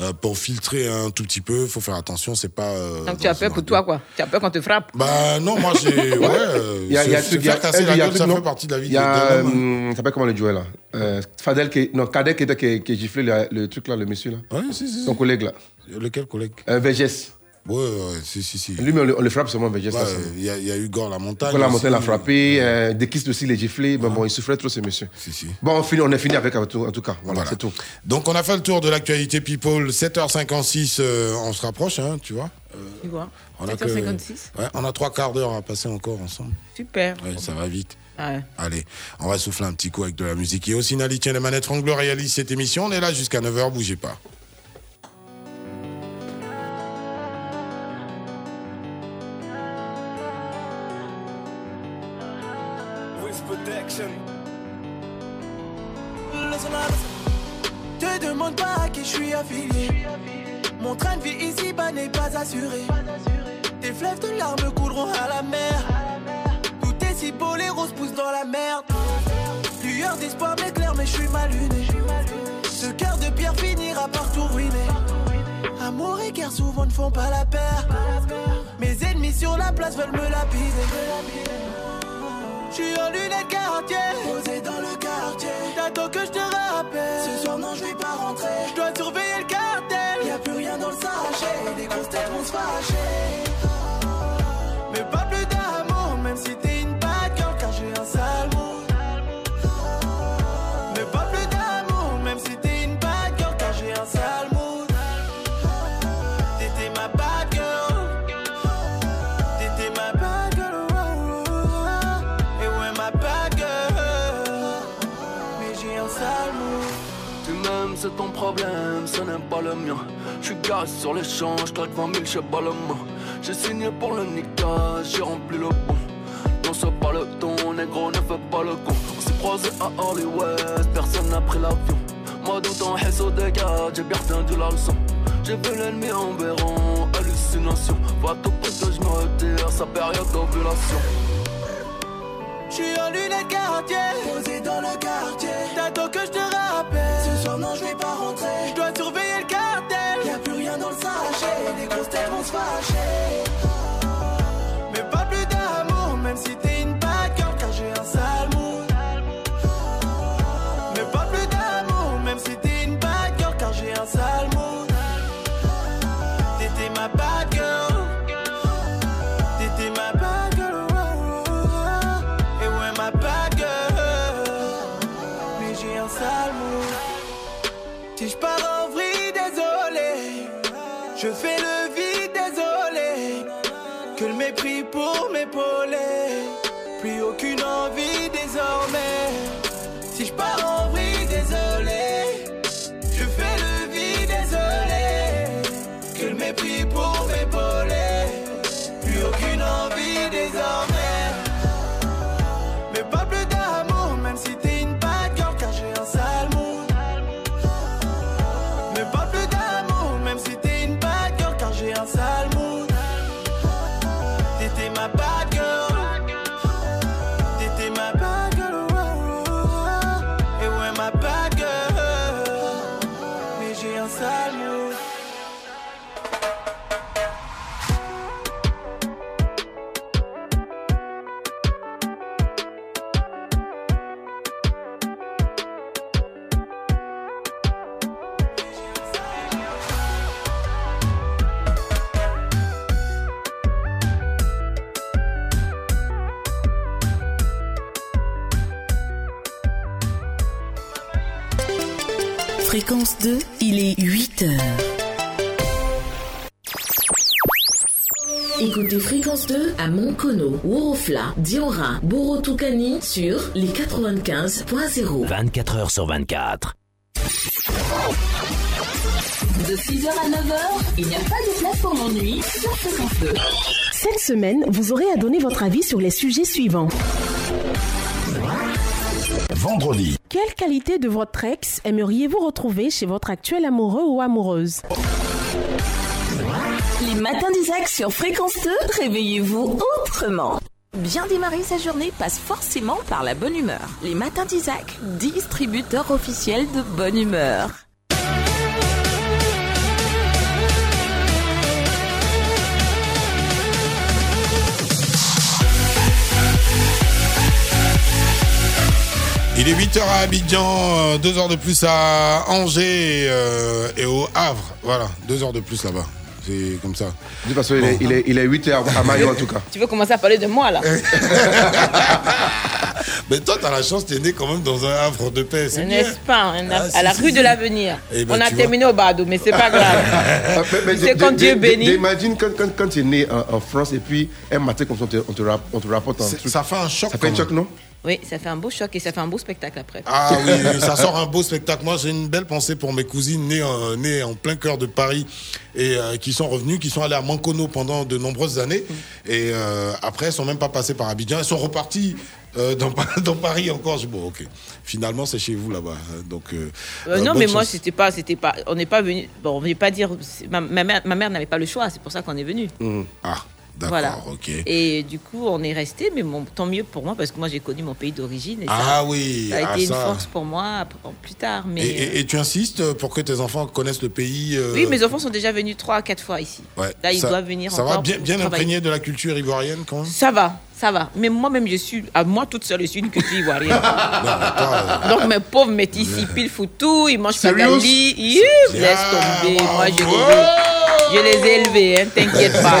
euh, pour filtrer un tout petit peu. Il faut faire attention, c'est pas. euh, Donc tu as peur pour toi, quoi. Tu as peur qu'on te frappe. Bah non, moi j'ai. Ouais, euh, Il y a, a- faire casser la gueule, ça fait partie de la vie Il y a, hum, ça s'appelle comment le joueur là euh, Fadel qui, non, Kader qui, était- qui, qui giflait le, le truc là, le monsieur là. Ouais, si, si. Son collègue là. Lequel collègue? Euh, Vergès. Ouais, ouais, si, si, si. Lui, mais on le, on le frappe seulement Vergès. Ouais, c'est- Il y, a- il y a eu Gore la montagne. La montagne l'a frappé, euh, Dekist aussi les giflé. Bon, bon, il souffrait trop ce monsieur. Bon, on, finit, on est fini avec en tout, en tout cas. Voilà, Voilà. c'est tout. Donc on a fait le tour de l'actualité People. 7h56, euh, on se rapproche, hein, tu vois. Euh, Tu vois on a que- 7h56. ouais, on a trois quarts d'heure à passer encore ensemble. Super. Ouais, ça va vite. Ouais. Allez, on va souffler un petit coup avec de la musique. Et aussi Nali tient les manettes, Franck réalise cette émission. On est là jusqu'à 9h, bougez pas. Je suis affilié. Mon train de vie ici-bas n'est pas assuré. Tes fleuves de larmes couleront à la mer. Tout est si beau, les roses poussent dans la merde. Lueur d'espoir m'éclaire, mais je suis mal luné. Ce cœur de pierre finira par tout ruiner. Amour et guerre souvent ne font pas la paire. Mes ennemis sur la place veulent me lapider. Je suis en lunettes quartier, posé dans le quartier. T'attends que je te rappelle. Ce soir, non, je vais pas rentrer. Je dois surveiller le cartel. Y a plus rien dans le sachet. Les grosses têtes vont se fâcher. Ton problème, ce n'est pas le mien. Je suis garé sur les champs, je claque 20 000 chez Balmain. J'ai signé pour le Nika, j'ai rempli le bon. Non, c'est pas le ton, négro, ne fais pas le con. On s'est croisé à Hollywood, personne n'a pris l'avion. Moi, dans ton au dégât, j'ai bien retenu la leçon. J'ai vu l'ennemi en béron, hallucination. Va tout pour que je me retire, sa période d'ovulation. J'suis en lunettes quartier, posé dans le quartier. T'attends que je te rappelle. Non, je vais pas rentrer. Je dois surveiller le cartel. Y a plus rien dans le sachet. Les grosses têtes vont se fâcher. Mais pas plus d'amour, même si Fréquence 2, il est 8 heures. Écoutez Fréquence 2 à Moncono, Worofla, Diora, Borotukani sur les 95.0. 24 heures sur 24. De 6h à 9h, il n'y a pas de place pour l'ennui sur Fréquence 2. Cette semaine, vous aurez à donner votre avis sur les sujets suivants. Vendredi. Quelle qualité de votre ex aimeriez-vous retrouver chez votre actuel amoureux ou amoureuse? Les matins d'Isaac sur Fréquence 2, réveillez-vous autrement. Bien démarrer sa journée passe forcément par la bonne humeur. Les matins d'Isaac, distributeur officiel de bonne humeur. Il est 8h à Abidjan, 2 heures de plus à Angers euh, et au Havre. Voilà, 2 heures de plus là-bas. C'est comme ça. De toute façon, il, est, il, est, il est 8 heures à Mayo en tout cas. Tu veux commencer à parler de moi là Mais toi, t'as la chance, t'es né quand même dans un Havre de paix. N'est-ce pas un- Ah, À la rue de l'avenir. Eh ben, On a terminé au Bado, mais c'est pas grave. C'est quand Dieu bénit. Imagine quand, quand, quand tu es né en, en France et puis un matin comme ça, on te, on te, rap- on te rapporte un truc. ça fait un choc Ça fait un choc, non? Oui, ça fait un beau choc et ça fait un beau spectacle après. Ah oui, ça sort un beau spectacle. Moi, j'ai une belle pensée pour mes cousines nées, en- nées en plein cœur de Paris et euh, qui sont revenues, qui sont allées à Mancono pendant de nombreuses années. Et euh, après, elles sont même pas passées par Abidjan. Elles sont reparties euh, dans, dans Paris encore. Je bon, ok. Finalement, c'est chez vous là-bas. Donc, euh, Euh, euh, non, mais moi, c'était pas, c'était pas, on n'est pas venu. Bon, on ne veut pas dire. Ma, ma mère, ma mère n'avait pas le choix, c'est pour ça qu'on est venu. Ah, d'accord, Voilà. ok. Et du coup, on est resté, mais bon, tant mieux pour moi parce que moi, j'ai connu mon pays d'origine. et Ah ça, oui, ça a ah, été ça. une force pour moi plus tard. Mais Et, et- et tu insistes pour que tes enfants connaissent le pays euh, oui, mes enfants sont déjà venus trois à quatre fois ici. ouais. Là, ils Ça- doivent venir Ça encore va bien, bien imprégné de la culture ivoirienne quand même? Ça va, ça va. Mais moi-même, je suis, à moi toute seule, je suis une culture ivoirienne. Donc mes pauvres métis, ils pilent foutou, ils mangent pas Serious? gali. Ih, Laisse tomber, moi je les ai, je les ai élevés, hein, t'inquiète pas.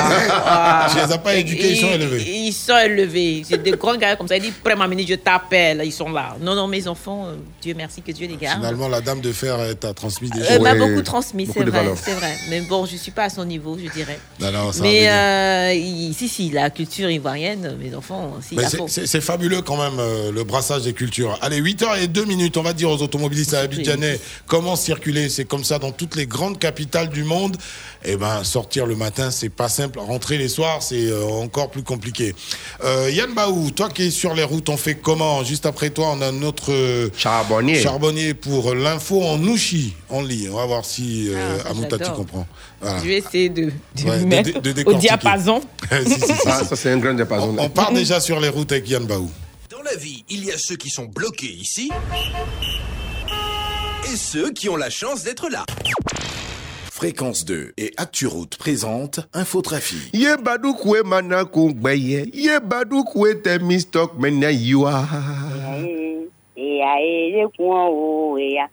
Ah. Tu les as pas éduqués, ils sont élevés? Ils sont élevés. C'est des grands gars comme ça. Ils disent, prends ma minute, je t'appelle. Ils sont là. Non, non, mes enfants, euh, Dieu merci, que Dieu les garde. Finalement, la dame de fer elle t'a transmis des Elle choses. m'a beaucoup transmis, c'est vrai, c'est vrai. Mais bon, je suis pas à son niveau, je dirais. Non, non, ça va Mais euh, si, si, la culture ivoirienne, mes enfants, si, Mais à c'est- fabuleux quand même euh, le brassage des cultures. Allez, 8h02 minutes, on va dire aux automobilistes à Abidjanais comment circuler. C'est comme ça dans toutes les grandes capitales du monde. Eh ben, sortir le matin, c'est pas simple. Rentrer les soirs, c'est euh, encore plus compliqué. Euh, Yann Baou, toi qui es sur les routes, on fait comment? Juste après toi, on a notre euh, charbonnier. charbonnier pour l'info en Nouchi. On lit. On va voir si euh, Ah, Amouta, tu comprends. Voilà. Je vais essayer de, de Ouais, mettre de- de au diapason. Si, si, si, si. Ah, ça, c'est un grand diapason. On part déjà sur les routes avec Yann Baou. Dans la vie, il y a ceux qui sont bloqués ici et ceux qui ont la chance d'être là. Fréquence 2 et ActuRoute présente Infotrafic. Ye badukwe mana kungbeye. Ye badukwe te mistok mena yua. Ea e kwa o ea.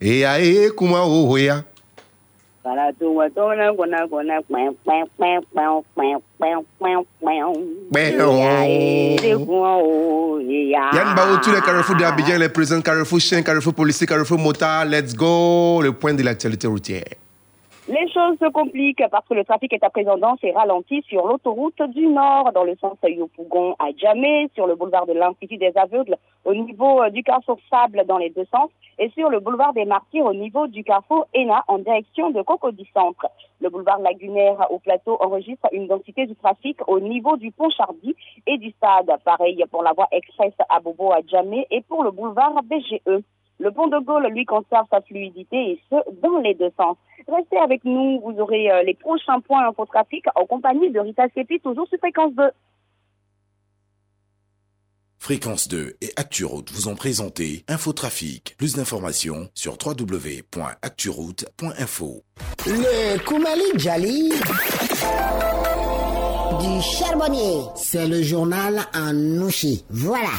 Ea e kuma. Yann Bao, tous les carrefours d'Abidjan, les présents carrefour chien, carrefour policier, carrefour motard, let's go, le point de l'actualité routière. Les choses se compliquent parce que le trafic est à présent dense et ralenti sur l'autoroute du Nord, dans le sens Yopougon à Djamé, sur le boulevard de l'Institut des Aveugles, au niveau euh, du carrefour Sable dans les deux sens, et sur le boulevard des Martyrs au niveau du carrefour ENA en direction de Cocody Centre. Le boulevard lagunaire au plateau enregistre une densité du trafic au niveau du pont Chardy et du stade. Pareil pour la voie express à Bobo à Djamé et pour le boulevard BGE. Le pont de Gaulle, lui, conserve sa fluidité et ce, dans les deux sens. Restez avec nous, vous aurez euh, les prochains points infotrafic en compagnie de Rita Sepi, toujours sur fréquence 2. Fréquence 2 et ActuRoute vous ont présenté Infotrafic. Plus d'informations sur www.acturoute.info. Le Koumali Djali du charbonnier. C'est le journal en nouchi. Voilà.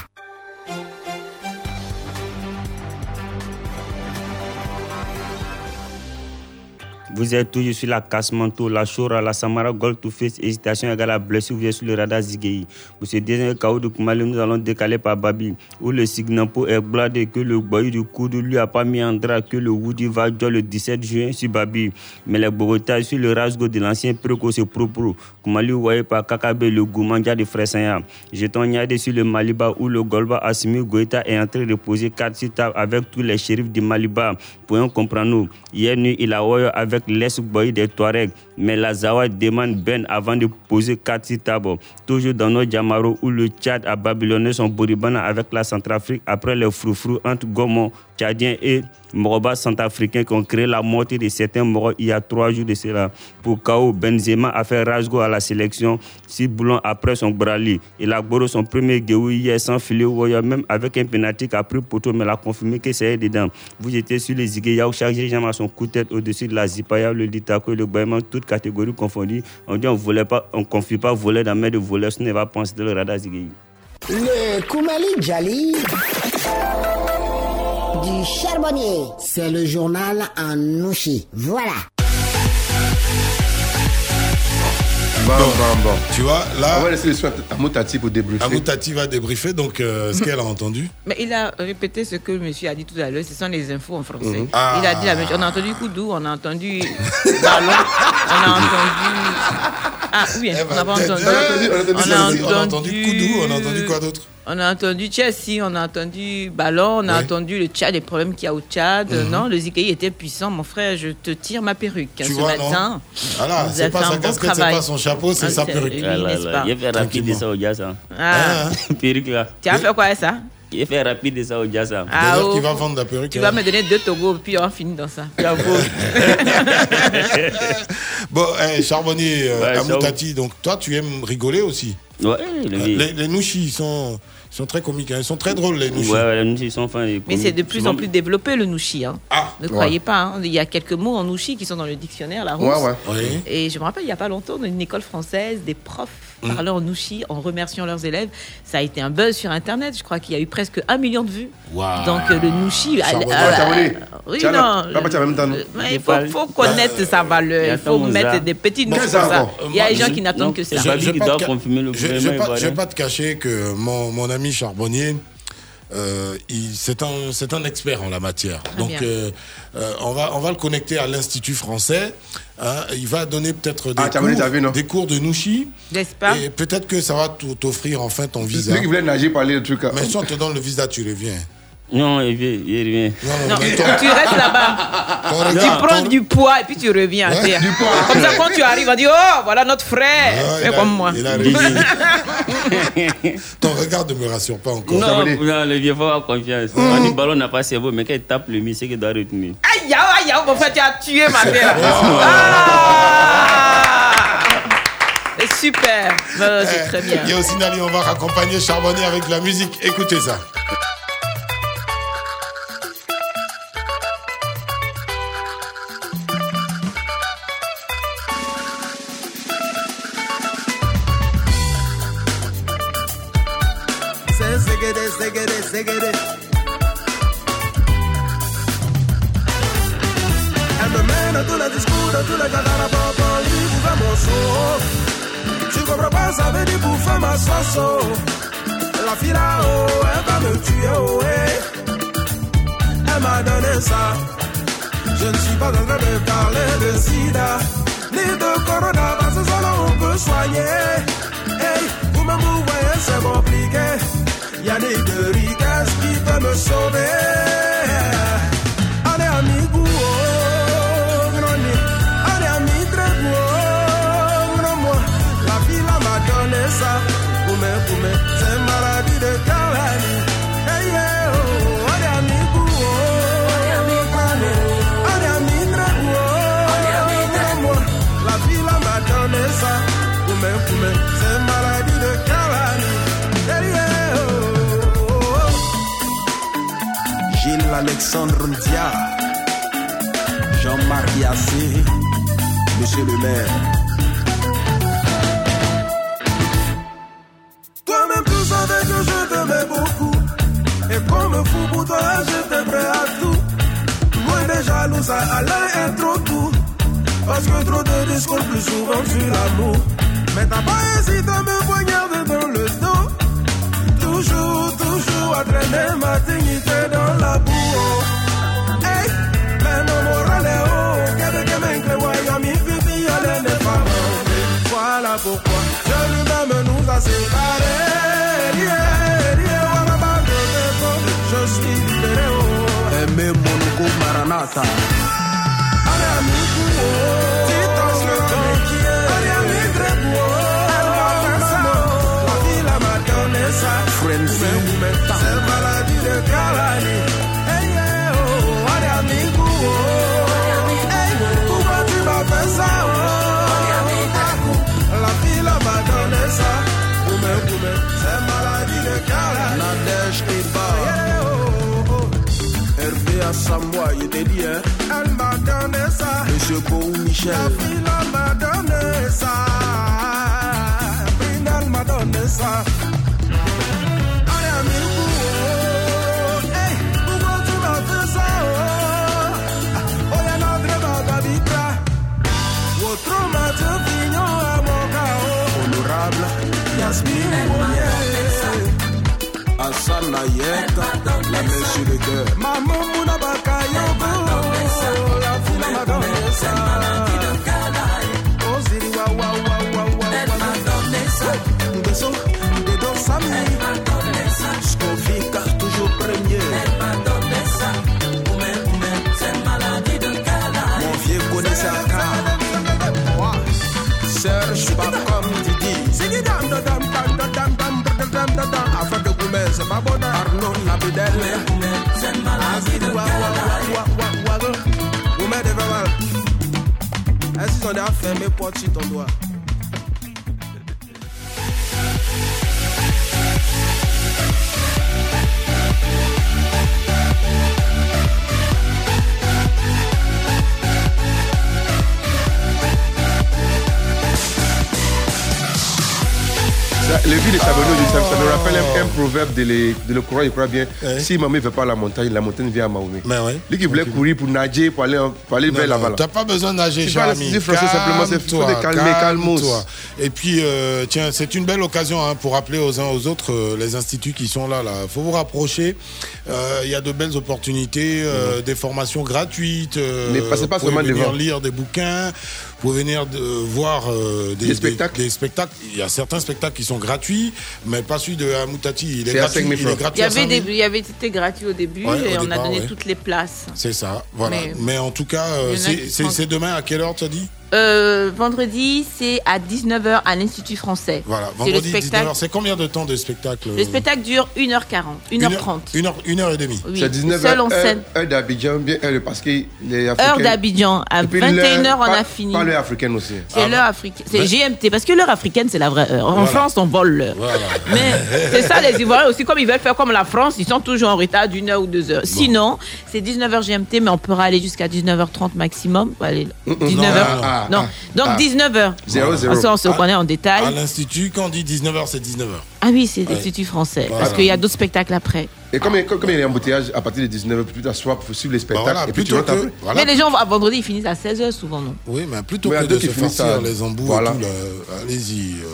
Vous êtes toujours sur la Casse-Manteau, la Chora, la Samara, Gold to Face, hésitation égale à blessure, vous êtes sur le radar Zigei. Pour ce dernier chaos de Koumali, nous allons décaler par Babi, où le Signampo est bladé que le boy du coude lui a pas mis en drap que le Woody va jouer le 17 juin sur Babi. Mais les Bogota sur le rasgo de l'ancien préco c'est propre. Koumali voyé par Kakabe, le Goumandja de Fressaya. Jeton Niade sur le Maliba où le Golba Assimi Goïta est en train de poser 4 sur table avec tous les shérifs du Maliba. Pouvons comprendre nous. Hier nuit, il a voyé avec l'Est Boy des Touaregs. Mais la Zawa demande Ben avant de poser 4 sur table. Toujours dans nos Jamaro où le Tchad a babylonné son Boribana avec la Centrafrique après les froufrous entre Gomon, Tchadien et Moroba centrafricains qui ont créé la moitié de certains morts il y a trois jours de cela. Pour KO, Benzema a fait rasgo à la sélection, six boulons après son brali. Il a boré son premier guéou hier sans filet même avec un penalty qui a pris poteau, mais il a confirmé que c'est dedans. Vous étiez sur les chaque gens à son coup de tête au-dessus de la Zipaya, le Litako et le Baïman, toutes catégories confondues. On dit on on confie pas voler dans la main de voleur, ce n'est pas penser de le radar Zigueyaou. Le Koumali Djali du charbonnier. C'est le journal en nouchi. Voilà. Bon, bon, bon. Tu vois, là. On va laisser le soin à Moutati pour débriefer. Amoutati va débriefer, donc euh, ce qu'elle a entendu. Mais il a répété ce que le monsieur a dit tout à l'heure, ce sont les infos en français. Ah. Il a dit la même chose. On a entendu Koudou, on a entendu Ballon, on a entendu. Ah oui, on n'a pas entendu. On a entendu, on a entendu, on a entendu Koudou, on a entendu quoi d'autre? On a entendu Chelsea, on a entendu Ballon, on a Ouais. entendu le Tchad, les problèmes qu'il y a au Tchad. Mhm. Non, le Zikei était puissant. Mon frère, je te tire ma perruque Tu ce vois, non matin. Voilà, c'est pas sa bon casquette, c'est pas son chapeau, c'est Ah, sa perruque. Ah là là, Il a fait rapide de ça au jazz. hein. Ah. Perruque là. Tu as fait quoi avec ça? Il a fait rapide de ça au jazz. hein. Ah, D'ailleurs, oh. qui va vendre la perruque. Tu hein. vas me donner deux Togo, puis on finit dans ça. Bon, eh, Charbonnier, euh, Ouais, ça Amoutati, donc toi, tu aimes rigoler aussi Ouais, le Euh, vieux. Les, les nouchis, ils sont, ils sont très comiques, hein. ils sont très drôles, les nouchis. Ouais, ouais, nous, ils sont fins. et Mais c'est de plus Souvent- en plus développé le nouchi. Hein. ne ouais. croyez pas. hein. Il y a quelques mots en nouchi qui sont dans le dictionnaire, la rousse. Ouais, ouais. Oui. Et je me rappelle, il n'y a pas longtemps, dans une école française, des profs Mm. parlaient en nouchi en remerciant leurs élèves. Ça a été un buzz sur Internet. Je crois qu'il y a eu presque un million de vues. Donc euh, le nouchi. Charbonnier, euh, oui, non. là, pas tiens, en même temps, non. euh, mais il faut, faut connaître sa valeur. Il faut mettre ça. des petites notes ça. encore. Il y a des gens qui n'attendent que ça. Je- le ne vais pas te cacher que mon, mon ami Charbonnier, euh, il- c'est un, c'est un expert en la matière. Très Donc, euh, euh, on, va, on va le connecter à l'Institut français. hein. il va donner peut-être des, Ah, cours, t'as vu, non? des cours de pas? Et peut-être que ça va t'offrir enfin ton visa. Celui qui voulait nager parler de trucs. Mais si on te donne le visa, tu reviens. Non, il vient, il revient. Non, tu restes là-bas. Tu prends ton- du poids et puis tu reviens. Ouais, C'est- du poids. Comme ça, quand tu arrives, on dit Oh, voilà notre frère. Il a- comme moi. il. Ton regard ne me rassure pas encore. Non, non, le vieux faut avoir confiance. On dit ballon n'a pas cerveau, mais quand il tape le mi, c'est qu'il doit retenir. Aïe, aïe, aïe, mon frère, tu as tué ma mère. Oh. Ah C'est super. Non, C'est très bien. Il y a aussi Nali, on va raccompagner Charbonnier avec la musique. Écoutez ça. De tous les gars dans la pop en lui pour faire mon saut. Tu comprends pas, ça veut dire pour faire ma oh. La fille là-haut, elle va me tuer, oh, eh. Elle m'a donné ça. Je ne suis pas en train de parler de sida, ni de corona, parce que là on peut soigner. Hey, vous-même vous voyez, c'est compliqué. Yannick de Rigas qui peut me sauver. Alexandre Ndia, Jean-Marc Yassé, Monsieur le maire. Toi-même tu savais que je t'aimais beaucoup. Et comme fou pour toi j'étais prêt à tout. Loin des jaloux ça allait être trop Parce que trop de discours plus souvent sur l'amour Mais t'as pas hésité à me poignarder dans le dos Toujours, toujours à traîner ma dignité dans la boue Hey, mais mon moral est haut Qu'est-ce que m'en crée, voyons, mi fifi, elle est des parents Voilà pourquoi Dieu lui-même nous a séparés Yeah, yeah, voilà ma gueule, Je suis libéré, oh Aimez mon goût Maranatha Frenzy, c'est maladie de Kalani Hey, yeah, oh Allez, amigo, oh Hey, pourquoi tu m'as fait ça, oh la fille là m'a donné ça. Oumé, oumé, c'est maladie de Kala. Nadège et Ba. Hervé à Samoa, il était. Elle m'a donné ça. Monsieur Beau Michel. La là m'a donné ça. Brindal m'a donné ça. asala yeka la mesu de cœur mamomuna bakayoko la fula madondesa ozili wawawawawa ndeso ndedosami About that Arnon Abidel Asi wa wa wa wa wa wa Ou mè de vè mal Asi son de a fè mè pot si ton doa Ça, le vie de Sabano, ça, ça me rappelle un, un proverbe de, le, de le Coran, je crois bien. Si Mahomet ne veut pas la montagne, la montagne vient à Mahomet. Mais ouais. Lui qui voulait courir pour nager, pour aller, pour aller Non, vers là-bas. là. T'as pas besoin de nager, Tu ami. du français simplement, c'est faut Calme-toi, te calmer, calmos. calme-toi. Et puis, euh, tiens, c'est une belle occasion hein, pour rappeler aux uns aux autres euh, les instituts qui sont là. Il faut vous rapprocher. Euh, Il y a de belles opportunités, euh, des formations gratuites. Mais passez pas seulement devant. lire des bouquins. Vous pouvez venir de, voir euh, des, Des spectacles. des spectacles. Il y a certains spectacles qui sont gratuits, mais pas celui de Amoutati. Il est gratuit. 5 000 Il est francs. Il gratuit y avait 5 000. des, il y avait été gratuit au début Ouais, au et on départ, a donné ouais. toutes les places. C'est ça, voilà. Mais- Mais, en tout cas, euh, c'est demain à quelle heure, tu as dit? Euh, vendredi, c'est à 19h à l'Institut français. Voilà, c'est le vendredi spectacle. 19h. C'est combien de temps de spectacle Le spectacle dure 1h40, 1h30. Une heure, une heure et demie. Oui. C'est 19 Seul heures, en heure, scène. heure d'Abidjan, bien heure parce que les Africains. Heure d'Abidjan. À Et puis 21h, l'heure- on a fini. Pas l'heure africaine aussi. C'est l'heure africaine. C'est GMT, parce que l'heure africaine, c'est la vraie heure. En Voilà. France, on vole l'heure. Mais c'est ça, les Ivoiriens aussi, comme ils veulent faire comme la France, ils sont toujours en retard d'une heure ou deux heures. Sinon, c'est 19h GMT, mais on pourra aller jusqu'à 19h30 maximum. Allez, 19h. Ah, non. ah, Donc ah. 19h. Zéro, zéro. Ça, on se Ah. connaît en détail. À l'Institut, quand on dit 19h, c'est 19h. Ah oui, c'est Ouais. l'Institut français. Voilà. Parce qu'il y a d'autres spectacles après. Et comme, comme, comme il y a un embouteillage à partir de 19h, plus t'asseoir pour suivre les spectacles. voilà, et puis tu que- voilà. Mais les gens, à vendredi, ils finissent à 16h souvent, non? Oui, mais plutôt Mais que de se finissent à- les embouts allez-y. euh,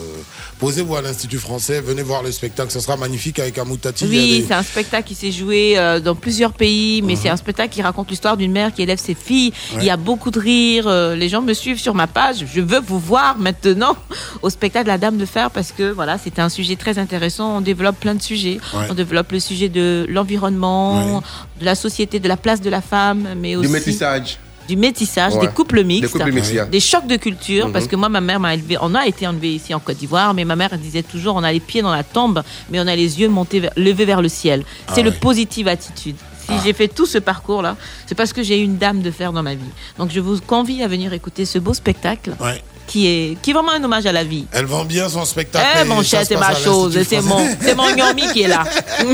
Posez-vous à l'Institut français, venez voir le spectacle, ce sera magnifique avec Amoutati. Oui, des- c'est un spectacle qui s'est joué euh, dans plusieurs pays, mais Mhm. c'est un spectacle qui raconte l'histoire d'une mère qui élève ses filles. Ouais. Il y a beaucoup de rires. euh, les gens me suivent sur ma page. Je veux vous voir maintenant au spectacle La Dame de Fer parce que voilà, c'était un sujet très intéressant. On développe plein de sujets. Ouais. On développe le sujet de l'environnement, de la société, de la place de la femme, mais aussi Du métissage. du métissage, Ouais. des couples mixtes, Des couples mixtes, des chocs de culture, Mhm. parce que moi, ma mère m'a élevé, on a été enlevé ici en Côte d'Ivoire, mais ma mère disait toujours, on a les pieds dans la tombe, mais on a les yeux montés, vers- levés vers le ciel. Ah C'est le positive attitude. Si j'ai fait tout ce parcours-là, c'est parce que j'ai eu une dame de fer dans ma vie. Donc je vous convie à venir écouter ce beau spectacle Ouais. Qui est, qui est vraiment un hommage à la vie. Elle vend bien son spectacle. Eh mon cher, c'est ma chose, c'est mon, mon Yomi qui est là.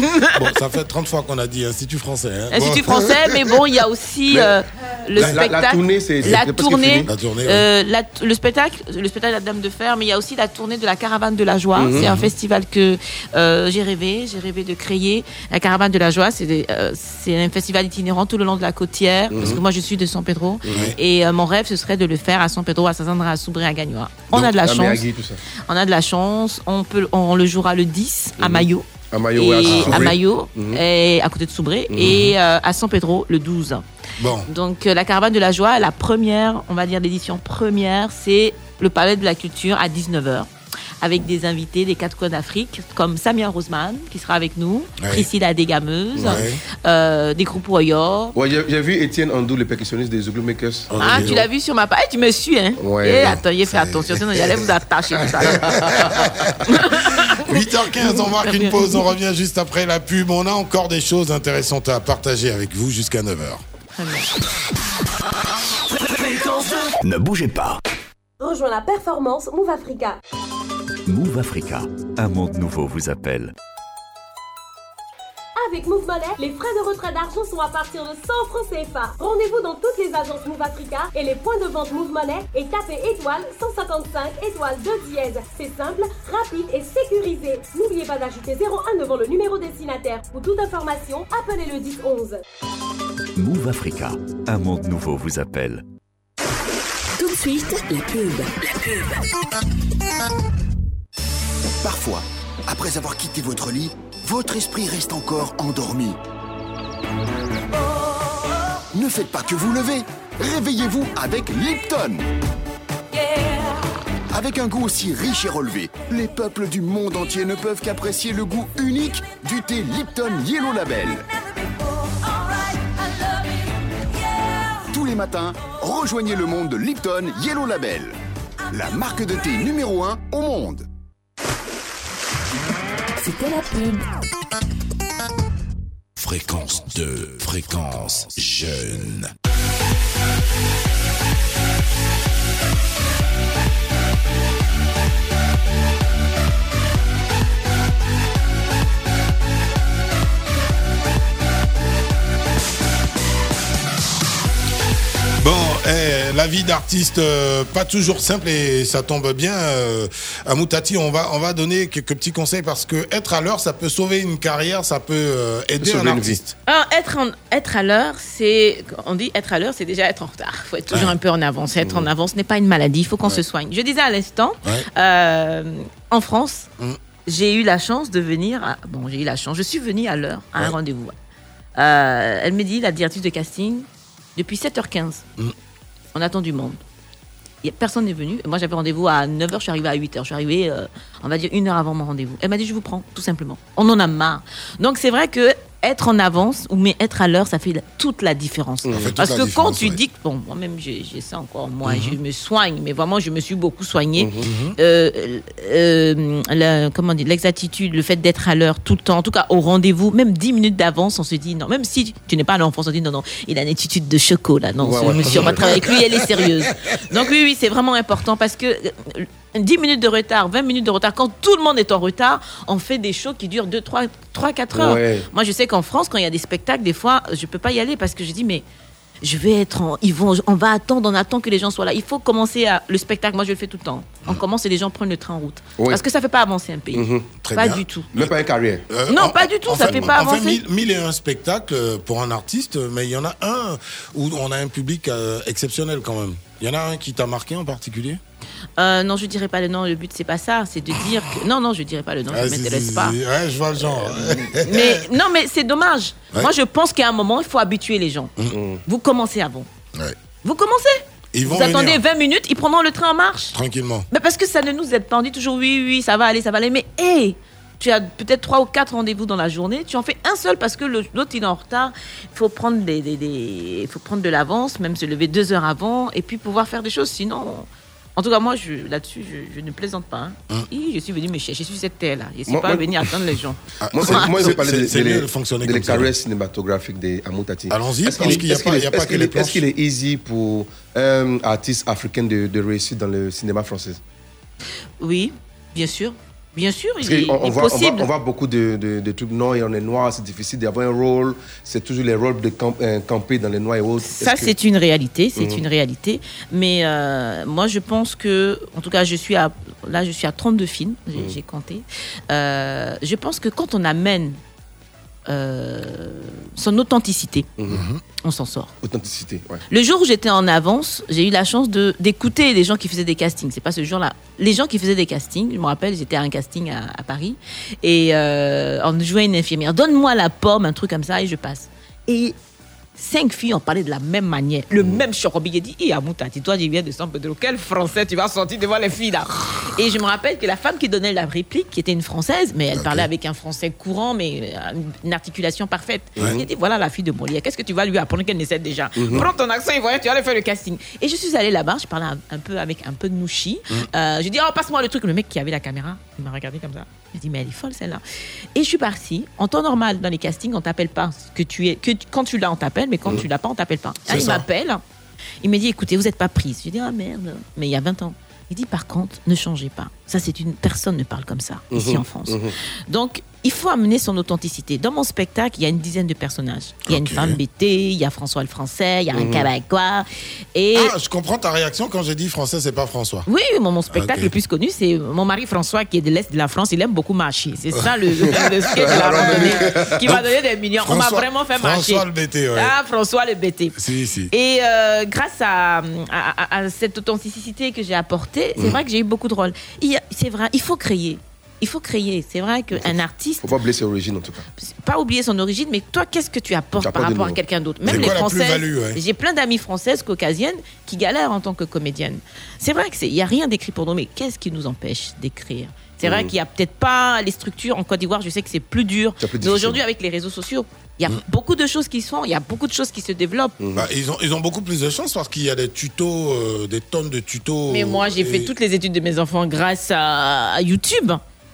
Bon, ça fait 30 fois qu'on a dit Institut français. hein. Institut Bon. français, mais bon, il y a aussi Mais euh, le la- la- la spectacle. tournée, c'est- la tournée. La tournée, euh, la- le spectacle, le spectacle de la Dame de Fer, mais il y a aussi la tournée de la Caravane de la Joie. Mhm. C'est un festival que euh, j'ai rêvé, j'ai rêvé de créer. La Caravane de la Joie, c'est euh, un festival itinérant tout le long de la côtière, parce Mhm. que moi je suis de San Pedro, et euh, mon rêve ce serait de le faire à San Pedro, à Sazandra, à Soubré, à Gagnoa. On a de la à chance. On a de la chance. On peut, on le jouera le 10 à Mhm. Mayo. À Mayo, à et Soubré. à Mayo, Mhm. et à côté de Soubré, Mhm. et euh, à San Pedro le 12. Bon. Donc euh, la caravane de la joie, la première, on va dire l'édition première, c'est le palais de la culture à 19h. Avec des invités des quatre coins d'Afrique, comme Samia Roseman, qui sera avec nous, Ouais. Priscilla Dégameuse, Ouais. euh, des groupes. Ouais, j'ai vu Étienne Andou, le percussionniste des Zouglou Makers. Ah, tu l'as vu sur ma page Eh, Tu me suis, hein Ouais. Eh, attends, il fait attention, sinon il allait vous attacher tout à l'heure. 8h15, on marque une pause, on revient juste après la pub. On a encore des choses intéressantes à partager avec vous jusqu'à 9h. Ne bougez pas. Rejoins la performance Move Africa. Move Africa, un monde nouveau vous appelle. Avec Move Money, les frais de retrait d'argent sont à partir de 100 francs CFA. Rendez-vous dans toutes les agences Move Africa et les points de vente Move Money et tapez étoile 155 étoile 2 dièse. C'est simple, rapide et sécurisé. N'oubliez pas d'ajouter 01 devant le numéro destinataire. Pour toute information, appelez le 10 11. Move Africa, un monde nouveau vous appelle. Tout de suite, la pub. La pub. Parfois, après avoir quitté votre lit, votre esprit reste encore endormi. Ne faites pas que vous levez. Réveillez-vous avec Lipton. Avec un goût aussi riche et relevé, les peuples du monde entier ne peuvent qu'apprécier le goût unique du thé Lipton Yellow Label. Tous les matins, rejoignez le monde de Lipton Yellow Label, la marque de thé numéro 1 au monde. C'était la pub. Fréquence 2, fréquence jeune. La vie d'artiste, euh, pas toujours simple et ça tombe bien. Euh, à Moutati, on va, on va donner quelques petits conseils parce que être à l'heure, ça peut sauver une carrière, ça peut euh, aider Sauver un artiste. Alors, être, en- être à l'heure, c'est. On dit être à l'heure, c'est déjà être en retard. Il faut être toujours Ouais. un peu en avance. Être en avance n'est pas une maladie, il faut qu'on se soigne. Je disais à l'instant, euh, en France, j'ai eu la chance de venir. à- Bon, j'ai eu la chance, je suis venue à l'heure à un rendez-vous. Euh, elle me dit, la directrice de casting, depuis 7h15, on attend du monde. Personne n'est venu. Moi, j'avais rendez-vous à 9h, je suis arrivée à 8h. Je suis arrivée, euh, on va dire, une heure avant mon rendez-vous. Elle m'a dit, je vous prends, tout simplement. On en a marre. Donc, c'est vrai que être en avance ou mais être à l'heure, ça fait toute la différence. Parce que quand tu ouais. dis que, bon, moi-même, j'ai ça encore, moi, Mhm. je me soigne, mais vraiment, je me suis beaucoup soignée. Mhm. Euh, euh, la- comment dire, l'exactitude, le fait d'être à l'heure tout le temps, en tout cas au rendez-vous, même 10 minutes d'avance, on se dit non, même si tu n'es pas à l'enfance, on se dit non, non, il a une attitude de chocolat, non, Ouais, ce ouais. monsieur, on va travailler avec lui, elle est sérieuse. Donc oui, oui, c'est vraiment important parce que euh, 10 minutes de retard, 20 minutes de retard, quand tout le monde est en retard, on fait des shows qui durent 2, 3, 3 4 heures. Ouais. Moi, je sais qu'en France, quand il y a des spectacles, des fois, je peux pas y aller parce que je dis, mais je vais être en, ils vont, on va attendre, on attend que les gens soient là. Il faut commencer à, le spectacle, moi je le fais tout le temps. On commence et les gens prennent le train en route. Ouais. Parce que ça fait pas avancer un pays. Mhm. pas du tout. Même pas une carrière. Non, pas du tout, ça fait pas on fait avancer. mille, mille et un spectacles euh, pour un artiste, mais il y en a un où on a un public euh, exceptionnel quand même. Il y en a un qui t'a marqué en particulier? Euh, non, je dirais pas le nom. Le but c'est pas ça. C'est de dire que non, non, je dirais pas le nom. Ah, ça m'intéresse pas. Ouais, je vois le genre. Mais non, mais c'est dommage. Ouais. Moi, je pense qu'à un moment, il faut habituer les gens. Vous commencez avant. Ouais. Vous commencez. Ils vont Vous attendez venir. 20 minutes, ils prendront le train en marche. Tranquillement. Mais parce que ça ne nous aide pas. On dit toujours oui, oui, ça va aller, ça va aller. Mais hé, tu as peut-être trois ou quatre rendez-vous dans la journée. Tu en fais un seul parce que le- l'autre il est en retard. Il faut prendre des, des- des- il faut prendre de l'avance, même se lever deux heures avant et puis pouvoir faire des choses. Sinon, en tout cas moi, je, là-dessus, je, je ne plaisante pas. hein. Hi, je suis venu me chercher. Je suis cette terre là. Je suis Moi- pas moi- venu attendre les gens. Moi, c'est- moi, je vais parler de, c'est de- de- de carrières cinématographiques des Amoutati. Allons-y, Est-ce parce qu'il qu'il y a est- pas- il y a est-ce pas qu'il que les est- est-ce qu'il est easy pour un artiste africain de, de réussir dans le cinéma français? Oui, bien sûr. Bien sûr, Parce il est, qu'on- on, il est voit, on, voit, possible. on voit beaucoup de, de, de trucs noirs et on est noir, c'est difficile d'avoir un rôle. C'est toujours les rôles de camp- euh, camper dans les noirs et autres. Ça, que- c'est une réalité, c'est Mhm. une réalité. Mais euh, moi, je pense que, en tout cas, je suis à, là, je suis à 32 films, j'ai Mhm. compté. Euh, je pense que quand on amène euh, son authenticité, Mhm. on s'en sort. Authenticité, ouais. Le jour où j'étais en avance, j'ai eu la chance de d'écouter les gens qui faisaient des castings. C'est pas ce jour-là. Les gens qui faisaient des castings, je me rappelle, j'étais à un casting à, à Paris et euh, on jouait une infirmière. Donne-moi la pomme, un truc comme ça, et je passe. Et cinq filles ont parlé de la même manière, le même chorobi. J'ai dit, Amoutati, toi, tu viens de San Pedro. Quel français tu vas sortir devant les filles là Et je me rappelle que la femme qui donnait la réplique, qui était une française, mais elle parlait avec un français courant, mais euh, une articulation parfaite. Ouais. J'ai dit, voilà la fille de Molière, qu'est-ce que tu vas lui apprendre qu'elle ne sait déjà? Mhm. Prends ton accent ivoirien, tu vas aller faire le casting. Et je suis allée là-bas, je parlais un, peu avec un peu de nouchi. Euh, je dis, oh, passe-moi le truc. Le mec qui avait la caméra, il m'a regardé comme ça. Il dit, mais elle est folle celle-là. Et je suis partie. En temps normal, dans les castings, on t'appelle pas. Que tu es, que quand tu l'as, on t'appelle, mais quand tu l'as pas, on t'appelle pas. Ah, il m'appelle. Il me dit, écoutez, vous n'êtes pas prise. Je dis, ah merde. Mais il y a 20 ans. Il dit, par contre, ne changez pas. Ça, c'est une personne ne parle comme ça, ici Mhm. en France. Mhm. Donc, il faut amener son authenticité. Dans mon spectacle, il y a une dizaine de personnages. Il y a une femme BT, il y a François le Français, il y a un Mhm. Québécois. Et Ah, je comprends ta réaction quand j'ai dit français, c'est pas François. oui, mon, mon spectacle le plus connu, c'est mon mari François qui est de l'Est de la France. Il aime beaucoup marcher. C'est ça le, le, sketch de qui m'a donné des millions. On m'a vraiment fait marcher. François le BT, ouais. Ah, François le BT. Si, si. Et euh, grâce à, à- à- à cette authenticité que j'ai apportée, c'est Mhm. vrai que j'ai eu beaucoup de rôles. C'est vrai, il faut créer. Il faut créer. C'est vrai qu'un artiste, Faut pas oublier ses origines en tout cas. pas oublier son origine, mais toi, qu'est-ce que tu apportes par rapport à quelqu'un d'autre? Même les Françaises. ouais? J'ai plein d'amies françaises, caucasiennes, qui galèrent en tant que comédienne. C'est vrai qu'il n'y a rien d'écrit pour nous, mais qu'est-ce qui nous empêche d'écrire? C'est vrai Mhm. qu'il n'y a peut-être pas les structures en Côte d'Ivoire, je sais que c'est plus dur. Plus Mais aujourd'hui, avec les réseaux sociaux, il y a beaucoup de choses qui se font, il y a beaucoup de choses qui se développent. Bah, ils, ont, ils ont beaucoup plus de chance parce qu'il y a des tutos, euh, des tonnes de tutos. Mais moi, j'ai fait toutes les études de mes enfants grâce à, à YouTube.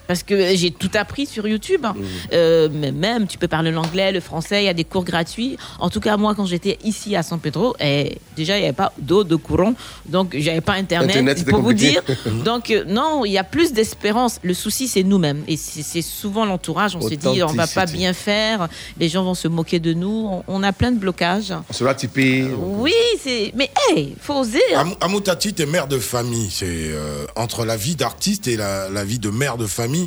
Parce que j'ai tout appris sur YouTube. hein. Euh, mais même, tu peux parler l'anglais, le français, il y a des cours gratuits. En tout cas, moi, quand j'étais ici à San Pedro, eh, déjà, il n'y avait pas d'eau, de courant. Donc, j'avais pas Internet, Internet, pour vous dire. Donc, euh, non, il y a plus d'espérance. Le souci, c'est nous-mêmes. Et c'est souvent l'entourage. On se dit, on va pas bien faire. Les gens vont se moquer de nous. On, on a plein de blocages. On sera typé. Oui, c'est. Mais, hey, faut oser. hein. Am- Amoutati, t'es mère de famille. C'est euh, entre la vie d'artiste et la, la vie de mère de famille,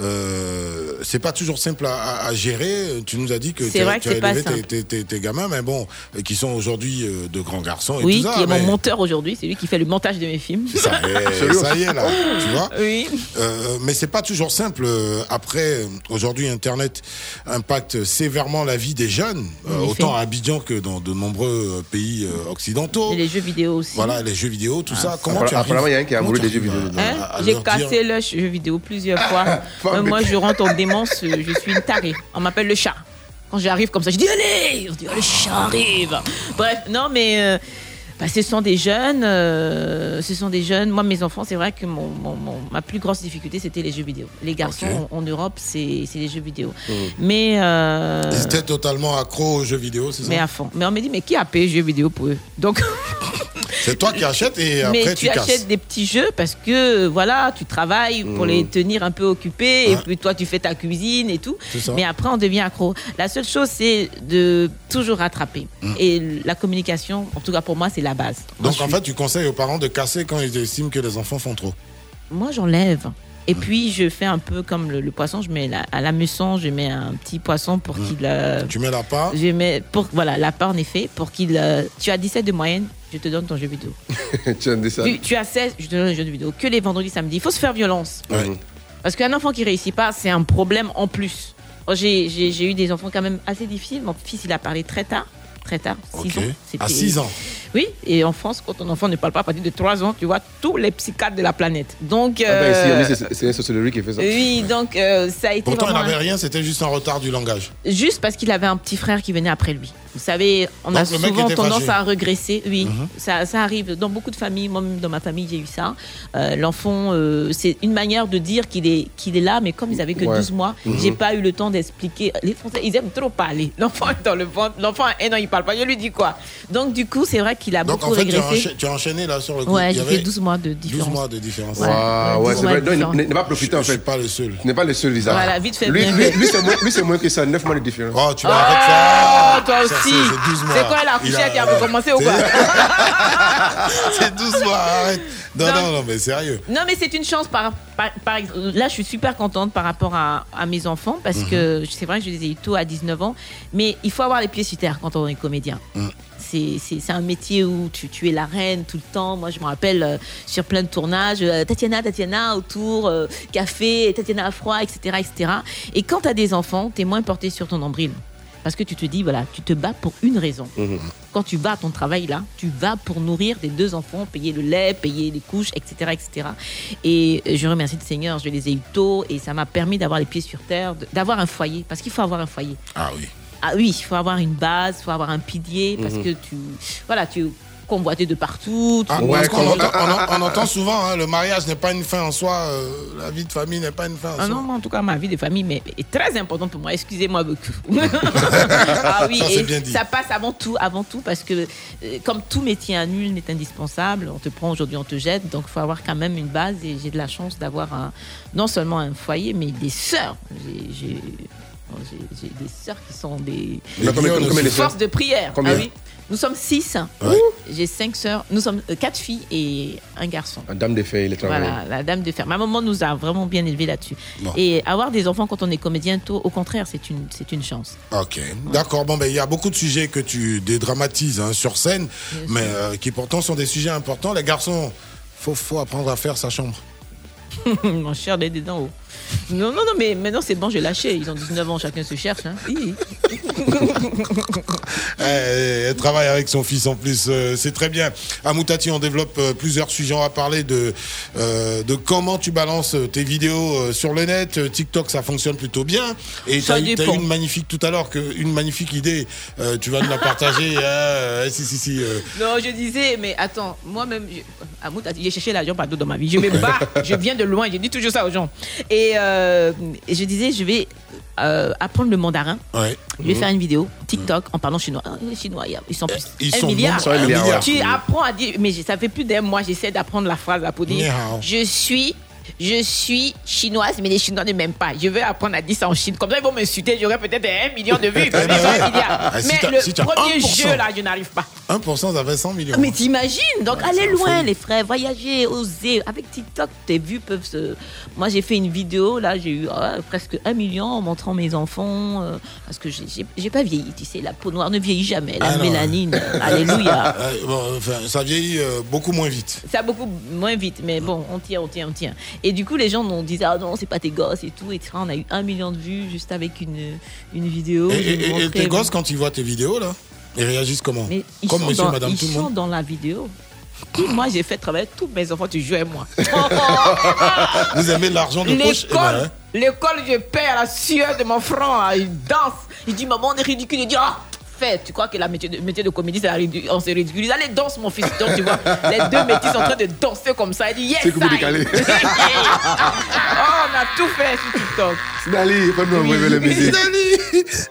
euh, c'est pas toujours simple à, à- à gérer. Tu nous as dit que C'est tu vrai as, que tu as élevé tes, simple. tes- tes- tes gamins, mais bon, qui sont aujourd'hui euh, de grands garçons et Oui, tout ça. qui est mais- mon monteur aujourd'hui. C'est lui qui fait le montage de mes films. Ça y est, ça y est là, tu vois. Oui. Euh, mais c'est pas toujours simple. Après, aujourd'hui, Internet impacte sévèrement la vie des jeunes, euh, autant à Abidjan que dans de nombreux pays occidentaux. Et les jeux vidéo aussi. Voilà, les jeux vidéo, tout ça. Ah, Comment tu arrives apparemment, il y a un qui amoureux tu des jeux vidéo. Hein J'ai dire- cassé le jeu vidéo plusieurs fois. Euh, moi, je rentre en démence, euh, je suis une tarée. On m'appelle le chat. Quand j'arrive comme ça, je dis allez On dit oh, le chat arrive. Bref, non, mais euh, bah, ce sont des jeunes. euh, ce sont des jeunes. Moi, mes enfants, c'est vrai que mon, mon- mon- ma plus grosse difficulté, c'était les jeux vidéo. Les garçons en, en Europe, c'est les jeux vidéo. Mhm. Mais. euh, Ils étaient totalement accros aux jeux vidéo, c'est ça? mais à fond. Mais on me dit, mais qui a payé jeux vidéo pour eux? Donc. C'est toi qui achètes et après mais tu, achètes des petits jeux parce que voilà, tu travailles pour les tenir un peu occupés et puis toi tu fais ta cuisine et tout. Mais après on devient accro. La seule chose c'est de toujours rattraper. Mm. Et la communication, en tout cas pour moi, c'est la base. Donc en fait, tu conseilles aux parents de casser quand ils estiment que les enfants font trop. Moi j'enlève. Et puis je fais un peu comme le, le poisson, je mets la- à la meçon, je mets un petit poisson pour qu'il euh, Tu mets la part. je mets pour voilà, la part en effet pour qu'il euh, tu as 17 de moyenne, je te donne ton jeu vidéo. tu as. Tu, tu as 16, je te donne un jeu de vidéo. Que les vendredis, samedis. Il faut se faire violence. Parce qu'un enfant qui réussit pas, c'est un problème en plus. Oh, J'ai eu des enfants quand même assez difficiles. Mon fils, il a parlé très tard. Très tard, 6 Ok. ans. À C'était- 6 ans. Oui, et en France, quand ton enfant ne parle pas à partir de 3 ans, tu vois tous les psychiatres de la planète. Donc, Ah ben, euh, c'est- c'est un sociologue qui fait ça. oui, donc euh, ça a été Pourtant, il n'avait un- rien, c'était juste un retard du langage. Juste parce qu'il avait un petit frère qui venait après lui. Vous savez, on a Donc, mec souvent tendance fâché. à regresser. Oui, Mhm. ça, ça arrive dans beaucoup de familles. Moi-même, dans ma famille, j'ai eu ça. Euh, L'enfant, euh, c'est une manière de dire qu'il est, qu'il est là, mais comme ils avaient que Ouais. 12 mois, Mhm. j'ai pas eu le temps d'expliquer. Les Français, ils aiment trop parler. L'enfant est dans le ventre. L'enfant a un an, il parle pas. Je lui dis quoi? Donc, du coup, c'est vrai qu'il a Donc beaucoup en fait, tu as, régressé. tu as enchaîné là sur le coup. Ouais, Il y j'ai avait fait 12 mois de 12 différence. mois de différence. Ouais. Waouh, ouais, c'est Ouais, vrai. Non, différent. il n'est pas profité en Je suis fait. pas le seul. Tu n'es pas le seul, Lisa. Voilà, vite fait, Lui, lui, fait. lui, c'est moins, moins que ça, 9 mois de différence. Oh, tu vas arrêter ça. toi Ça, aussi. C'est- c'est 12 mois. C'est quoi la couchette qui a recommencé ou quoi C'est 12 mois, arrête. Non, Non. non, non, mais sérieux. Non, mais c'est une chance par, par, par. Là, je suis super contente par rapport à, à mes enfants parce Mhm. que c'est vrai que je les ai eu tôt à 19 ans, mais il faut avoir les pieds sur terre quand on est comédien. Mhm. C'est- C'est c'est un métier où tu, tu es la reine tout le temps. Moi, je me rappelle euh, sur plein de tournages, euh, Tatiana, Tatiana, autour, euh, café, Tatiana à froid, etc. etc. Et quand tu as des enfants, tu es moins porté sur ton nombril. Parce que tu te dis, voilà, tu te bats pour une raison. Quand tu vas à ton travail là, tu vas pour nourrir tes deux enfants, payer le lait, payer les couches, etc. etc. Et je remercie le Seigneur, je les ai eu tôt et ça m'a permis d'avoir les pieds sur terre, d'avoir un foyer. Parce qu'il faut avoir un foyer. Ah oui. Ah oui, il faut avoir une base, il faut avoir un pilier parce Mhm. que tu. Voilà, tu convoité de partout. Ah, entend, on, on entend souvent, hein, le mariage n'est pas une fin en soi, euh, la vie de famille n'est pas une fin en Ah soi. non, moi, en tout cas, ma vie de famille mais, est très importante pour moi. Excusez-moi beaucoup. ah oui, Ça, c'est et bien dit. ça passe avant tout, avant tout, parce que euh, comme tout métier à nul n'est indispensable, on te prend aujourd'hui, on te jette, donc il faut avoir quand même une base. Et j'ai de la chance d'avoir un, non seulement un foyer, mais des sœurs. J'ai- des sœurs qui sont des, forces de prière. Combien Ah oui. Nous sommes six. J'ai cinq sœurs. Nous sommes euh, quatre filles et un garçon. La dame des fées, il est. Voilà, la dame de fer. Ma maman nous a vraiment bien élevés là-dessus. Bon. Et avoir des enfants quand on est comédien tôt, au contraire, c'est une, c'est une chance. Ok, d'accord. Bon, ben il y a beaucoup de sujets que tu dédramatises hein, sur scène, mais euh, qui pourtant sont des sujets importants. Les garçons, faut faut apprendre à faire sa chambre. Mon cher, des dents haut. Non, non, non, mais maintenant c'est bon, j'ai lâché. Ils ont 19 ans, chacun se cherche. Hein. Eh, elle travaille avec son fils en plus, euh, c'est très bien. À Moutati, on développe euh, plusieurs sujets. On va parler de, euh, de comment tu balances tes vidéos sur le net. TikTok, ça fonctionne plutôt bien. Et tu as, eu dépend. une magnifique tout à l'heure, une magnifique idée. Tu vas nous la partager. euh, si, si, si. Non, je disais, mais attends, moi-même, je- à Moutati, j'ai cherché l'argent partout dans ma vie. Je me bats, je viens de loin, je dis toujours ça aux gens. Et, euh, et je disais, je vais euh, apprendre le mandarin. Ouais. Je vais Mhm. faire une vidéo TikTok en parlant chinois. Ah, Les Chinois, ils sont plus. ils un sont milliard. bons, ça, un milliard, Tu apprends à dire. Mais ça fait plus d'un mois, j'essaie d'apprendre la phrase pour dire. Je suis. Je suis chinoise, mais les Chinois ne m'aiment pas. Je vais apprendre à dire ça en Chine. Comme ça, ils vont m'insulter. J'aurai peut-être un million de vues. Ah, mais le si premier 1%. jeu, là, je n'arrive pas. 1%, ça fait 100 millions. Mais t'imagines Donc Ouais, allez loin les frères, voyager, oser. Avec TikTok, tes vues peuvent se... Moi j'ai fait une vidéo, là j'ai eu ah, presque un million en montrant mes enfants. euh, parce que j'ai- pas vieilli, tu sais, la peau noire ne vieillit jamais. La Ah mélanine, euh, alléluia. Bon, enfin, ça vieillit euh, beaucoup moins vite. Ça beaucoup moins vite, mais bon, on tient, on tient, on tient. Et du coup, les gens nous disaient, ah non, c'est pas tes gosses et tout. Et on a eu un million de vues juste avec une, une vidéo. Et, tes gosses, quand ils voient tes vidéos, là, ils réagissent comment Mais ils Comme sont monsieur, dans, madame, ils tout le sont monde dans la vidéo. Moi, j'ai fait travailler tous mes enfants, tu joues avec moi. Vous aimez l'argent de poche Eh ben, L'école, hein. l'école, je paie à la sueur de mon front. là. Il danse. Il dit, maman, on est ridicule. Il dit, ah, Tu crois que la métier de, métier de comédie, la on se ridiculise. Allez, danse, mon fils. Donc, tu vois, les deux métiers sont en train de danser comme ça. Il dit, yes, décalé. oh, on a tout fait sur TikTok. Sinali, pas nous envoyer la musique.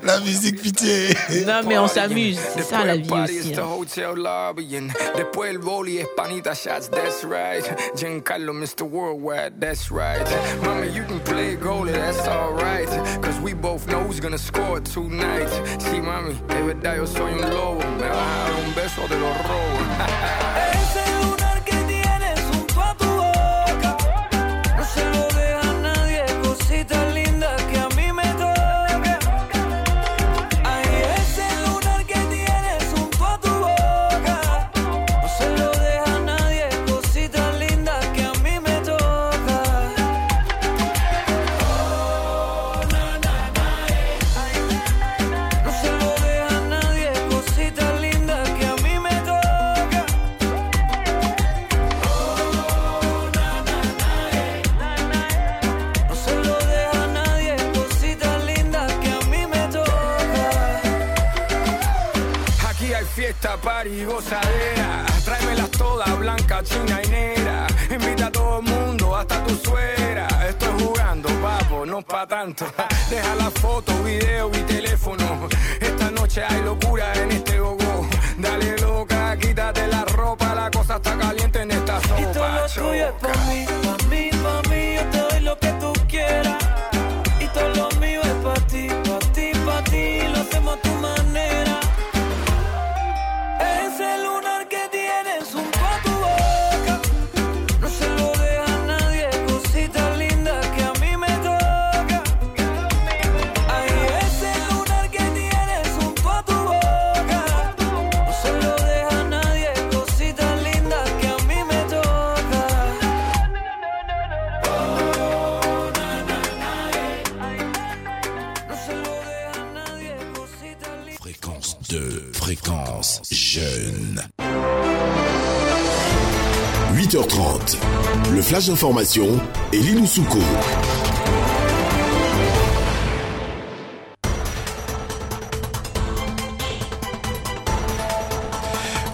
La musique pitié. Non, mais on s'amuse. C'est ça la vie aussi. hein. hotel lobby and después el boli es panita shots, that's right. Giancarlo, Mr. Worldwide, that's right. Mama, you can play goalie, that's alright. Cause we both know who's gonna score tonight. Sí, mami, de verdad yo soy un lobo. Me vas a dar un beso de los robos. Ese lunar que tienes junto a tu boca No se lo deja party, gozadera. Tráemelas todas, blanca, china y negra. Invita a todo el mundo, hasta tu suegra. Estoy jugando, papo, no pa' tanto. Deja la foto, video y teléfono. Esta noche hay locura en este gogo. Dale loca, quítate la ropa, la cosa está caliente en esta sopa. Y todo lo tuyo es pa' mí, flash d'information et Lilou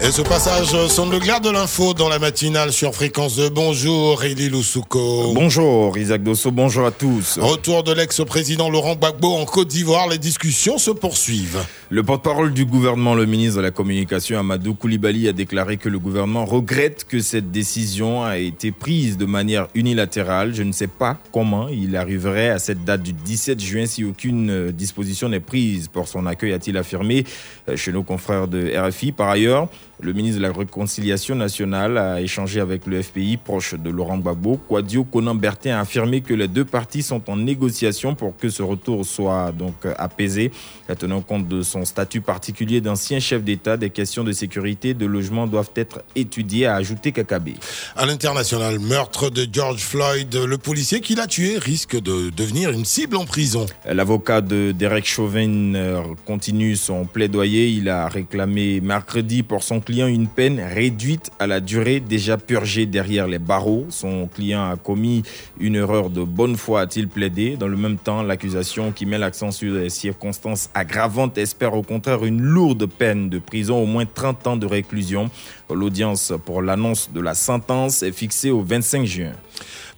Et ce passage sonne le glaire de l'info dans la matinale sur Fréquence 2. Bonjour, Elie Loussouko. Bonjour, Isaac Dosso, bonjour à tous. Retour de l'ex-président Laurent Gbagbo en Côte d'Ivoire. Les discussions se poursuivent. Le porte-parole du gouvernement, le ministre de la Communication, Amadou Koulibaly, a déclaré que le gouvernement regrette que cette décision a été prise de manière unilatérale. Je ne sais pas comment il arriverait à cette date du 17 juin si aucune euh, disposition n'est prise pour son accueil, a-t-il affirmé euh, chez nos confrères de RFI. Par ailleurs, le ministre de la Réconciliation nationale a échangé avec le FPI proche de Laurent Gbagbo. Quadio Conan Bertin a affirmé que les deux parties sont en négociation pour que ce retour soit donc apaisé. Tenant compte de son statut particulier d'ancien chef d'État, des questions de sécurité et de logement doivent être étudiées, a ajouté Kakabé. À l'international, meurtre de George Floyd. Le policier qui l'a tué risque de devenir une cible en prison. L'avocat de Derek Chauvin euh, continue son plaidoyer. Il a réclamé mercredi pour son client une peine réduite à la durée déjà purgée derrière les barreaux. Son client a commis une erreur de bonne foi, a-t-il plaidé. Dans le même temps, l'accusation qui met l'accent sur les circonstances aggravantes espère au contraire une lourde peine de prison, au moins 30 ans de réclusion. L'audience pour l'annonce de la sentence est fixée au 25 juin.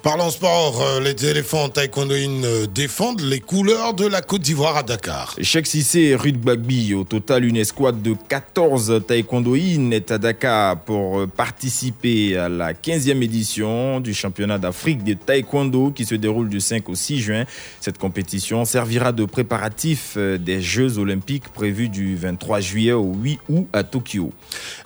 Parlons sport, euh, les éléphants taekwondoïnes euh, défendent les couleurs de la Côte d'Ivoire à Dakar. Cheikh Sissé et Ruth Bagby, au total une escouade de 14 taekwondoïnes est à Dakar pour euh, participer à la 15e édition du championnat d'Afrique de taekwondo qui se déroule du 5 au 6 juin. Cette compétition servira de préparatif des Jeux olympiques prévus du 23 juillet au 8 août à Tokyo.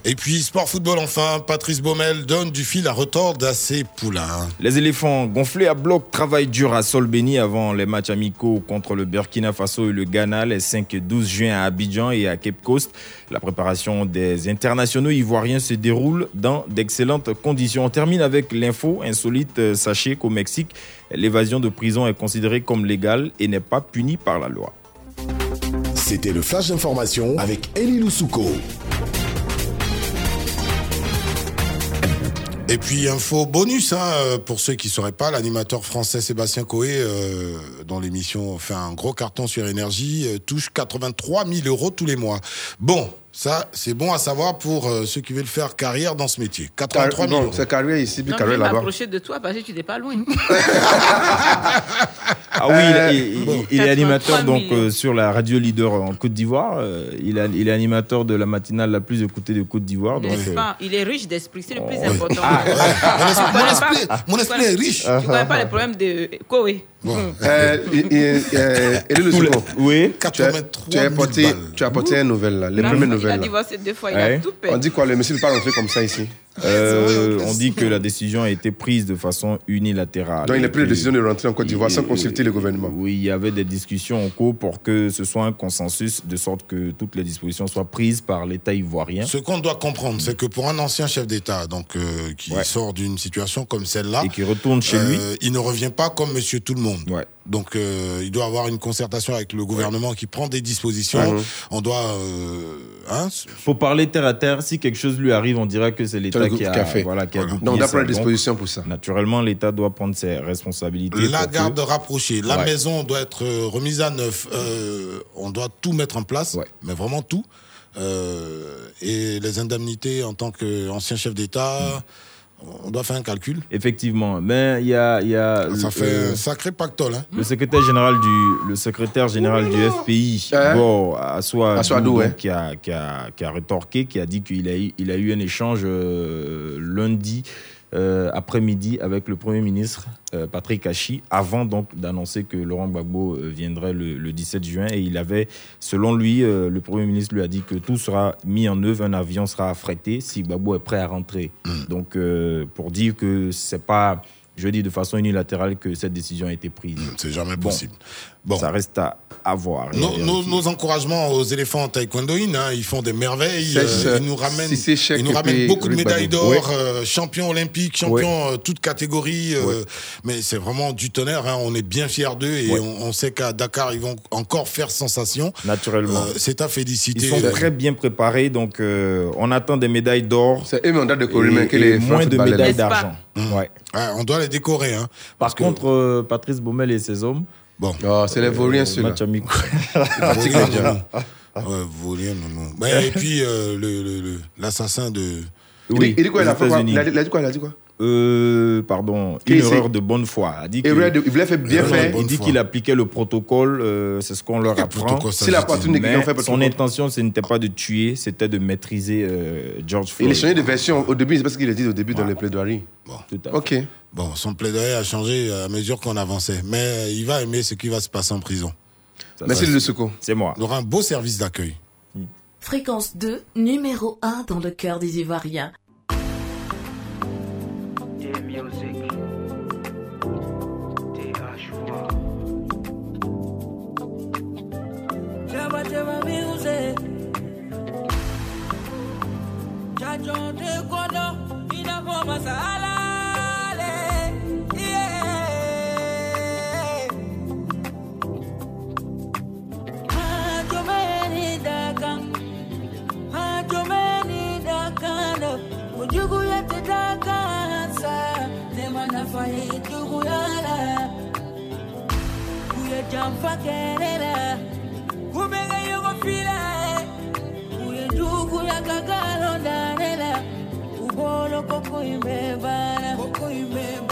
Et puis sport football enfin, Patrice Baumel donne du fil à retordre à ses poulains. Les éléphants gonflés à bloc travaillent dur à sol béni avant les matchs amicaux contre le Burkina Faso et le Ghana les 5 et 12 juin à Abidjan et à Cape Coast. La préparation des internationaux ivoiriens se déroule dans d'excellentes conditions. On termine avec l'info insolite. Euh, Sachez qu'au Mexique, l'évasion de prison est considérée comme légale et n'est pas punie par la loi. C'était le flash d'information avec Elie Loussouko. Et puis info bonus, hein, euh, pour ceux qui ne sauraient pas, l'animateur français Sébastien Coé, euh, dont l'émission fait un gros carton sur énergie, euh, touche 83 000 euros tous les mois. Bon, ça c'est bon à savoir pour euh, ceux qui veulent faire carrière dans ce métier. 83 000 Non, euros. c'est carrière ici, puis Non, je vais carrière là-bas. m'approcher de toi parce que tu n'es pas loin. Ah oui, il, il- Bon. il est animateur 83 donc 000. euh, sur la radio leader en Côte d'Ivoire. Euh, il, est animateur de la matinale la plus écoutée de Côte d'Ivoire. Donc, N'est-ce euh, pas Il est riche d'esprit, c'est le plus oui. important. Ah, mon esprit- mon esprit connais- est riche. Tu connais pas les problèmes de Koé. Euh, et- et- Elie Loussouko, Oui. tu as, tu as apporté, tu as apporté une nouvelle, là, les Il a- premières Il a divorcé deux fois, il Ouais. a tout On perdu. dit quoi, le monsieur ne peut pas rentrer comme ça ici euh, on dit que la décision a été prise de façon unilatérale. Donc il a pris la décision de rentrer en Côte d'Ivoire sans consulter le gouvernement. Oui, il y avait des discussions en cours pour que ce soit un consensus de sorte que toutes les dispositions soient prises par l'État ivoirien. Ce qu'on doit comprendre, c'est que pour un ancien chef d'État, donc euh, qui sort d'une situation comme celle-là, et qui retourne chez lui, euh, il ne revient pas comme Monsieur Tout le Monde. Donc euh, il doit avoir une concertation avec le gouvernement qui prend des dispositions. On doit, euh, hein, Faut parler terre à terre. Si quelque chose lui arrive, on dira que c'est l'État qui a, qui a fait. Voilà, qui a Voilà. goupillé Donc, on doit ça. prendre des dispositions pour ça. Naturellement, l'État doit prendre ses responsabilités. la que- garde rapprochée, la Ouais. maison doit être euh, remise à neuf. euh, on doit tout mettre en place, mais vraiment tout. Euh, et les indemnités en tant qu'ancien chef d'État, on doit faire un calcul. Effectivement, mais il y a, il y a Ça le- fait euh, un sacré pactole. Hein. le secrétaire général du le secrétaire général du FPI, Hein Bon, ouais. qui, a, qui, a, qui a rétorqué, qui a dit qu'il a, eu- il a eu un échange euh, lundi euh, après-midi avec le Premier ministre euh, Patrick Hachi, avant donc d'annoncer que Laurent Gbagbo euh, viendrait le, le 17 juin. Et il avait, selon lui, euh, le Premier ministre lui a dit que tout sera mis en œuvre, un avion sera affrété si Gbagbo est prêt à rentrer. Donc, euh, pour dire que c'est pas, je dis de façon unilatérale que cette décision a été prise. C'est jamais possible. Bon. Ça reste à, à voir. et Nos, vérifier. nos- nos encouragements aux éléphants taekwondoïnes, hein, ils font des merveilles. Euh, ils nous ramènent, si ils nous et ramènent beaucoup de médailles d'or, euh, champions olympiques, champions euh, toutes catégories. euh, Mais c'est vraiment du tonnerre. hein, on est bien fiers d'eux et on, on sait qu'à Dakar, ils vont encore faire sensation. Naturellement. Euh, c'est à féliciter. Ils sont Euh, très bien préparés, donc euh, on attend des médailles d'or. C'est eux, mais on doit décorer, et- et les moins de médailles d'argent. Mmh. Ouais. Ouais, on doit les décorer. Hein, Par contre, euh, Patrice Baumel et ses hommes. Bon. Oh, c'est les vauriens, ceux-là. Match amical. Ouais, vaurien, non, non. Ouais, et puis euh, le- le- le- l'assassin de. Il dit- il dit quoi, il a fait quoi? A il a dit quoi Il a dit quoi? Euh, pardon, une erreur de bonne foi. Il, a dit Et que- il voulait faire bien faire. Il dit qu'il appliquait le protocole, euh, c'est ce qu'on leur apprend. protocole Si la Mais fait son protocole. intention, ce n'était pas de tuer, c'était de maîtriser euh, George Il Floyd. a changé de version. Au début, c'est parce qu'il a dit au début dans les plaidoiries. Tout à fait. Ok. Bon, son plaidoyer a changé à mesure qu'on avançait. Mais il va aimer ce qui va se passer en prison. Merci de le secours. C'est moi. Il aura un beau service d'accueil. Fréquence 2, numéro 1 dans le cœur des Ivoiriens. Jajo de Kodo, Ina Koma jamfa kelela. Kumega yogo fila. Uye jugu ya kagalo danela. Ubolo koko imebana. Koko imebana.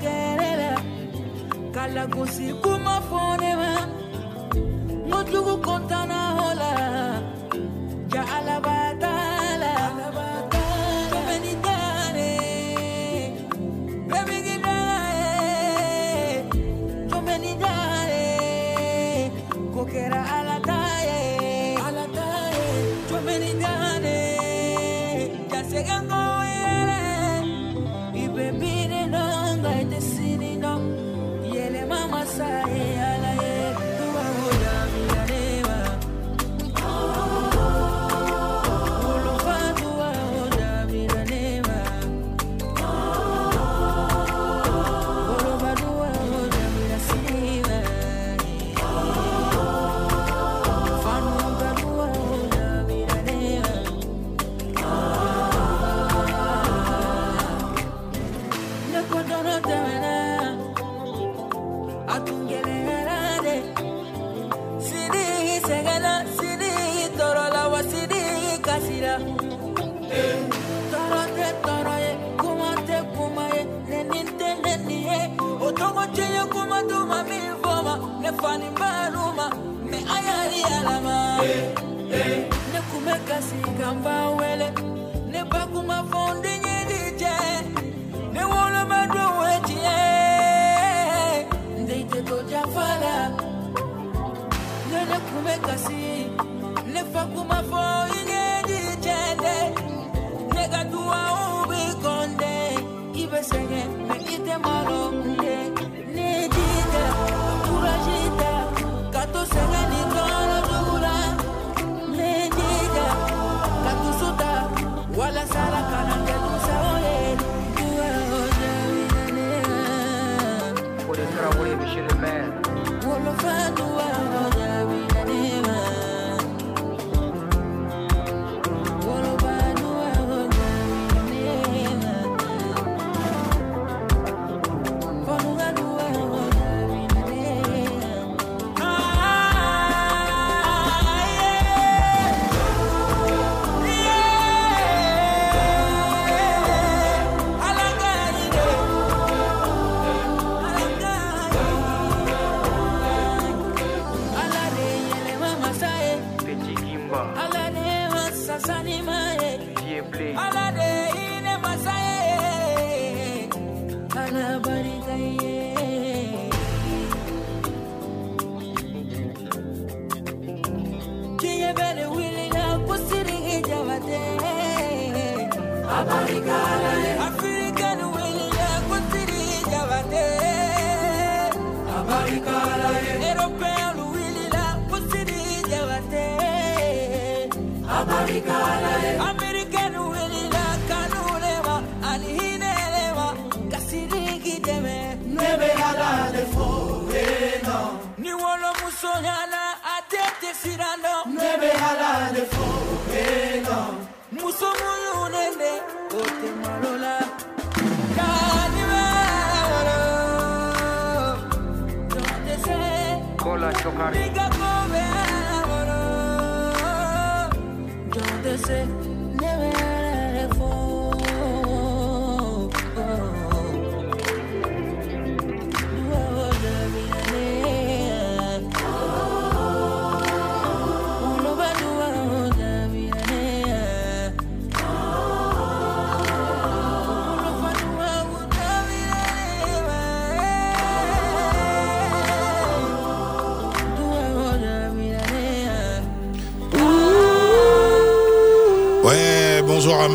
kerela kala gosi kuma fonema ngojugu kontana hola ja alabatala jomenitane salama. Ne kun bɛ kasi kan b'a wele. Ne bakuma kun ma fɔ ne woloma don o ye tiɲɛ n ne ne kun kasi ne fa. Paula Chocar. Yo te.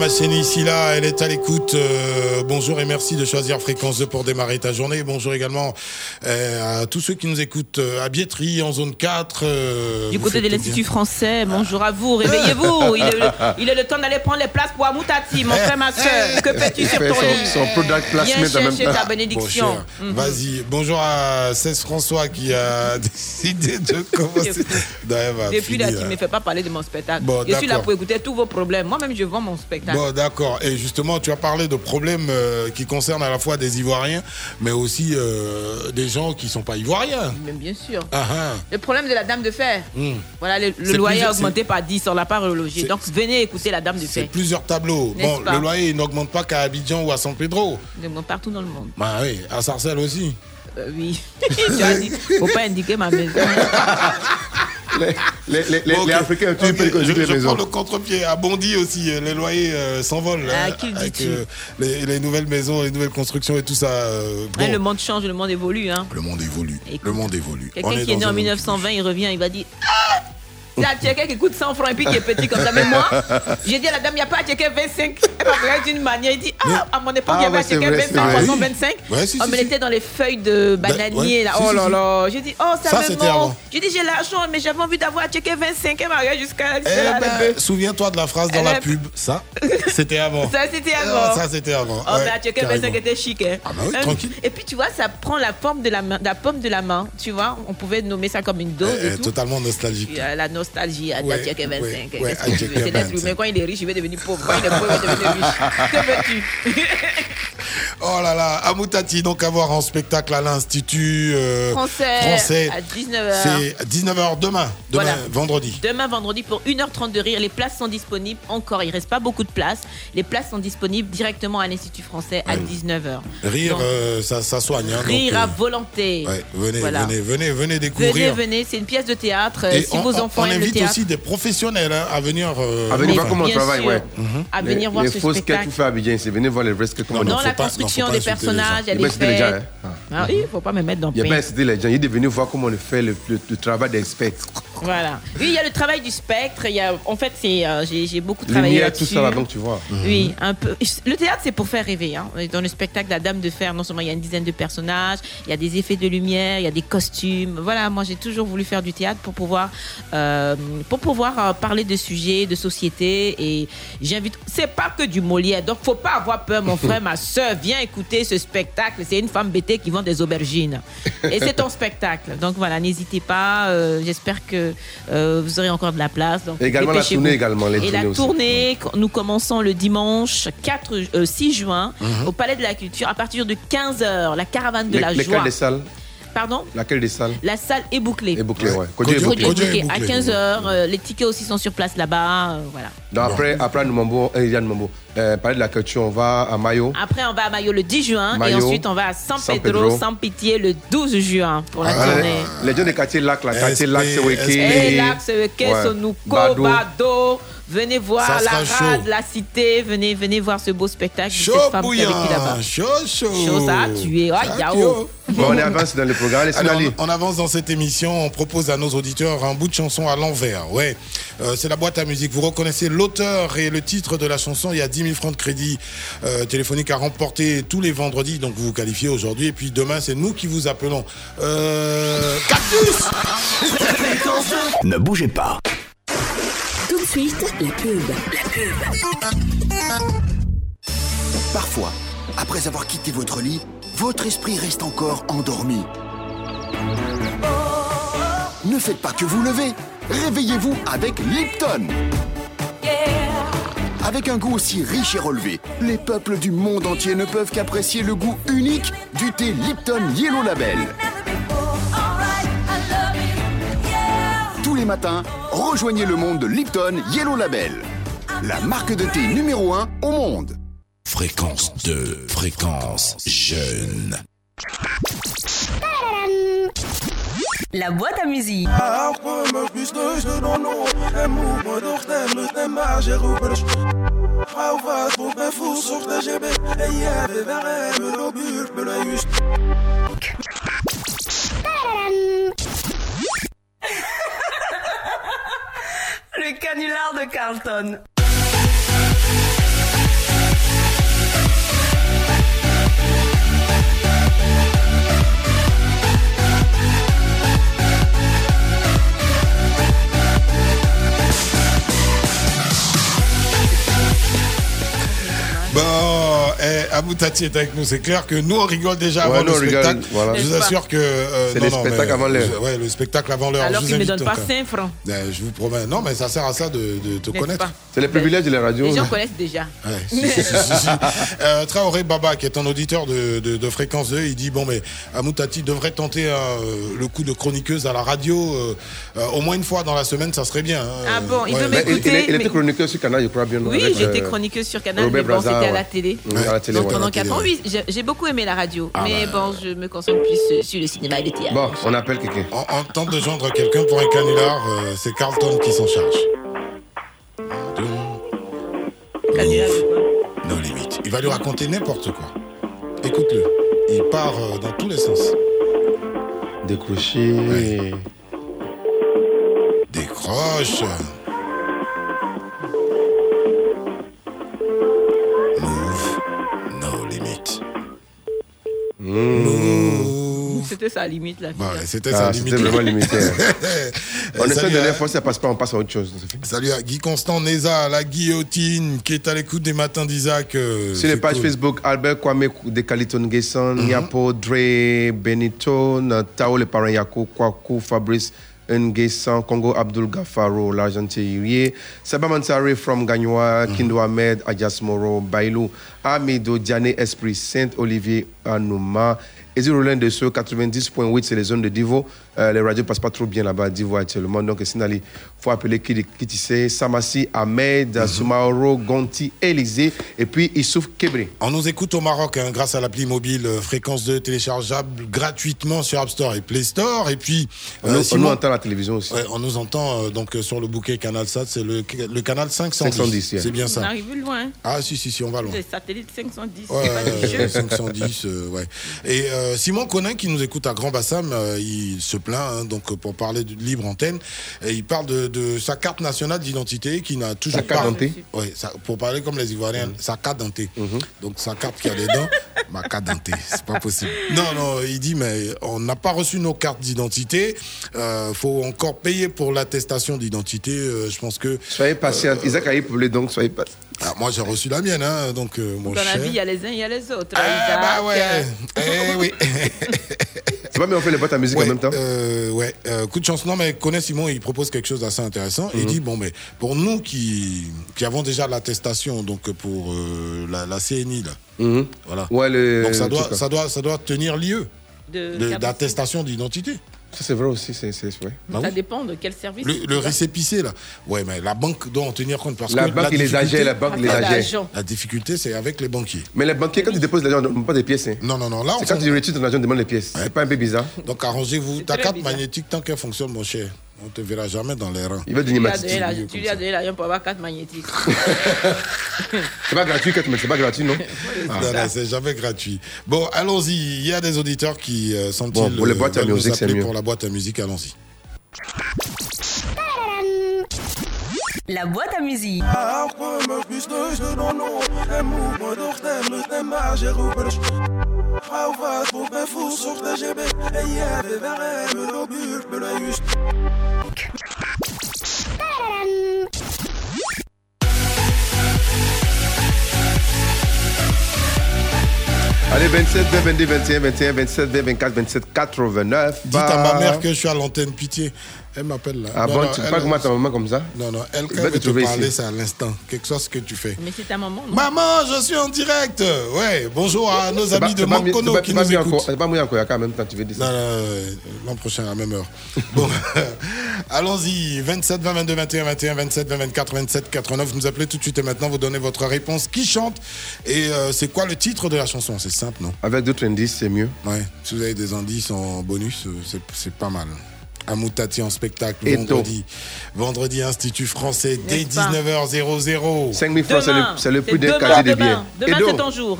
Masseni ici elle est à l'écoute. Euh, bonjour et merci de choisir Fréquence 2 pour démarrer ta journée. Bonjour également euh, à tous ceux qui nous écoutent euh, à Bietri en zone 4. euh, Du côté de l'Institut français, bonjour à vous, réveillez-vous. Il est, le, il est le temps d'aller prendre les places pour Amoutati, mon frère, ma soeur. Que fais-tu sur ton son- lit son product placement Viens chercher ta Bon, bénédiction. cher, Mhm. Vas-y, bonjour à Cesse François qui a décidé de commencer. Depuis là, tu ne me fais pas parler de mon spectacle. Bon, je suis là pour écouter tous vos problèmes. Moi-même, je vends mon spectacle. spectacle. Bon, d'accord. Et justement, tu as parlé de problèmes euh, qui concernent à la fois des Ivoiriens, mais aussi euh, des gens qui sont pas Ivoiriens. Mais bien sûr. Ah, ah. Le problème de la Dame de Fer. Hmm. Voilà, le, le C'est loyer a augmenté par 10, on l'a pas relogé. Donc venez écouter la Dame de C'est Fer. plusieurs tableaux. Bon, le loyer il n'augmente pas qu'à Abidjan ou à San Pedro. De- Partout dans le monde. Bah oui, à Sarcelles aussi. Euh, oui. tu as dit, faut pas indiquer ma maison. Les, les, les, les- Ok. les Africains, tu Ok, peux construire je, les je maisons. prends le contre-pied. À Bondy aussi, euh, les loyers euh, s'envolent. Ah, hein, avec dis-tu les, les nouvelles maisons, les nouvelles constructions et tout ça. euh, bon, le monde change, le monde évolue. Hein. le monde évolue. Écoute, le monde évolue. Quelqu'un qui est né en un monde 1920, il revient, il va dire Ah C'est un Tchéquet qui coûte 100 francs et puis qui est petit comme ça. Mais moi, j'ai dit à la dame, il n'y a pas un Tchéquet 25. Elle m'a regardé d'une manière, il dit Ah, à mon époque, il y Ah, avait un c'est 25, vrai. 325. Ouais, si, oh, si, mais si. elle était dans les feuilles de bananier ouais, là. Oh là là. J'ai dit Oh, ça, me manque. J'ai dit J'ai l'argent, mais j'avais envie d'avoir un Tchéquet 25. Elle m'a regardé jusqu'à Eh ben, souviens-toi de la phrase dans la a- pub. Ça, c'était avant. Ça, c'était avant. Ça, c'était avant. Oh, mais un Tchéquet carrément. 25 était chic. Hein. Ah, bah oui, tranquille. Et puis, tu vois, ça prend la forme de la, main, de la paume de la main. Tu vois, on pouvait nommer ça comme une dose. Eh, totalement nostalgique. Euh, la nostalgie à Ouais, Tchèque 25. ouais, Qu'est-ce ouais, que tu à veux? Tchèque C'est l'être 25. humain. Quand il est riche, il va devenir pauvre. Quand il est pauvre, il va devenir riche. Que veux-tu? Oh là là, Amoutati, donc à voir en spectacle à l'Institut euh, Français, français. à 19h. C'est 19h demain, demain, Voilà. vendredi. Demain vendredi pour 1h30 de rire. Les places sont disponibles encore. Il reste pas beaucoup de places. Les places sont disponibles directement à l'Institut français à Ouais. 19h. Rire, Donc, euh, ça, ça soigne. hein, rire donc, à euh, volonté. ouais, venez, Voilà. venez, venez, venez Venez, découvrir. venez, c'est une pièce de théâtre. Et si on, vos enfants on aiment invite théâtre, aussi des professionnels hein, à venir. euh, À venir voir comment on bien travaille, sûr. ouais. à Les- venir voir les ce fausses spectacle. tout fait à Abidjan, c'est venez voir les vrais sketchs. comment on Dans fait. la construction des personnages, il y a des hein. Ah oui, il faut pas me mettre dans Il n'y a le pas incité les gens, il est venu voir comment on fait le, le- le travail d'expert. Voilà. Oui, il y a le travail du spectre. Il y a, en fait, c'est, euh, j'ai, j'ai beaucoup travaillé Lumière, tout là-dessus. ça là, donc tu vois. Oui, un peu. Le théâtre, c'est pour faire rêver. Hein. Dans le spectacle La Dame de Fer, non seulement il y a une dizaine de personnages, il y a des effets de lumière, il y a des costumes. Voilà, moi j'ai toujours voulu faire du théâtre pour pouvoir, euh, pour pouvoir euh, parler de sujets, de société. Et j'invite. C'est pas que du Molière, donc faut pas avoir peur, mon frère, ma soeur. Viens écouter ce spectacle. C'est une femme bêtée qui vend des aubergines. Et c'est ton spectacle. Donc voilà, n'hésitez pas. euh, J'espère que euh, vous aurez encore de la place. Donc, Et également la tournée également, les Et la aussi. tournée, nous commençons le dimanche 4, euh, 6 juin Mhm. au Palais de la Culture à partir de 15h. La caravane de Les- la joie. des salles? Pardon? Laquelle des salles? La salle est bouclée. Est bouclée, ouais. Codier Codier est bouclé. bouclé. Codier est À bouclé. 15h, les tickets aussi sont sur place là-bas. euh, voilà. Donc après, après Numambo, euh, il y a Numambo. Euh, parler de la culture, on va à Mayo. Après, on va à Mayo le 10 juin et Mayo, ensuite on va à San, San Pedro, Pedro. sans pitié, le 12 juin pour la Ah, tournée. les, les gens des quartiers lac, là, quartier lac, c'est Weke. Et là, c'est Weke, Sonouko, Bado. Bado. Venez voir Ça la rade, chaud. la cité. Venez, venez voir ce beau spectacle. Chaud cette femme qui a vécu bouillant, là-bas. chaud, chaud. Chaud, ça a tué. Yao. tué. Bon, on est avancé dans le programme. Allez, Alors, on, on avance dans cette émission, on propose à nos auditeurs un bout de chanson à l'envers. Ouais, Euh, c'est la boîte à musique. Vous reconnaissez l'auteur et le titre de la chanson. Il y a 10 000 francs de crédit euh, téléphonique à remporter tous les vendredis. Donc vous vous qualifiez aujourd'hui. Et puis demain, c'est nous qui vous appelons. Euh, Cactus Ne bougez pas. Tout de suite, la pub. La pub. Parfois, après avoir quitté votre lit, votre esprit reste encore endormi. Ne faites pas que vous levez. Réveillez-vous avec Lipton. Avec un goût aussi riche et relevé, les peuples du monde entier ne peuvent qu'apprécier le goût unique du thé Lipton Yellow Label. Tous les matins, rejoignez le monde de Lipton Yellow Label, la marque de thé numéro 1 au monde. Fréquence 2, fréquence jeune. La boîte à musique. Le canular de Carlton. Bon, Amoutati est avec nous. C'est clair que nous, on rigole déjà Ouais, avant nous, le rigole, spectacle. voilà. Je vous assure que. euh, C'est spectacles mais, avant l'heure. Ouais, le spectacle avant l'heure. Alors Je qu'il vous ne me donne pas donc, 5 francs. euh, Je vous promets. Non, mais ça sert à ça de, de te connaître. C'est les privilèges de la radio. Les gens connaissent déjà. Euh, Traoré Baba, qui est un auditeur de, de, de Fréquence 2, il dit Bon, mais Amoutati devrait tenter euh, le coup de chroniqueuse à la radio euh, euh, au moins une fois dans la semaine, ça serait bien. hein. Ah bon, il veut m'écouter. il- il était chroniqueur sur Canal, je crois bien. Oui, j'étais chroniqueuse sur Canal, mais bon, c'était à la télé. À la télé. Pendant À la télé, 4 ans, oui, j'ai- beaucoup aimé la radio. Ah mais bah. bon, je me concentre plus sur le cinéma et le théâtre. Bon, on appelle quelqu'un. On, on tente de joindre quelqu'un pour un canular, euh, c'est Carlton qui s'en charge. Canular Non limite. Il va lui raconter n'importe quoi. Écoute-le. Il part euh, dans tous les sens. Décrocher. Décroche. C'était sa limite, la fille. Bah, c'était Ah, sa limite. c'était vraiment limité. on essaie de les forcer, ça passe pas, on passe à autre chose. Salut à Guy Constant Neza, la guillotine, qui est à l'écoute des matins d'Isaac. euh, Sur les pages cool. Facebook, Albert Kwame de Caliton Gesson, Yapo, Dre, Benito, Tao, les parents Yako, Kwaku, Fabrice, Ngesson, Congo, Abdul Gafaro, l'Argentinier, Saba Mansare from Gagnoa, Kindo Ahmed, Adjas Moro, Bailou, Amido, Diane Esprit, Saint-Olivier, Anouma, Ezi Roland de ce 90.8, c'est les zones de Divo. Euh, les radios passent pas trop bien là-bas à Divo actuellement. Donc, Sinali, faut appeler qui, qui tu sais, Samassi, Ahmed, Soumaoro, Gonti, Élysée, et puis Issouf Kebré. On nous écoute au Maroc hein, grâce à l'appli mobile euh, Fréquence 2 téléchargeable gratuitement sur App Store et Play Store. Et puis, On, nous- on Simon- nous entend à la télévision aussi. Ouais, on nous entend euh, donc euh, sur le bouquet Canal Sat, c'est le, le canal 510. 510, yeah. C'est bien On ça. arrive loin. Ah si si si, on va loin. 510, Ouais, c'est pas euh, jeux. 510, euh, ouais. Et euh, Simon Conin qui nous écoute à Grand Bassam, euh, il se hein, donc euh, pour parler de libre antenne, et il parle de, de sa carte nationale d'identité qui n'a toujours Sa carte pas. d'identité Ouais, ça- pour parler comme les Ivoiriens, sa carte d'identité. Donc sa carte qui a les dents, ma carte d'identité, c'est pas possible. Non non, il dit mais on n'a pas reçu nos cartes d'identité, euh, faut encore payer pour l'attestation d'identité. euh, je pense que. Soyez patient. Isaac a épaulé, donc soyez patient. Ah, moi j'ai reçu la mienne, hein, donc euh, mon Dans la vie, il y a les uns, il y a les autres. Ah, bah ouais. Eh oui. C'est pas mais on fait les boîtes à musique Ouais, en même temps euh, ouais, euh, coup de chance. Non, mais connais Simon, il propose quelque chose d'assez intéressant. Il Mhm. dit bon, mais pour nous qui, qui avons déjà l'attestation, donc pour euh, la, la CNI là, Mhm. voilà. Ouais, le- donc ça doit, ça doit, ça doit tenir lieu d'attestation d'identité. Ça, c'est vrai aussi. C'est. Bah Ça oui. dépend de quel service. Le, récépissé là, ouais, mais la banque doit en tenir compte parce La que banque, il les agit, la banque, il les d'argent. La difficulté, c'est avec les banquiers. Mais les banquiers, quand ils déposent l'argent, on ne demande pas des pièces. hein. Non, non, non. Là, on C'est quand s'en- tu retires ton argent, on demande les pièces. C'est pas un peu bizarre Donc arrangez-vous. Ta carte bizarre. magnétique, tant qu'elle fonctionne, mon cher, on te verra jamais dans les rangs. Il va Tu lui as donner donné la- tu lui as donné l'argent pour avoir carte magnétique. C'est pas gratuit, quand tu mets- c'est pas gratuit, non? Ah, non, non, c'est jamais gratuit. Bon, allons-y. Il y a des auditeurs qui euh, sont Bon, pour les boîtes à nous musique, c'est appeler mieux. Pour la boîte à musique, allons-y. La boîte à musique. Allez, 27, 20, 22, 21, 21, 27, 20, 24, 27, 89. Dites à ma mère que je suis à l'antenne, pitié. Elle m'appelle là. Ah Non, bon, non, tu elle- parles comment à ta maman comme ça? Non, non, elle, quand elle te veut te trouver parler, c'est à l'instant. Quelque chose que tu fais. Mais c'est ta maman, non? Maman, je suis en direct. Ouais, bonjour à nos amis pas- de pas pas- qui pas nous écoutent. co- C'est pas mis en Koyaka en même temps, tu veux dire Non, ça non, euh, l'an prochain à la même heure. Bon, allons-y. 27, 20, 22, 21, 21, 27, 20, 24, 27, 89. Vous nous appelez tout de suite et maintenant vous donnez votre réponse. Qui chante? Et euh, c'est quoi le titre de la chanson? C'est simple, non? Avec d'autres indices, c'est mieux. Ouais. Si vous avez des indices en bonus, euh, c'est- c'est pas mal. Amoutati en spectacle Et vendredi. Vendredi, Institut français dès N'est-ce pas 19h00. 5 000 francs, c'est le, prix c'est d'un demain, casier de billets. Demain, demain c'est ton jour.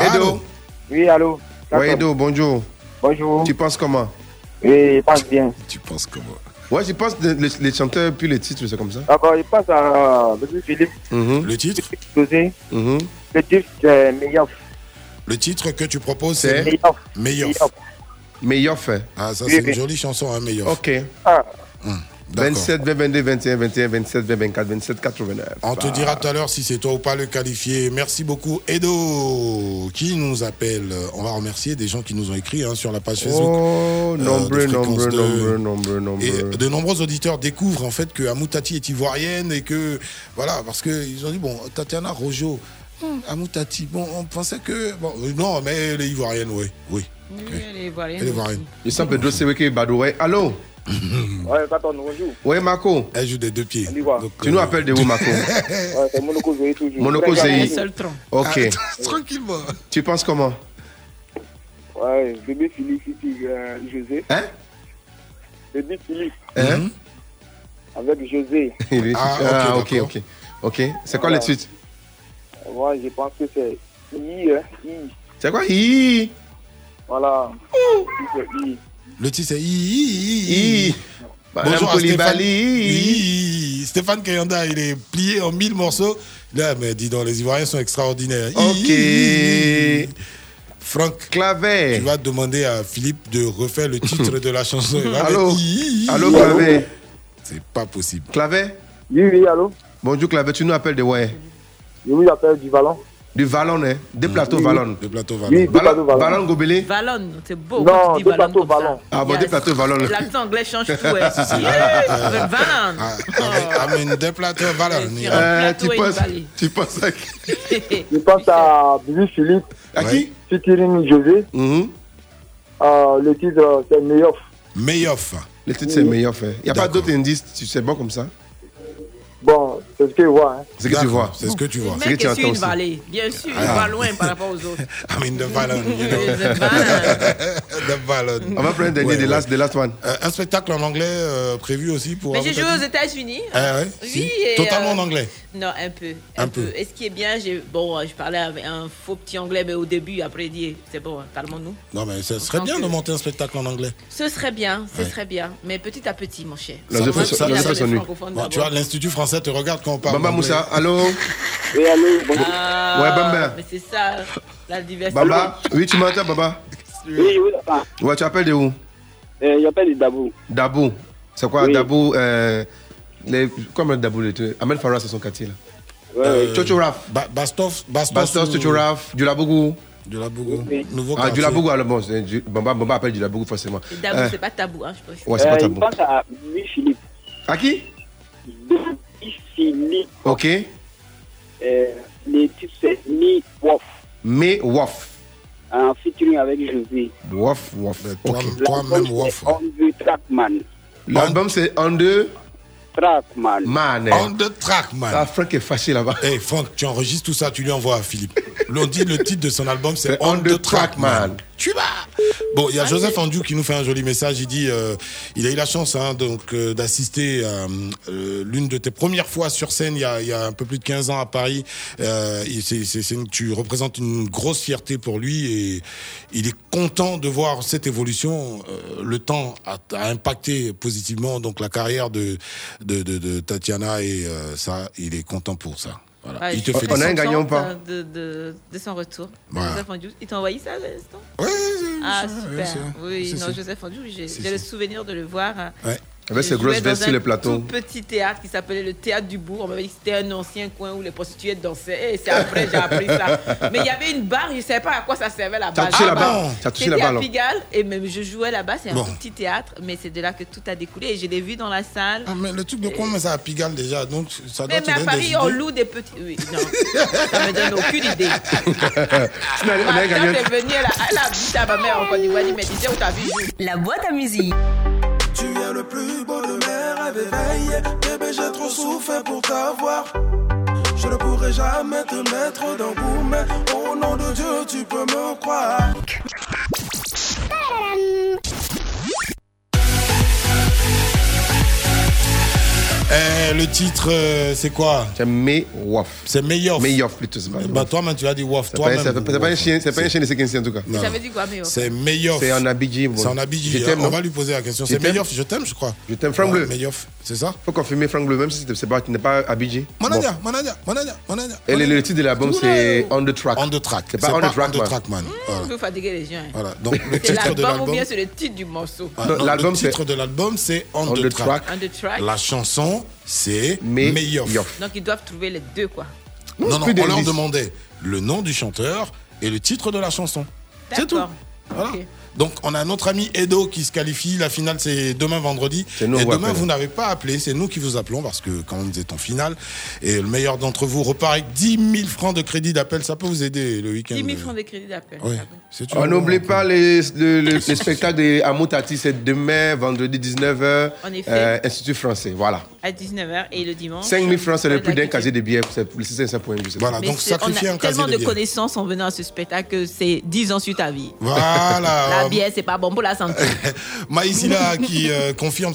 Edo. Oui, allô Ouais, Edo, bonjour. Bonjour. Tu penses comment? Oui, je pense bien. Tu penses comment? Ouais, je pense les, les chanteurs puis les titres, c'est comme ça. D'accord, je passe à M. Philippe Mhm, Le titre? Mhm. Le titre, c'est Meilleur. Le titre que tu proposes, C'est c'est Meilleur. Meilleur. Meilleur fait. Ah, ça, Oui, c'est une oui. jolie chanson, hein, Meilleur. Ok. Ah, D'accord. 27, 20, 22, 21, 21, 27, 20, 24, 27, 89. On te Ah. dira tout à l'heure si c'est toi ou pas le qualifié. Merci beaucoup, Edo, qui nous appelle. On va remercier des gens qui nous ont écrit hein, sur la page Facebook. Oh, euh, de nombreux, nombreux, 2. nombreux, nombreux, nombreux. Et de nombreux auditeurs découvrent en fait que Amoutati est ivoirienne et que voilà parce que ils ont dit bon Tatiana Rojo, hmm, Amoutati, bon on pensait que bon euh, non mais elle est ivoirienne oui oui. Oui, elle est ivoirienne. Elle est ivoirienne. Il semble Pedro Seweke Badoué. Allô? Ouais, Katon, bonjour. Oui, Marco. Elle joue des deux pieds. Va. Tu nous appelles de où, Marco? Ouais, c'est Monaco Zoé toujours. Monaco bien. Ok. Ah, tranquillement. Tu penses comment? Ouais, bébé Philippe, ici, euh, José. Hein? Bébé Philippe, Hein? Avec José. Ah, Ah, ok, ok, ok. C'est quoi Voilà. le titre Moi, je pense que c'est I, hein, I. C'est quoi Hi Voilà. I. Le titre c'est I, I, I, I. Madame Bonjour à Stéphane. Oui, Stéphane Kayanda, il est plié en mille morceaux. Là, mais dis donc, les Ivoiriens sont extraordinaires. Ok. Franck, Clavet. tu vas demander à Philippe de refaire le titre de la chanson. Allô? I, I, Allô, I. Clavet? C'est pas possible. Clavet? Oui, oui, allô? Bonjour, Clavet. Tu nous appelles de ouais Je vous appelle du ballon. Du Vallon, hein Des plateaux Oui. Vallon. Oui, des plateaux Vallon, Vallon. Vallon Gobelé Vallon, c'est beau. Non, quand tu dis des Vallon plateaux. Vallon. Ah bon, des plateaux Vallon. L'accent anglais change tout. Yeah, Vallon. Ah, avec- avec des plateaux Valon. Sur Euh, tu penses, vallée. tu penses à qui? Je pense à Bébé Philippe, À qui? Featuring José. Mhm. Euh, le titre, c'est Meyoff. Meyoff. Le titre, c'est meilleur fait. Il n'y a pas d'autres indices, tu sais bon comme ça? Bon, c'est ce que je vois. Hein. C'est ce que tu vois. C'est ce que tu vois. C'est que tu entends une vallée. Bien sûr, il Ah. va loin par rapport aux autres. I mean, the Valon. You know. The. On va prendre un dernier, Ouais, the ouais. last, the last one. Euh, un spectacle en anglais euh, prévu aussi pour. Mais j'ai joué aux États-Unis. Ah ouais, Oui, si. et, Totalement euh, en anglais. Non, un peu. Un Un, peu. peu. Et ce qui est bien, j'ai bon, euh, je parlais avec un faux petit anglais, mais au début, après, il dit c'est bon, hein, calmons-nous. Non, mais ce serait bien euh, de monter un spectacle en anglais. Ce serait bien, ce serait bien. Mais petit à petit, mon cher. Tu vois, l'Institut français te regarde quand on parle. Bamba. Moussa, allô Et allô, bonjour. Ah, Ouais, Bamba. Mais c'est ça, la diversité. Baba Oui, tu m'entends, Baba Oui, oui, attends. Ouais, tu appelles de où? Euh, J'appelle Dabou. Dabou. C'est quoi Oui. Dabou euh, les, Comment Dabou les trucs Ahmed Farah, c'est son quartier là. Ouais, Euh, Chocho Raf. Ba- Bastos, Bastos, Bastos, Chocho Raf, Dulabougou. De la Bougou. Oui. Nouveau Ah, quartier. Dulabougou, alors bon, c'est du- Bamba, Bamba appelle Dulabougou forcément. Et Dabou, Euh, c'est pas tabou, hein, je pense. Ouais, c'est pas Euh, tabou. Je pense à Bébé Philippe. À qui? Ok. Euh, le titre, c'est Mi Wof. Mais Wof. En featuring avec José. Wof, Wof. Mais toi- Ok. Toi-même, Wof. On the Trackman. L'album c'est On the Trackman. Man. On the track, man. Ah, Franck est fâché là-bas. Hey Franck, tu enregistres tout ça, tu lui envoies à Philippe. L'on dit le titre de son album, c'est On the the Tu vas. Bon, il y a Joseph Andiou qui nous fait un joli message. Il dit, euh, il a eu la chance hein, donc euh, d'assister à euh, l'une de tes premières fois sur scène il y a, il y a un peu plus de 15 ans à Paris. Euh, tu représentes une grosse fierté pour lui et il est content de voir cette évolution. Euh, le temps a, a impacté positivement donc la carrière de de, de, de Tatiana et euh, ça, il est content pour ça. Voilà. Ouais, il te félicite. On a un gagnant ou pas euh, de, de, de son retour. Voilà. Joseph Andiou. Il t'a envoyé ça à l'instant Ouais, Ah, c'est- super. c'est- Oui, non, Joseph Andiou, j'ai le souvenir de le voir. Ouais. Avec Je ses grosses vestes sur un les plateaux. tout petit théâtre qui s'appelait le théâtre du bourg. On m'avait dit que c'était un ancien coin où les prostituées dansaient. Et c'est après j'ai appris ça. Mais il y avait une barre, je ne savais pas à quoi ça servait la barre. touché Ah la barre bon T'as touché la barre à là Pigalle et même je jouais là-bas. C'est un Bon. tout petit théâtre, mais c'est de là que tout a découlé. Et je l'ai vu dans la salle. Ah, mais le truc de quoi, mais ça à Pigalle déjà, donc ça doit Mais, mais à Paris, on loue des petits. Oui, non. ça me donne aucune idée. Ma tante est venue, elle a, dit à ma mère en Côte d'Ivoire, elle dit, mais tu sais où t'as vu jouer La boîte à musique. Tu es le plus beau de mes rêves éveillés. Bébé, j'ai trop souffert pour t'avoir. Je ne pourrai jamais te mettre dans bout, mais au nom de Dieu, tu peux me croire. Eh, le titre, euh, c'est quoi? C'est May Woff. C'est Meyoff. Meyoff plutôt. Bah, toi-même, tu as dit Woff. C'est pas, pas- pas un chien, c'est pas un Woff. chien de séquence en tout cas. Non. Ça veut dire quoi, Meyoff C'est Meyoff. C'est en Abidji. bon. C'est en Abidji. Je t'aime, On va lui poser la question. C'est. Meyoff, je t'aime, je crois. Je t'aime, Franck Ouais, Bleu. Meyoff, c'est ça? Faut confirmer Franck Bleu, même si c'est- pas, tu n'es pas Abidji. Manadia, Bon. Manadia, Manadia, Manadia. Et le, le titre de l'album, c'est On the Track. On the Track. C'est pas On the Track, On the man. Track, man. Peut fatiguer les gens. hein. Voilà. Donc, le titre de l'album ou l'album. bien c'est le titre du morceau? Ah, le titre de l'album, c'est. On the Track. La chanson, c'est Meyoff. Yoff. Donc ils doivent trouver les deux, quoi. Non, non, on leur demandait le nom du chanteur et le titre de la chanson. C'est tout. Voilà. Donc, on a notre ami Edo qui se qualifie. La finale, c'est demain vendredi. C'est nous, et on va demain, vous n'avez pas appelé. C'est nous qui vous appelons parce que quand vous êtes en finale. Et le meilleur d'entre vous repart avec 10 000 francs de crédit d'appel. Ça peut vous aider le week-end. 10 000 francs de crédit d'appel. Oui. C'est On n'oublie pas les, le, le- le spectacle de Amour Tati, c'est demain, vendredi 19h, En effet. Institut français. Voilà. À 19h et le dimanche. 5 000 francs, c'est le prix d'un casier de billets. C'est c'est ça pour. Voilà, Mais donc c'est- sacrifier on a un casier tellement de de billets. connaissances en venant à ce spectacle que c'est 10 ans sur ta vie. Voilà. La bière, c'est pas bon pour la santé. Maïsila qui euh, confirme